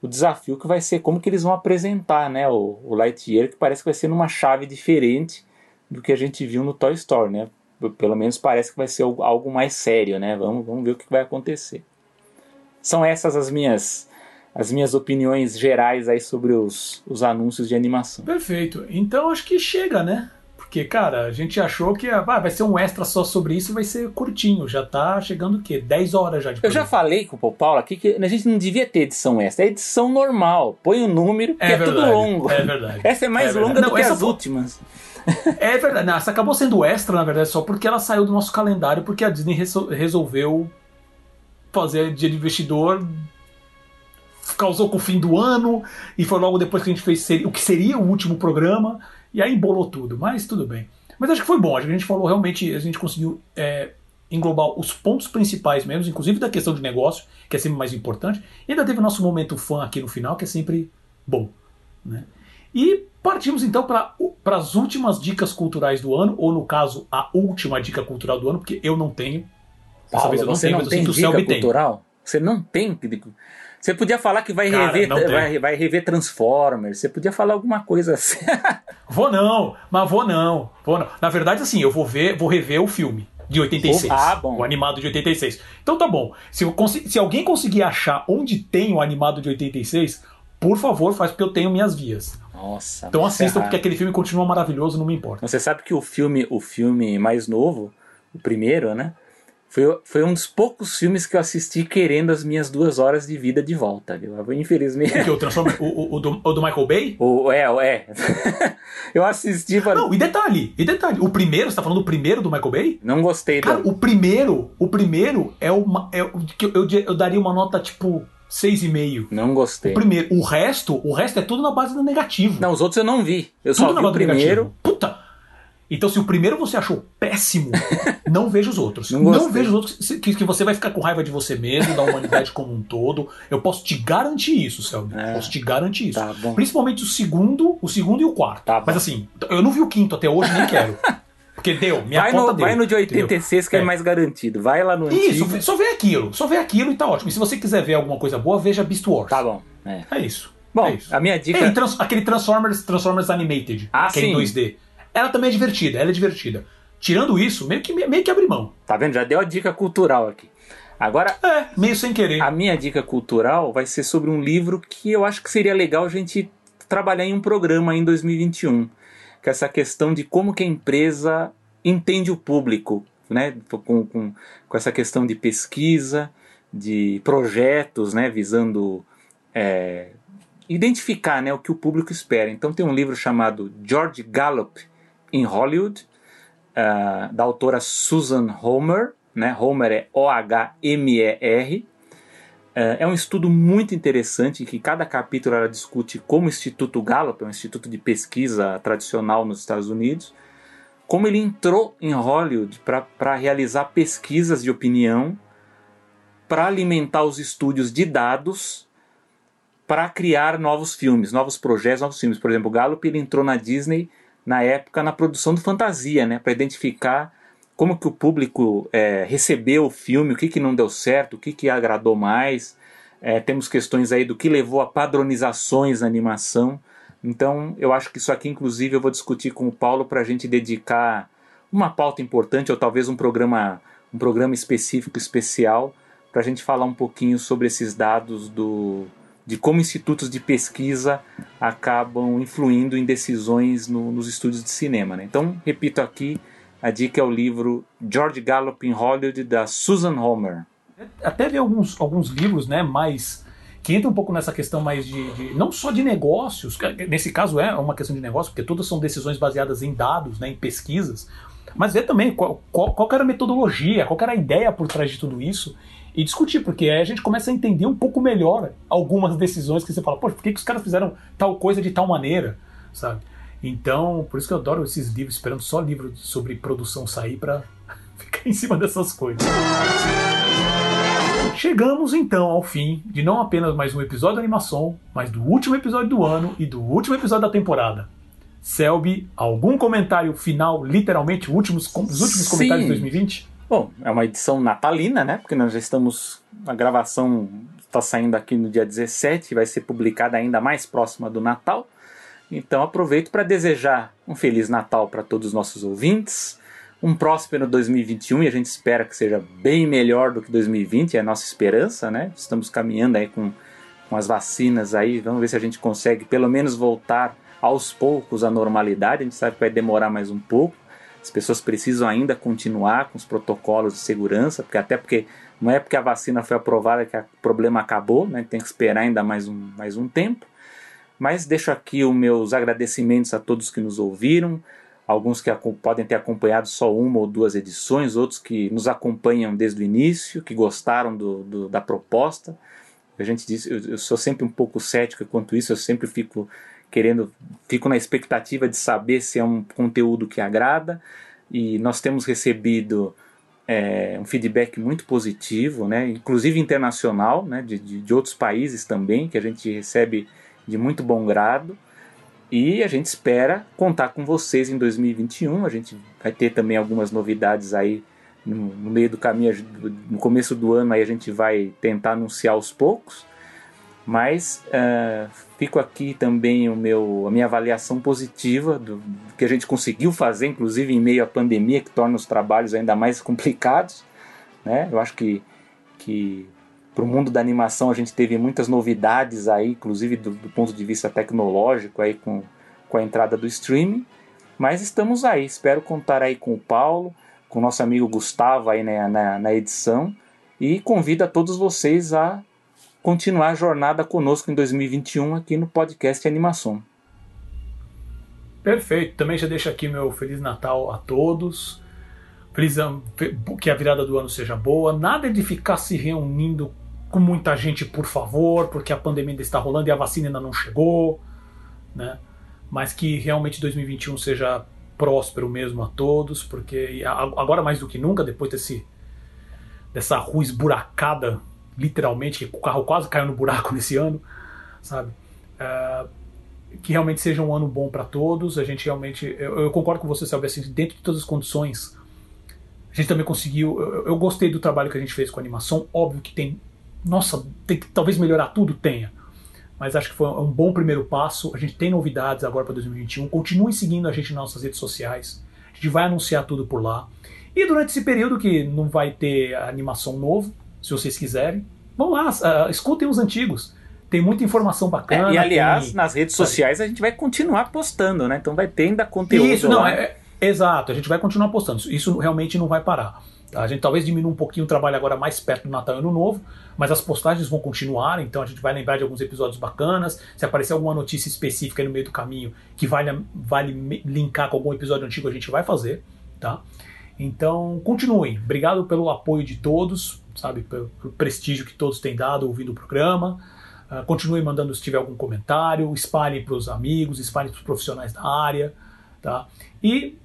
o desafio que vai ser como que eles vão apresentar né, o, o Lightyear, que parece que vai ser numa chave diferente do que a gente viu no Toy Story, né? Pelo menos parece que vai ser algo mais sério, né? Vamos, vamos ver o que vai acontecer. São essas as minhas as minhas opiniões gerais aí sobre os, os anúncios de animação. Perfeito. Então acho que chega, né? Porque, cara, a gente achou que ah, vai ser um extra só sobre isso vai ser curtinho. Já tá chegando o quê? 10 horas já de Eu já falei com o Paulo aqui que a gente não devia ter edição extra. É edição normal. Põe o um número, que é, é tudo longo. É verdade. Essa é mais é longa não, do que as últimas. É verdade. Não, essa acabou sendo extra, na verdade, só porque ela saiu do nosso calendário, porque a Disney resolveu fazer dia de investidor causou com o fim do ano e foi logo depois que a gente fez o que seria o último programa. E aí embolou tudo, mas tudo bem. Mas acho que foi bom, acho que a gente falou realmente, a gente conseguiu é, englobar os pontos principais mesmo, inclusive da questão de negócio, que é sempre mais importante. E ainda teve o nosso momento fã aqui no final, que é sempre bom. Né? E partimos então para as últimas dicas culturais do ano, ou no caso, a última dica cultural do ano, porque eu não tenho. Dessa Paulo, vez eu não você tenho, não tem dica cultural? Tem. Você não tem você podia falar que vai, Cara, rever, vai, vai rever Transformers. Você podia falar alguma coisa assim. vou não, mas vou não, vou não. Na verdade, assim, eu vou ver, vou rever o filme de 86. Ah, bom. O animado de 86. Então tá bom. Se, se alguém conseguir achar onde tem o animado de 86, por favor, faz porque eu tenho minhas vias. Nossa. Então assistam, porque aquele filme continua maravilhoso, não me importa. Você sabe que o filme, o filme mais novo, o primeiro, né? Foi, foi um dos poucos filmes que eu assisti querendo as minhas duas horas de vida de volta, viu? Infelizmente. O que? O, Transformer, o, o, o, do, o do Michael Bay? O, é, é. eu assisti. Pra... Não, e detalhe, e detalhe. O primeiro, você tá falando do primeiro do Michael Bay? Não gostei Cara, do... o primeiro, o primeiro é uma. É, eu, eu, eu daria uma nota tipo. 6,5. Não gostei. O primeiro, o resto, o resto é tudo na base do negativo. Não, os outros eu não vi. Eu tudo só vi o primeiro. Negativo. Puta, então, se o primeiro você achou péssimo, não veja os outros. Não, não veja os outros, que, que, você vai ficar com raiva de você mesmo, da humanidade como um todo. Eu posso te garantir isso, Selby. É. Posso te garantir isso. Tá Principalmente o segundo, o segundo e o quarto. Tá Mas assim, eu não vi o quinto até hoje, nem quero. Porque deu, minha vai conta no, deu. Vai no de 86 entendeu? que é. é. mais garantido. Vai lá no Isso, antigo. só vê aquilo. Só vê aquilo e tá ótimo. E se você quiser ver alguma coisa boa, veja Beast Wars. Tá bom. É, é isso. Bom, é isso. a minha dica... É, trans, aquele Transformers, Transformers Animated. Ah, que sim. é em 2D. Ela também é divertida, ela é divertida. Tirando isso, meio que, meio que abre mão. Tá vendo? Já deu a dica cultural aqui. Agora. É, meio sem querer. A minha dica cultural vai ser sobre um livro que eu acho que seria legal a gente trabalhar em um programa em 2021. Que é essa questão de como que a empresa entende o público, né? Com, com, com essa questão de pesquisa, de projetos, né? Visando é, identificar né, o que o público espera. Então tem um livro chamado George Gallup in Hollywood, uh, da autora Susan Homer, né? Homer é O-H-M-E-R. Uh, é um estudo muito interessante em que cada capítulo ela discute como o Instituto Gallup, é um instituto de pesquisa tradicional nos Estados Unidos, como ele entrou em Hollywood para realizar pesquisas de opinião, para alimentar os estúdios de dados para criar novos filmes, novos projetos, novos filmes. Por exemplo, o Gallup ele entrou na Disney na época na produção do fantasia, né, para identificar como que o público é, recebeu o filme, o que, que não deu certo, o que, que agradou mais. É, temos questões aí do que levou a padronizações na animação. Então, eu acho que isso aqui, inclusive, eu vou discutir com o Paulo para a gente dedicar uma pauta importante ou talvez um programa, um programa específico, especial, para a gente falar um pouquinho sobre esses dados do, de como institutos de pesquisa acabam influindo em decisões no, nos estúdios de cinema. Né? Então, repito aqui, a dica é o livro George Gallup in Hollywood, da Susan Homer. Até vi alguns, alguns livros né, mais que entram um pouco nessa questão mais de, de, não só de negócios, nesse caso é uma questão de negócio, porque todas são decisões baseadas em dados, né, em pesquisas, mas ver também qual, qual, qual era a metodologia, qual era a ideia por trás de tudo isso, e discutir, porque aí a gente começa a entender um pouco melhor algumas decisões que você fala, poxa, por que, que os caras fizeram tal coisa de tal maneira, sabe? Então, por isso que eu adoro esses livros, esperando só livro sobre produção sair para ficar em cima dessas coisas. Chegamos então ao fim de não apenas mais um episódio de animação, mas do último episódio do ano e do último episódio da temporada. Selby, algum comentário final, literalmente, últimos, os últimos Sim. comentários de 2020? Bom, é uma edição natalina, né? Porque nós já estamos. A gravação está saindo aqui no dia 17, vai ser publicada ainda mais próxima do Natal. Então aproveito para desejar um Feliz Natal para todos os nossos ouvintes, um próspero 2021 e a gente espera que seja bem melhor do que 2020, é a nossa esperança, né? Estamos caminhando aí com, com as vacinas aí, vamos ver se a gente consegue pelo menos voltar aos poucos à normalidade, a gente sabe que vai demorar mais um pouco. As pessoas precisam ainda continuar com os protocolos de segurança, porque até porque não é porque a vacina foi aprovada que o problema acabou, né? tem que esperar ainda mais um, mais um tempo. Mas deixo aqui os meus agradecimentos a todos que nos ouviram, alguns que podem ter acompanhado só uma ou duas edições, outros que nos acompanham desde o início, que gostaram do, do da proposta. A gente diz, eu, eu, sou sempre um pouco cético quanto isso, eu sempre fico querendo, fico na expectativa de saber se é um conteúdo que agrada. E nós temos recebido é, um feedback muito positivo, né, inclusive internacional, né, de, de, de outros países também, que a gente recebe de muito bom grado. E a gente espera contar com vocês em 2021. A gente vai ter também algumas novidades aí no, no meio do caminho, no começo do ano aí a gente vai tentar anunciar aos poucos. Mas uh, fico aqui também o meu, a minha avaliação positiva do, do que a gente conseguiu fazer, inclusive em meio à pandemia, que torna os trabalhos ainda mais complicados. Né? Eu acho que, que para o mundo da animação a gente teve muitas novidades aí, inclusive do, do, ponto de vista tecnológico aí com, com a entrada do streaming. Mas estamos aí, espero contar aí com o Paulo, com o nosso amigo Gustavo aí na, na, na edição e convido a todos vocês a continuar a jornada conosco em 2021 aqui no podcast Animação. Perfeito. Também já deixo aqui meu Feliz Natal a todos. Feliz que a virada do ano seja boa. Nada de ficar se reunindo com muita gente, por favor, porque a pandemia ainda está rolando e a vacina ainda não chegou, né? Mas que realmente 2021 seja próspero mesmo a todos, porque agora mais do que nunca, depois desse dessa rua esburacada, literalmente, que o carro quase caiu no buraco nesse ano, sabe? É, que realmente seja um ano bom para todos. A gente realmente, eu, eu, concordo com você, Selby, assim, dentro de todas as condições, a gente também conseguiu. Eu, eu gostei do trabalho que a gente fez com a animação. Óbvio que tem nossa, tem que talvez melhorar tudo? Tenha. Mas acho que foi um bom primeiro passo. A gente tem novidades agora para 2021. Continue seguindo a gente nas nossas redes sociais. A gente vai anunciar tudo por lá. E durante esse período que não vai ter animação novo, se vocês quiserem, vão lá, uh, escutem os antigos. Tem muita informação bacana. É, e aliás, tem, nas redes sociais a gente vai continuar postando, né? Então vai ter ainda conteúdo. Isso, não, é, é, exato, a gente vai continuar postando. Isso realmente não vai parar. Tá? A gente talvez diminua um pouquinho o trabalho agora mais perto do Natal e Ano Novo, mas as postagens vão continuar, então a gente vai lembrar de alguns episódios bacanas. Se aparecer alguma notícia específica no meio do caminho que vale, vale linkar com algum episódio antigo, a gente vai fazer. Tá? Então, continuem. Obrigado pelo apoio de todos, sabe, pelo, prestígio que todos têm dado ouvindo o programa. Uh, continuem mandando se tiver algum comentário, espalhem para os amigos, espalhem para os profissionais da área. Tá? E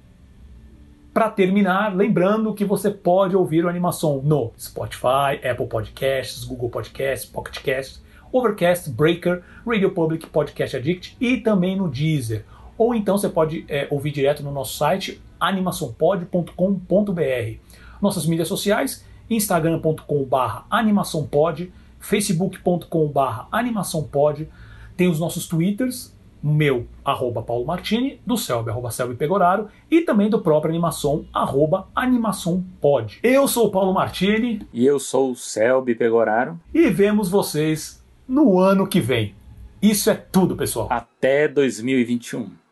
para terminar, lembrando que você pode ouvir o Animação no Spotify, Apple Podcasts, Google Podcasts, Pocket Casts, Overcast, Breaker, Radio Public, Podcast Addict e também no Deezer. Ou então você pode é, ouvir direto no nosso site animaçãopod.com.br. Nossas mídias sociais, instagram.com.br animaçãopod, facebook.com.br animaçãopod, tem os nossos twitters, meu, arroba Paulo Martini, do Selby, arroba Selby Pegoraro, e também do próprio Animação, arroba Animação Pod. Eu sou o Paulo Martini. E eu sou o Selby Pegoraro. E vemos vocês no ano que vem. Isso é tudo, pessoal. Até 2021.